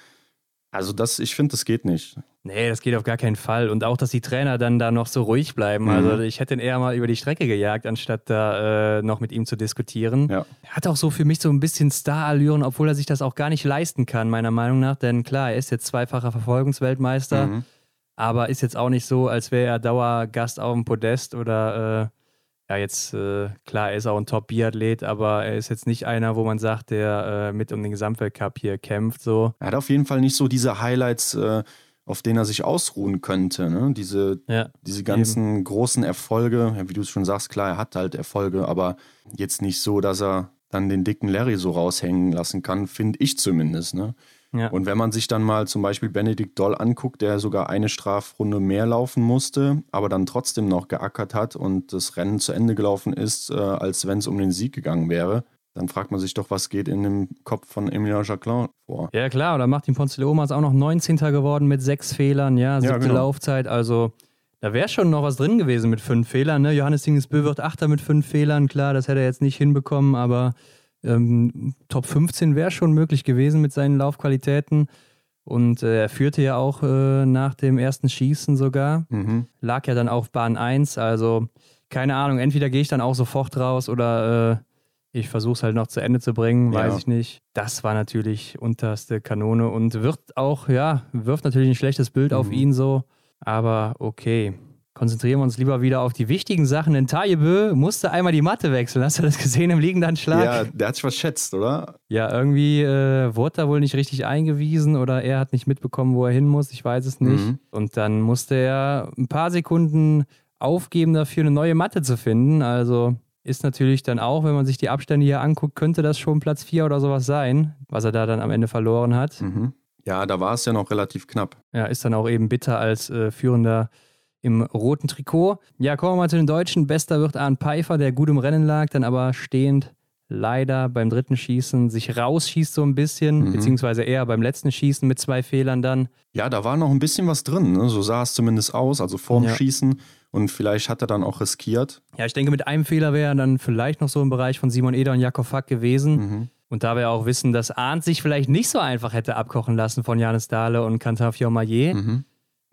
Also das, ich finde, das geht nicht. Nee, das geht auf gar keinen Fall. Und auch, dass die Trainer dann da noch so ruhig bleiben. Mhm. Also ich hätte ihn eher mal über die Strecke gejagt, anstatt da äh, noch mit ihm zu diskutieren. Ja. Er hat auch so für mich so ein bisschen Star-Allüren, obwohl er sich das auch gar nicht leisten kann, meiner Meinung nach. Denn klar, er ist jetzt zweifacher Verfolgungsweltmeister, mhm. aber ist jetzt auch nicht so, als wäre er Dauergast auf dem Podest oder äh, ja, jetzt, äh, klar, er ist auch ein Top-Biathlet, aber er ist jetzt nicht einer, wo man sagt, der äh, mit um den Gesamtweltcup hier kämpft. So. Er hat auf jeden Fall nicht so diese Highlights, äh, auf denen er sich ausruhen könnte. Ne? Diese, ja, diese ganzen eben. großen Erfolge, ja, wie du es schon sagst, klar, er hat halt Erfolge, aber jetzt nicht so, dass er dann den dicken Larry so raushängen lassen kann, finde ich zumindest. Ne? Ja. Und wenn man sich dann mal zum Beispiel Benedikt Doll anguckt, der sogar eine Strafrunde mehr laufen musste, aber dann trotzdem noch geackert hat und das Rennen zu Ende gelaufen ist, äh, als wenn es um den Sieg gegangen wäre, dann fragt man sich doch, was geht in dem Kopf von Emilien Jacquelin vor. Ja klar, oder Martin Ponzeleoma ist auch noch 19. geworden mit sechs Fehlern, ja, siebte ja, genau. Laufzeit, also da wäre schon noch was drin gewesen mit fünf Fehlern. Ne? Johannes Dingesbö wird Achter mit fünf Fehlern, klar, das hätte er jetzt nicht hinbekommen, aber ähm, Top 15 wäre schon möglich gewesen mit seinen Laufqualitäten. Und äh, er führte ja auch äh, nach dem ersten Schießen sogar. Mhm. Lag ja dann auf Bahn 1. Also keine Ahnung, entweder gehe ich dann auch sofort raus oder äh, ich versuche es halt noch zu Ende zu bringen, weiß Ja. ich nicht. Das war natürlich unterste Kanone und wird auch, ja, wirft natürlich ein schlechtes Bild auf Mhm. ihn so. Aber okay. Konzentrieren wir uns lieber wieder auf die wichtigen Sachen. Denn Tajebö musste einmal die Matte wechseln. Hast du das gesehen im liegenden Schlag? Ja, der hat sich verschätzt, oder? Ja, irgendwie äh, wurde da wohl nicht richtig eingewiesen oder er hat nicht mitbekommen, wo er hin muss. Ich weiß es nicht. Mhm. Und dann musste er ein paar Sekunden aufgeben dafür, eine neue Matte zu finden. Also ist natürlich dann auch, wenn man sich die Abstände hier anguckt, könnte das schon Platz 4 oder sowas sein, was er da dann am Ende verloren hat. Mhm. Ja, da war es ja noch relativ knapp. Ja, ist dann auch eben bitter als äh, Führender im roten Trikot. Ja, kommen wir mal zu den Deutschen. Bester wird Arndt Pfeiffer, der gut im Rennen lag, dann aber stehend leider beim dritten Schießen sich rausschießt so ein bisschen, Mhm. beziehungsweise eher beim letzten Schießen mit zwei Fehlern dann. Ja, da war noch ein bisschen was drin, ne? so sah es zumindest aus, also vorm Ja. Schießen. Und vielleicht hat er dann auch riskiert. Ja, ich denke, mit einem Fehler wäre er dann vielleicht noch so im Bereich von Simon Eder und Jakob Fack gewesen. Mhm. Und da wir auch wissen, dass Arndt sich vielleicht nicht so einfach hätte abkochen lassen von Janis Dahle und Quentin Fiormaillet, Mhm.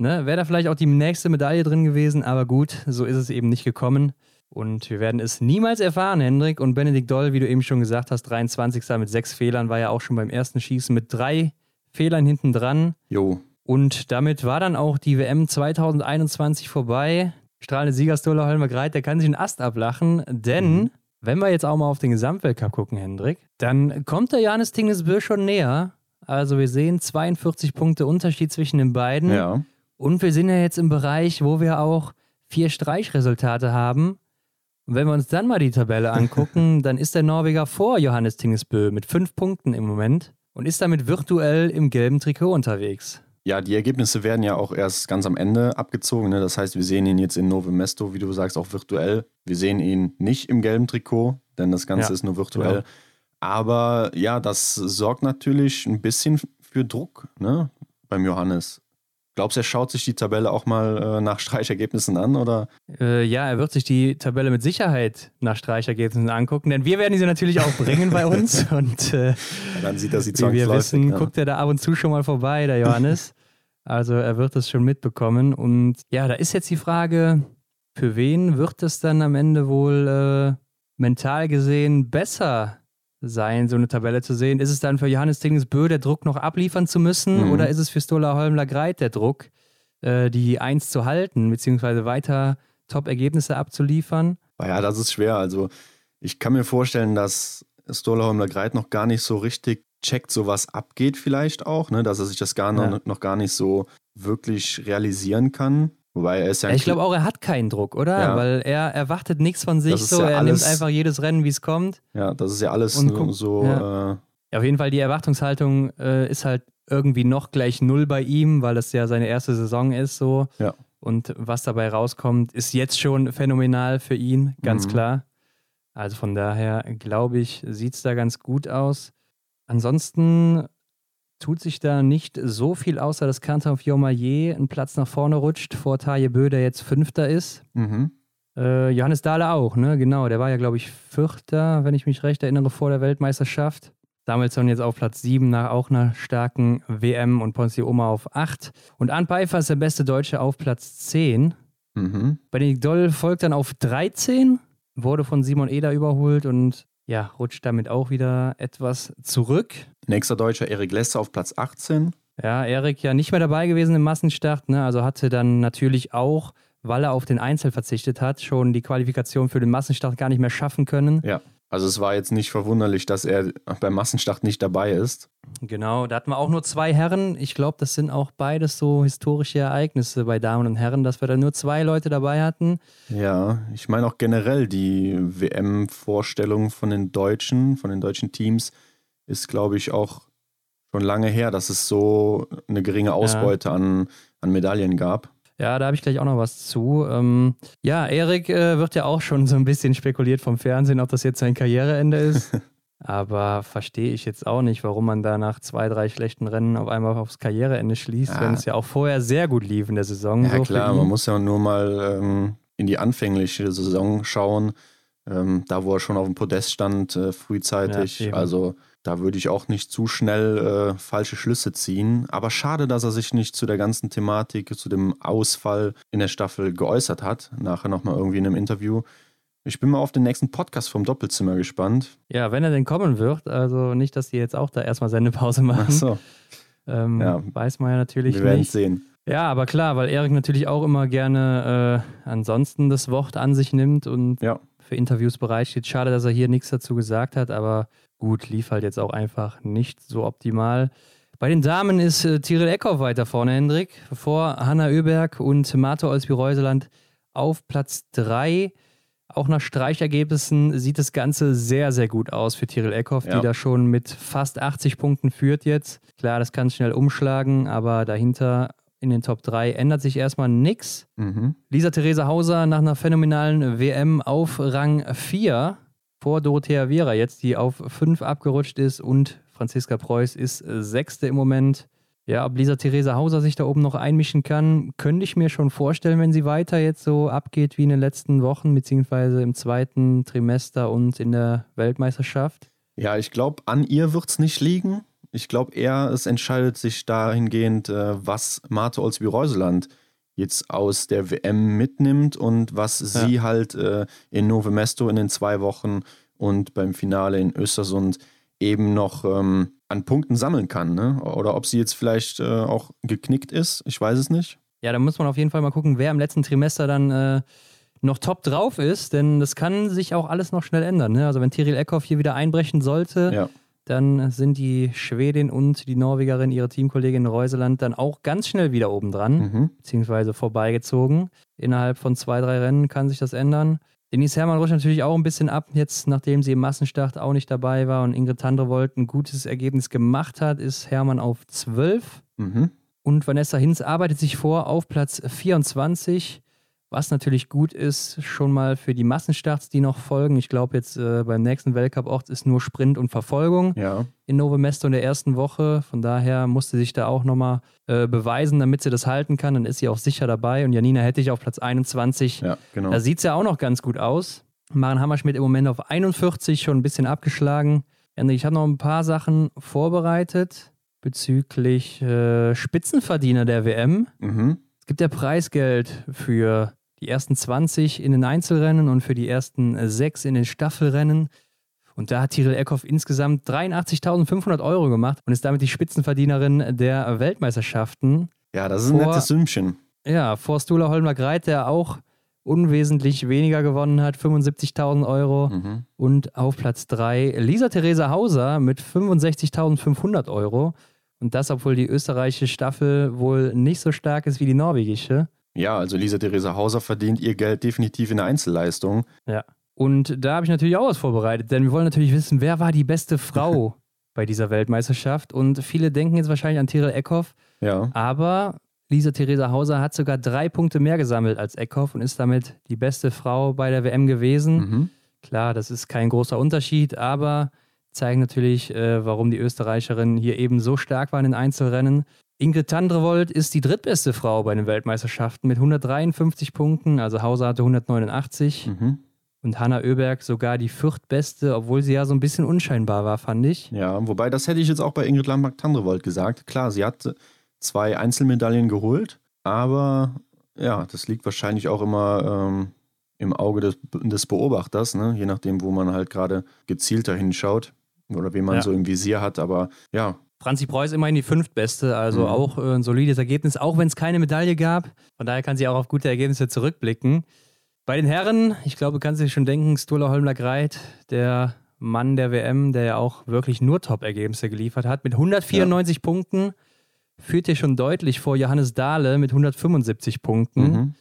Ne, wäre da vielleicht auch die nächste Medaille drin gewesen. Aber gut, so ist es eben nicht gekommen. Und wir werden es niemals erfahren, Hendrik. Und Benedikt Doll, wie du eben schon gesagt hast, 23. mit sechs Fehlern, war ja auch schon beim ersten Schießen mit drei Fehlern hinten dran. Jo, Und damit war dann auch die WM 2021 vorbei. Strahlende Siegerstola Holmer Greit, der kann sich einen Ast ablachen, denn Mhm. wenn wir jetzt auch mal auf den Gesamtweltcup gucken, Hendrik, dann kommt der Janis Tingesbö schon näher. Also wir sehen 42 Punkte Unterschied zwischen den beiden. ja. Und wir sind ja jetzt im Bereich, wo wir auch vier Streichresultate haben. Und wenn wir uns dann mal die Tabelle *laughs* angucken, dann ist der Norweger vor Johannes Tingesbö mit fünf Punkten im Moment und ist damit virtuell im gelben Trikot unterwegs. Ja, die Ergebnisse werden ja auch erst ganz am Ende abgezogen. Ne? Das heißt, wir sehen ihn jetzt in Novo Mesto, wie du sagst, auch virtuell. Wir sehen ihn nicht im gelben Trikot, denn das Ganze Ja, ist nur virtuell. genau. Aber ja, das sorgt natürlich ein bisschen für Druck ne? beim Johannes. Glaubst du, er schaut sich die Tabelle auch mal äh, nach Streichergebnissen an? Oder? Äh, ja, er wird sich die Tabelle mit Sicherheit nach Streichergebnissen angucken, denn wir werden sie natürlich auch bringen bei *laughs* uns. Und äh, Dann sieht er sie wie wir wissen, ja. guckt er da ab und zu schon mal vorbei, der Johannes. Also er wird es schon mitbekommen. Und ja, da ist jetzt die Frage, für wen wird es dann am Ende wohl äh, mental gesehen besser sein, so eine Tabelle zu sehen? Ist es dann für Johannes Tingesbö der Druck noch abliefern zu müssen Mhm. oder ist es für Stola Holmler Greit der Druck, äh, die Eins zu halten, beziehungsweise weiter Top-Ergebnisse abzuliefern? Ja, das ist schwer. Also ich kann mir vorstellen, dass Stolaholmler Greit noch gar nicht so richtig checkt, so was abgeht vielleicht auch, ne? dass er sich das gar noch, Ja. noch gar nicht so wirklich realisieren kann. Wobei er ist ja ich glaube auch, er hat keinen Druck, oder? Ja. Weil er erwartet nichts von sich Das so. ja er alles- nimmt einfach jedes Rennen, wie es kommt. Ja, das ist ja alles nur so. ja. Äh, Ja, auf jeden Fall, die Erwartungshaltung äh, ist halt irgendwie noch gleich null bei ihm, weil es ja seine erste Saison ist so. Ja. Und was dabei rauskommt, ist jetzt schon phänomenal für ihn, ganz Mhm. klar. Also von daher glaube ich, sieht es da ganz gut aus. Ansonsten tut sich da nicht so viel, außer dass Quentin Fiormaillet einen Platz nach vorne rutscht, vor Taje Bö, der jetzt Fünfter ist. mhm. Äh, Johannes Dahle auch, ne? Genau, der war ja, glaube ich, Vierter, wenn ich mich recht erinnere, vor der Weltmeisterschaft. Samuelsson jetzt auf Platz 7 nach auch einer starken WM und Ponzio Oma auf 8. Und Arndt Pfeiffer ist der beste Deutsche auf Platz 10. Mhm. Benedikt Doll folgt dann auf 13, wurde von Simon Eder überholt und ja, rutscht damit auch wieder etwas zurück. Nächster Deutscher Erik Lesser auf Platz 18. Ja, Erik ja nicht mehr dabei gewesen im Massenstart, ne? also hatte dann natürlich auch, weil er auf den Einzel verzichtet hat, schon die Qualifikation für den Massenstart gar nicht mehr schaffen können. Ja. Also es war jetzt nicht verwunderlich, dass er beim Massenstart nicht dabei ist. Genau, da hatten wir auch nur zwei Herren. Ich glaube, das sind auch beides so historische Ereignisse bei Damen und Herren, dass wir da nur zwei Leute dabei hatten. Ja, ich meine auch generell die WM-Vorstellung von den Deutschen, von den deutschen Teams, ist, glaube ich, auch schon lange her, dass es so eine geringe Ausbeute an, an Medaillen gab. Ja, da habe ich gleich auch noch was zu. Ähm, ja, Erik äh, wird ja auch schon so ein bisschen spekuliert vom Fernsehen, ob das jetzt sein Karriereende ist. *laughs* Aber verstehe ich jetzt auch nicht, warum man da nach zwei, drei schlechten Rennen auf einmal aufs Karriereende schließt, Ja. wenn es ja auch vorher sehr gut lief in der Saison. Ja, so klar, man muss ja nur mal ähm, in die anfängliche Saison schauen. ähm, da wo er schon auf dem Podest stand, äh, frühzeitig. Ja, also da würde ich auch nicht zu schnell äh, falsche Schlüsse ziehen. Aber schade, dass er sich nicht zu der ganzen Thematik, zu dem Ausfall in der Staffel geäußert hat. Nachher nochmal irgendwie in einem Interview. Ich bin mal auf den nächsten Podcast vom Doppelzimmer gespannt. Ja, wenn er denn kommen wird. Also nicht, dass die jetzt auch da erstmal Sendepause machen. Ach so, Ähm, Ja. Weiß man ja natürlich wir werden nicht. es sehen. Ja, aber klar, weil Erik natürlich auch immer gerne äh, ansonsten das Wort an sich nimmt und Ja. für Interviews bereitsteht. Schade, dass er hier nichts dazu gesagt hat, aber gut, lief halt jetzt auch einfach nicht so optimal. Bei den Damen ist äh, Tiril Eckhoff weiter vorne, Hendrik, vor Hanna Oeberg und Marto Olsby-Reuseland auf Platz 3. Auch nach Streichergebnissen sieht das Ganze sehr, sehr gut aus für Tiril Eckhoff, Ja. die da schon mit fast 80 Punkten führt jetzt. Klar, das kann schnell umschlagen, aber dahinter in den Top 3 ändert sich erstmal nichts. Mhm. Lisa Theresa Hauser nach einer phänomenalen WM auf Rang 4 vor Dorothea Viera jetzt, die auf 5 abgerutscht ist und Franziska Preuß ist äh, Sechste im Moment. Ja, ob Lisa Theresa Hauser sich da oben noch einmischen kann, könnte ich mir schon vorstellen, wenn sie weiter jetzt so abgeht wie in den letzten Wochen, beziehungsweise im zweiten Trimester und in der Weltmeisterschaft. Ja, ich glaube, an ihr wird es nicht liegen. Ich glaube eher, es entscheidet sich dahingehend, äh, was Marte Olsby-Reuseland jetzt aus der WM mitnimmt und was sie halt äh, in Nove Mesto in den zwei Wochen und beim Finale in Östersund eben noch ähm, an Punkten sammeln kann. Ne? Oder ob sie jetzt vielleicht äh, auch geknickt ist, ich weiß es nicht. Ja, da muss man auf jeden Fall mal gucken, wer im letzten Trimester dann äh, noch top drauf ist, denn das kann sich auch alles noch schnell ändern. Ne? Also wenn Tiril Eckhoff hier wieder einbrechen sollte, Ja. Dann sind die Schwedin und die Norwegerin, ihre Teamkollegin Reuseland, dann auch ganz schnell wieder oben dran, Mhm. beziehungsweise vorbeigezogen. Innerhalb von zwei, drei Rennen kann sich das ändern. Denise Herrmann rutscht natürlich auch ein bisschen ab, jetzt nachdem sie im Massenstart auch nicht dabei war und Ingrid Tandrevold ein gutes Ergebnis gemacht hat, ist Herrmann auf 12. Mhm. Und Vanessa Hinz arbeitet sich vor auf Platz 24, was natürlich gut ist, schon mal für die Massenstarts, die noch folgen. Ich glaube, jetzt äh, beim nächsten Weltcup-Ort ist nur Sprint und Verfolgung Ja. in Nove Mesto in der ersten Woche. Von daher musste sich da auch nochmal äh, beweisen, damit sie das halten kann. Dann ist sie auch sicher dabei. Und Janina hätte ich auf Platz 21. ja, genau. Da sieht es ja auch noch ganz gut aus. Maren Hammerschmidt im Moment auf 41, schon ein bisschen abgeschlagen. Ich habe noch ein paar Sachen vorbereitet bezüglich äh, Spitzenverdiener der WM. mhm. Es gibt ja Preisgeld für die ersten 20 in den Einzelrennen und für die ersten äh, sechs in den Staffelrennen. Und da hat Tiril Eckhoff insgesamt 83.500 Euro gemacht und ist damit die Spitzenverdienerin der Weltmeisterschaften. Ja, das ist ein nettes Sümmchen. Ja, vor Stula Holmler Greit, der auch unwesentlich weniger gewonnen hat, 75.000 Euro. Mhm. Und auf Platz 3 Lisa Theresa Hauser mit 65.500 Euro. Und das, obwohl die österreichische Staffel wohl nicht so stark ist wie die norwegische. Ja, also Lisa Theresa Hauser verdient ihr Geld definitiv in der Einzelleistung. Und da habe ich natürlich auch was vorbereitet, denn wir wollen natürlich wissen, wer war die beste Frau *laughs* bei dieser Weltmeisterschaft. Und viele denken jetzt wahrscheinlich an Tiril Eckhoff, Ja. aber Lisa Theresa Hauser hat sogar drei Punkte mehr gesammelt als Eckhoff und ist damit die beste Frau bei der WM gewesen. Mhm. Klar, das ist kein großer Unterschied, aber zeigen natürlich, äh, warum die Österreicherinnen hier eben so stark waren in Einzelrennen. Ingrid Tandrevold ist die drittbeste Frau bei den Weltmeisterschaften mit 153 Punkten, also Hauser hatte 189 Mhm. und Hanna Oeberg sogar die viertbeste, obwohl sie ja so ein bisschen unscheinbar war, fand ich. Ja, wobei das hätte ich jetzt auch bei Ingrid Lambach-Tandrevold gesagt. Klar, sie hat zwei Einzelmedaillen geholt, aber ja, das liegt wahrscheinlich auch immer ähm, im Auge des, des Beobachters, ne? je nachdem, wo man halt gerade gezielter hinschaut oder wen man Ja. so im Visier hat. Aber ja, Franzi Preuß immerhin die fünftbeste, also Mhm. auch äh, ein solides Ergebnis, auch wenn es keine Medaille gab. Von daher kann sie auch auf gute Ergebnisse zurückblicken. Bei den Herren, ich glaube, kannst du dir schon denken, Sturla Holmler Greit, der Mann der WM, der ja auch wirklich nur Top-Ergebnisse geliefert hat, mit 194 Punkten, führt hier schon deutlich vor Johannes Dahle mit 175 Punkten. mhm.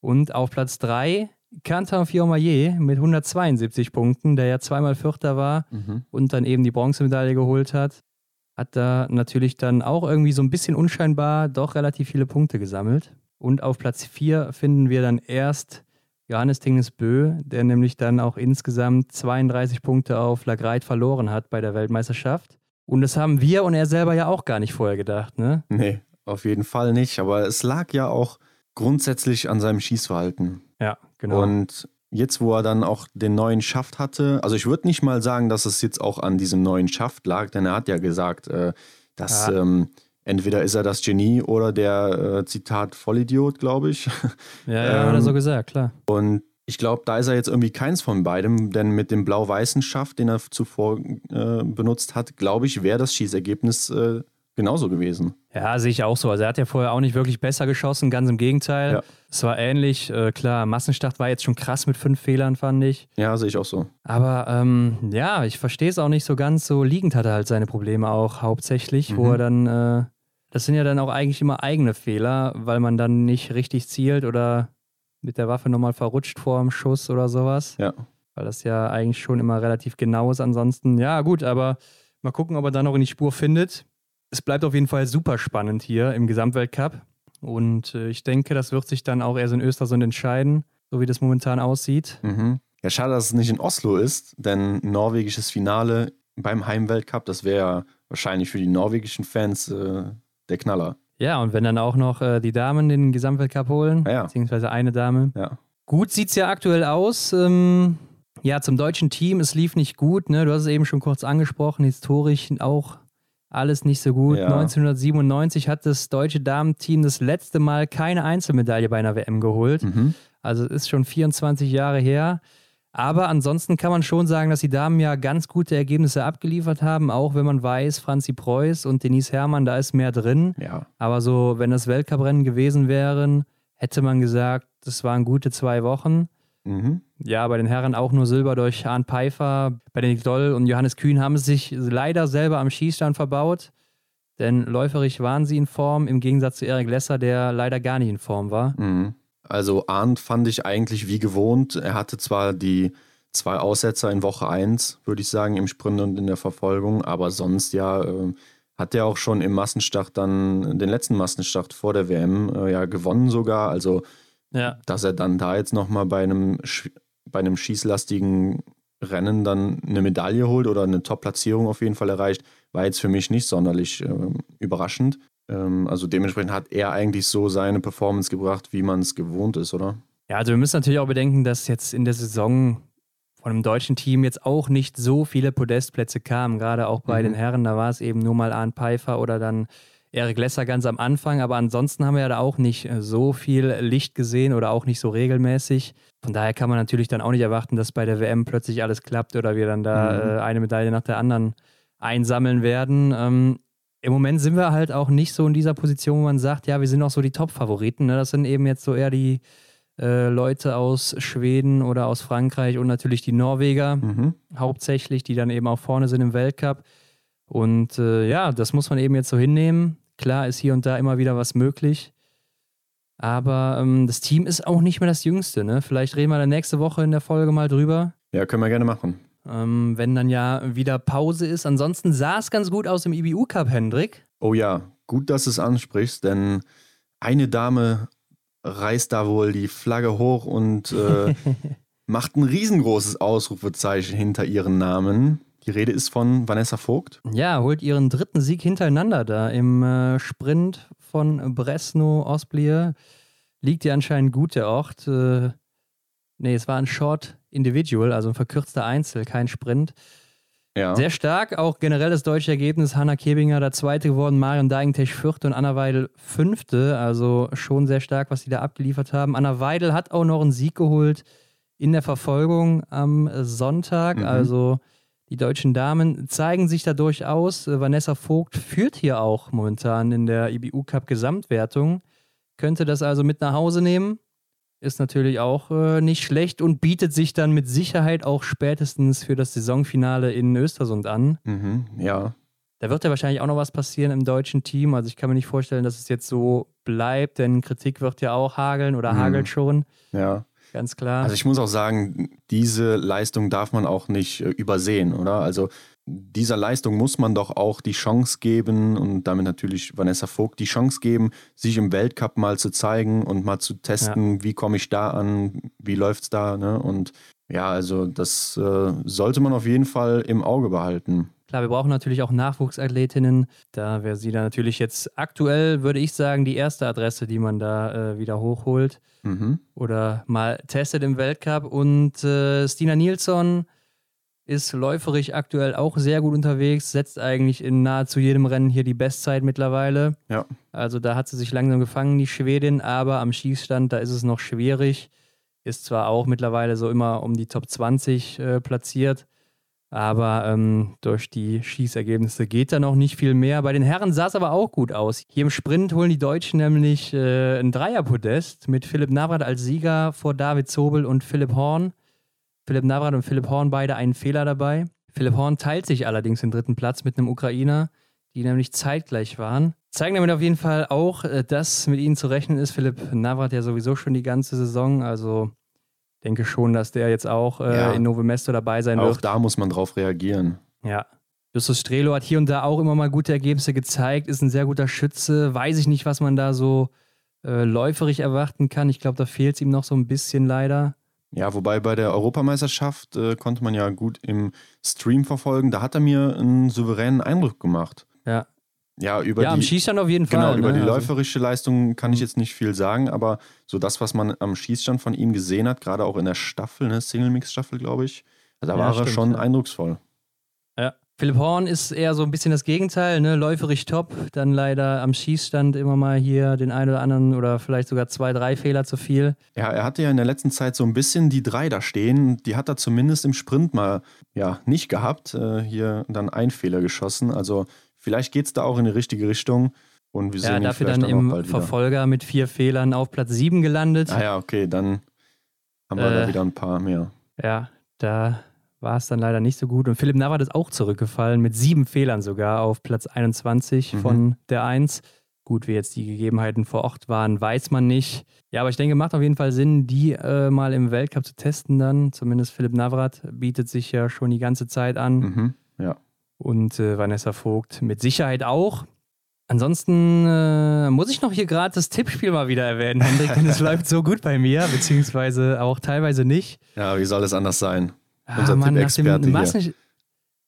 Und auf Platz 3 Quentin Fiormaillet mit 172 Punkten, der ja zweimal Vierter war Mhm. und dann eben die Bronzemedaille geholt hat, hat da natürlich dann auch irgendwie so ein bisschen unscheinbar doch relativ viele Punkte gesammelt. Und auf Platz 4 finden wir dann erst Johannes Tingesbö, der nämlich dann auch insgesamt 32 Punkte auf Lagreit verloren hat bei der Weltmeisterschaft. Und das haben wir und er selber ja auch gar nicht vorher gedacht, ne? nee, auf jeden Fall nicht. Aber es lag ja auch grundsätzlich an seinem Schießverhalten. Ja, genau. Und jetzt, wo er dann auch den neuen Schaft hatte, also ich würde nicht mal sagen, dass es jetzt auch an diesem neuen Schaft lag, denn er hat ja gesagt, äh, dass ja. ähm, entweder ist er das Genie oder der äh, Zitat Vollidiot, glaube ich. *laughs* Ja, ja ähm, hat er so gesagt, klar. Und ich glaube, da ist er jetzt irgendwie keins von beidem, denn mit dem blau-weißen Schaft, den er zuvor äh, benutzt hat, glaube ich, wäre das Schießergebnis äh, genauso gewesen. Ja, sehe ich auch so. Also er hat ja vorher auch nicht wirklich besser geschossen, ganz im Gegenteil. Ja. Es war ähnlich. Äh, klar, Massenstart war jetzt schon krass mit fünf Fehlern, fand ich. Ja, sehe ich auch so. Aber ähm, ja, ich verstehe es auch nicht so ganz. So liegend hat er halt seine Probleme auch hauptsächlich, mhm. wo er dann, äh, das sind ja dann auch eigentlich immer eigene Fehler, weil man dann nicht richtig zielt oder mit der Waffe nochmal verrutscht vor dem Schuss oder sowas. Ja. Weil das ja eigentlich schon immer relativ genau ist. Ansonsten, ja, gut, aber mal gucken, ob er dann noch in die Spur findet es bleibt auf jeden Fall super spannend hier im Gesamtweltcup. Und äh, ich denke, das wird sich dann auch erst in Östersund entscheiden, so wie das momentan aussieht. Mhm. Ja, schade, dass es nicht in Oslo ist, denn norwegisches Finale beim Heimweltcup, das wäre wahrscheinlich für die norwegischen Fans äh, der Knaller. Ja, und wenn dann auch noch äh, die Damen den Gesamtweltcup holen, ja. beziehungsweise eine Dame. Ja. Gut sieht es ja aktuell aus. Ähm, ja, zum deutschen Team, es lief nicht gut. Ne? Du hast es eben schon kurz angesprochen, historisch auch alles nicht so gut. Ja. 1997 hat das deutsche Damenteam das letzte Mal keine Einzelmedaille bei einer WM geholt. Mhm. Also ist schon 24 Jahre her. Aber ansonsten kann man schon sagen, dass die Damen ja ganz gute Ergebnisse abgeliefert haben, auch wenn man weiß, Franzi Preuß und Denise Herrmann, da ist mehr drin. Ja. Aber so, wenn das Weltcuprennen gewesen wären, hätte man gesagt, das waren gute zwei Wochen. Mhm. Ja, bei den Herren auch nur Silber durch Arndt Pfeiffer. Benedikt Doll und Johannes Kühn haben es sich leider selber am Schießstand verbaut. Denn läuferig waren sie in Form, im Gegensatz zu Erik Lesser, der leider gar nicht in Form war. Mhm. Also Arndt fand ich eigentlich wie gewohnt. Er hatte zwar die zwei Aussetzer in Woche 1, würde ich sagen, im Sprint und in der Verfolgung, aber sonst ja äh, hat er auch schon im Massenstart dann, den letzten Massenstart vor der WM äh, ja gewonnen sogar. Also ja. Dass er dann da jetzt nochmal bei einem, bei einem schießlastigen Rennen dann eine Medaille holt oder eine Top-Platzierung auf jeden Fall erreicht, war jetzt für mich nicht sonderlich äh, überraschend. Ähm, also dementsprechend hat er eigentlich so seine Performance gebracht, wie man es gewohnt ist, oder? Ja, also wir müssen natürlich auch bedenken, dass jetzt in der Saison von einem deutschen Team jetzt auch nicht so viele Podestplätze kamen. Gerade auch bei mhm. den Herren, da war es eben nur mal Arndt Pfeiffer oder dann Erik Lesser ganz am Anfang, aber ansonsten haben wir ja da auch nicht äh, so viel Licht gesehen oder auch nicht so regelmäßig. Von daher kann man natürlich dann auch nicht erwarten, dass bei der WM plötzlich alles klappt oder wir dann da mhm. äh, eine Medaille nach der anderen einsammeln werden. Ähm, Im Moment sind wir halt auch nicht so in dieser Position, wo man sagt, ja, wir sind auch so die Top-Favoriten. Ne? Das sind eben jetzt so eher die äh, Leute aus Schweden oder aus Frankreich und natürlich die Norweger mhm. hauptsächlich, die dann eben auch vorne sind im Weltcup. Und äh, ja, das muss man eben jetzt so hinnehmen. Klar ist hier und da immer wieder was möglich. Aber ähm, das Team ist auch nicht mehr das Jüngste. Ne? Vielleicht reden wir dann nächste Woche in der Folge mal drüber. Ja, können wir gerne machen. Ähm, wenn dann ja wieder Pause ist. Ansonsten sah es ganz gut aus im IBU Cup, Hendrik. Oh ja, gut, dass du es ansprichst, denn eine Dame reißt da wohl die Flagge hoch und äh, *laughs* macht ein riesengroßes Ausrufezeichen hinter ihren Namen. Die Rede ist von Vanessa Vogt. Ja, holt ihren dritten Sieg hintereinander da im äh, Sprint von Bresno Osblier. Liegt ihr anscheinend gut der Ort. Äh, nee, es war ein Short Individual, also ein verkürzter Einzel, kein Sprint. Ja. Sehr stark, auch generell das deutsche Ergebnis. Hanna Kebinger der Zweite geworden, Marion Deigentech Vierte und Anna Weidel Fünfte. Also schon sehr stark, was sie da abgeliefert haben. Anna Weidel hat auch noch einen Sieg geholt in der Verfolgung am Sonntag. Mhm. Also die deutschen Damen zeigen sich da durchaus. Vanessa Vogt führt hier auch momentan in der IBU Cup Gesamtwertung. Könnte das also mit nach Hause nehmen. Ist natürlich auch äh, nicht schlecht und bietet sich dann mit Sicherheit auch spätestens für das Saisonfinale in Östersund an. Mhm, ja. Da wird ja wahrscheinlich auch noch was passieren im deutschen Team. Also ich kann mir nicht vorstellen, dass es jetzt so bleibt, denn Kritik wird ja auch hageln oder mhm. hagelt schon. Ja. Ganz klar. Also ich muss auch sagen, diese Leistung darf man auch nicht äh, übersehen, oder? Also dieser Leistung muss man doch auch die Chance geben und damit natürlich Vanessa Vogt die Chance geben, sich im Weltcup mal zu zeigen und mal zu testen, ja. wie komme ich da an, wie läuft es da. Ne? Und ja, also das äh, sollte man auf jeden Fall im Auge behalten. Klar, wir brauchen natürlich auch Nachwuchsathletinnen. Da wäre sie da natürlich jetzt aktuell, würde ich sagen, die erste Adresse, die man da äh, wieder hochholt mhm. oder mal testet im Weltcup. Und äh, Stina Nilsson ist läuferig aktuell auch sehr gut unterwegs, setzt eigentlich in nahezu jedem Rennen hier die Bestzeit mittlerweile. Ja. Also da hat sie sich langsam gefangen, die Schwedin, aber am Schießstand, da ist es noch schwierig. Ist zwar auch mittlerweile so immer um die Top 20 äh, platziert, aber ähm, durch die Schießergebnisse geht da noch nicht viel mehr. Bei den Herren sah es aber auch gut aus. Hier im Sprint holen die Deutschen nämlich äh, ein Dreierpodest mit Philipp Navrat als Sieger vor David Zobel und Philipp Horn. Philipp Navrat und Philipp Horn beide einen Fehler dabei. Philipp Horn teilt sich allerdings den dritten Platz mit einem Ukrainer, die nämlich zeitgleich waren. Zeigen damit auf jeden Fall auch, äh, dass mit ihnen zu rechnen ist. Philipp Navrat ja sowieso schon die ganze Saison, also denke schon, dass der jetzt auch äh, ja. in Novemesto dabei sein auch wird. Auch da muss man drauf reagieren. Ja. Justus Strelo hat hier und da auch immer mal gute Ergebnisse gezeigt, ist ein sehr guter Schütze. Weiß ich nicht, was man da so äh, läuferig erwarten kann. Ich glaube, da fehlt es ihm noch so ein bisschen leider. Ja, wobei bei der Europameisterschaft äh, konnte man ja gut im Stream verfolgen. Da hat er mir einen souveränen Eindruck gemacht. Ja. Ja, über ja, die, am Schießstand auf jeden genau, Fall. Genau, über ne? die also läuferische Leistung kann ich mhm. jetzt nicht viel sagen, aber so das, was man am Schießstand von ihm gesehen hat, gerade auch in der Staffel, ne, Single-Mix-Staffel, glaube ich, da ja, war stimmt, er schon ja. eindrucksvoll. Ja. Philipp Horn ist eher so ein bisschen das Gegenteil, ne? läuferig top, dann leider am Schießstand immer mal hier den einen oder anderen oder vielleicht sogar zwei, drei Fehler zu viel. Ja, er hatte ja in der letzten Zeit so ein bisschen die drei da stehen, die hat er zumindest im Sprint mal ja nicht gehabt, äh, hier dann ein Fehler geschossen, also vielleicht geht es da auch in die richtige Richtung. Und wir ja, dafür dann im Verfolger mit vier Fehlern auf Platz 7 gelandet. Ah ja, okay, dann haben wir äh, da wieder ein paar mehr. Ja, da war es dann leider nicht so gut. Und Philipp Navrat ist auch zurückgefallen mit sieben Fehlern sogar auf Platz 21 mhm. von der 1. Gut, wie jetzt die Gegebenheiten vor Ort waren, weiß man nicht. Ja, aber ich denke, macht auf jeden Fall Sinn, die äh, mal im Weltcup zu testen dann. Zumindest Philipp Navrat bietet sich ja schon die ganze Zeit an. Mhm. Ja. Und äh, Vanessa Vogt mit Sicherheit auch. Ansonsten äh, muss ich noch hier gerade das Tippspiel mal wieder erwähnen, Hendrik, denn es *laughs* läuft so gut bei mir, beziehungsweise auch teilweise nicht. Ja, wie soll es anders sein? Ah, Unser Mann, nach dem, Massen,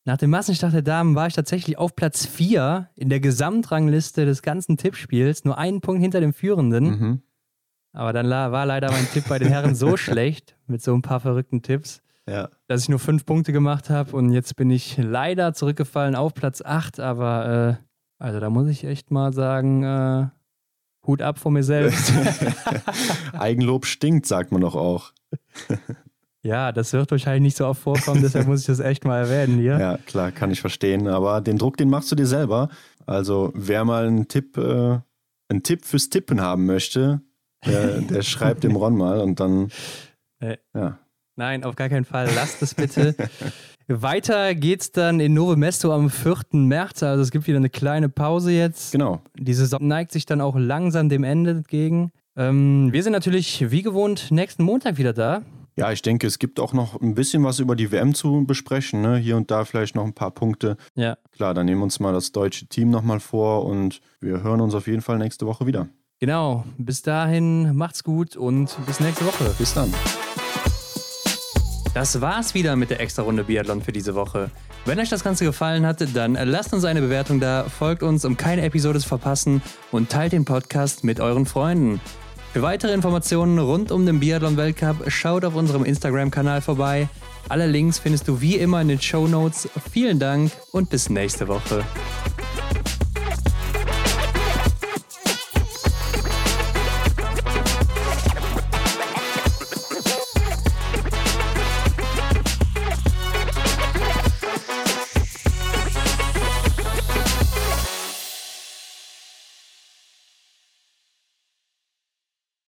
nach dem Massenstart der Damen war ich tatsächlich auf Platz 4 in der Gesamtrangliste des ganzen Tippspiels, nur einen Punkt hinter dem Führenden. Mhm. Aber dann war leider mein Tipp bei den Herren so *laughs* schlecht, mit so ein paar verrückten Tipps, ja. dass ich nur fünf Punkte gemacht habe und jetzt bin ich leider zurückgefallen auf Platz 8, aber äh, also da muss ich echt mal sagen, äh, Hut ab vor mir selbst. *laughs* Eigenlob stinkt, sagt man doch auch. *laughs* Ja, das wird wahrscheinlich nicht so oft vorkommen, deshalb muss ich das echt mal erwähnen hier. Ja, klar, kann ich verstehen. Aber den Druck, den machst du dir selber. Also wer mal einen Tipp, äh, einen Tipp fürs Tippen haben möchte, der, der *laughs* schreibt dem Ron mal und dann. Äh, ja. Nein, auf gar keinen Fall. Lasst es bitte. *laughs* Weiter geht's dann in Nove Mesto am 4. März. Also es gibt wieder eine kleine Pause jetzt. Genau. Die Saison neigt sich dann auch langsam dem Ende entgegen. Ähm, wir sind natürlich wie gewohnt nächsten Montag wieder da. Ja, ich denke, es gibt auch noch ein bisschen was über die WM zu besprechen. Ne? Hier und da vielleicht noch ein paar Punkte. Ja. Klar, dann nehmen wir uns mal das deutsche Team nochmal vor und wir hören uns auf jeden Fall nächste Woche wieder. Genau. Bis dahin, macht's gut und bis nächste Woche. Bis dann. Das war's wieder mit der Extra-Runde Biathlon für diese Woche. Wenn euch das Ganze gefallen hat, dann lasst uns eine Bewertung da, folgt uns, um keine Episode zu verpassen und teilt den Podcast mit euren Freunden. Für weitere Informationen rund um den Biathlon-Weltcup schaut auf unserem Instagram-Kanal vorbei. Alle Links findest du wie immer in den Show Notes. Vielen Dank und bis nächste Woche.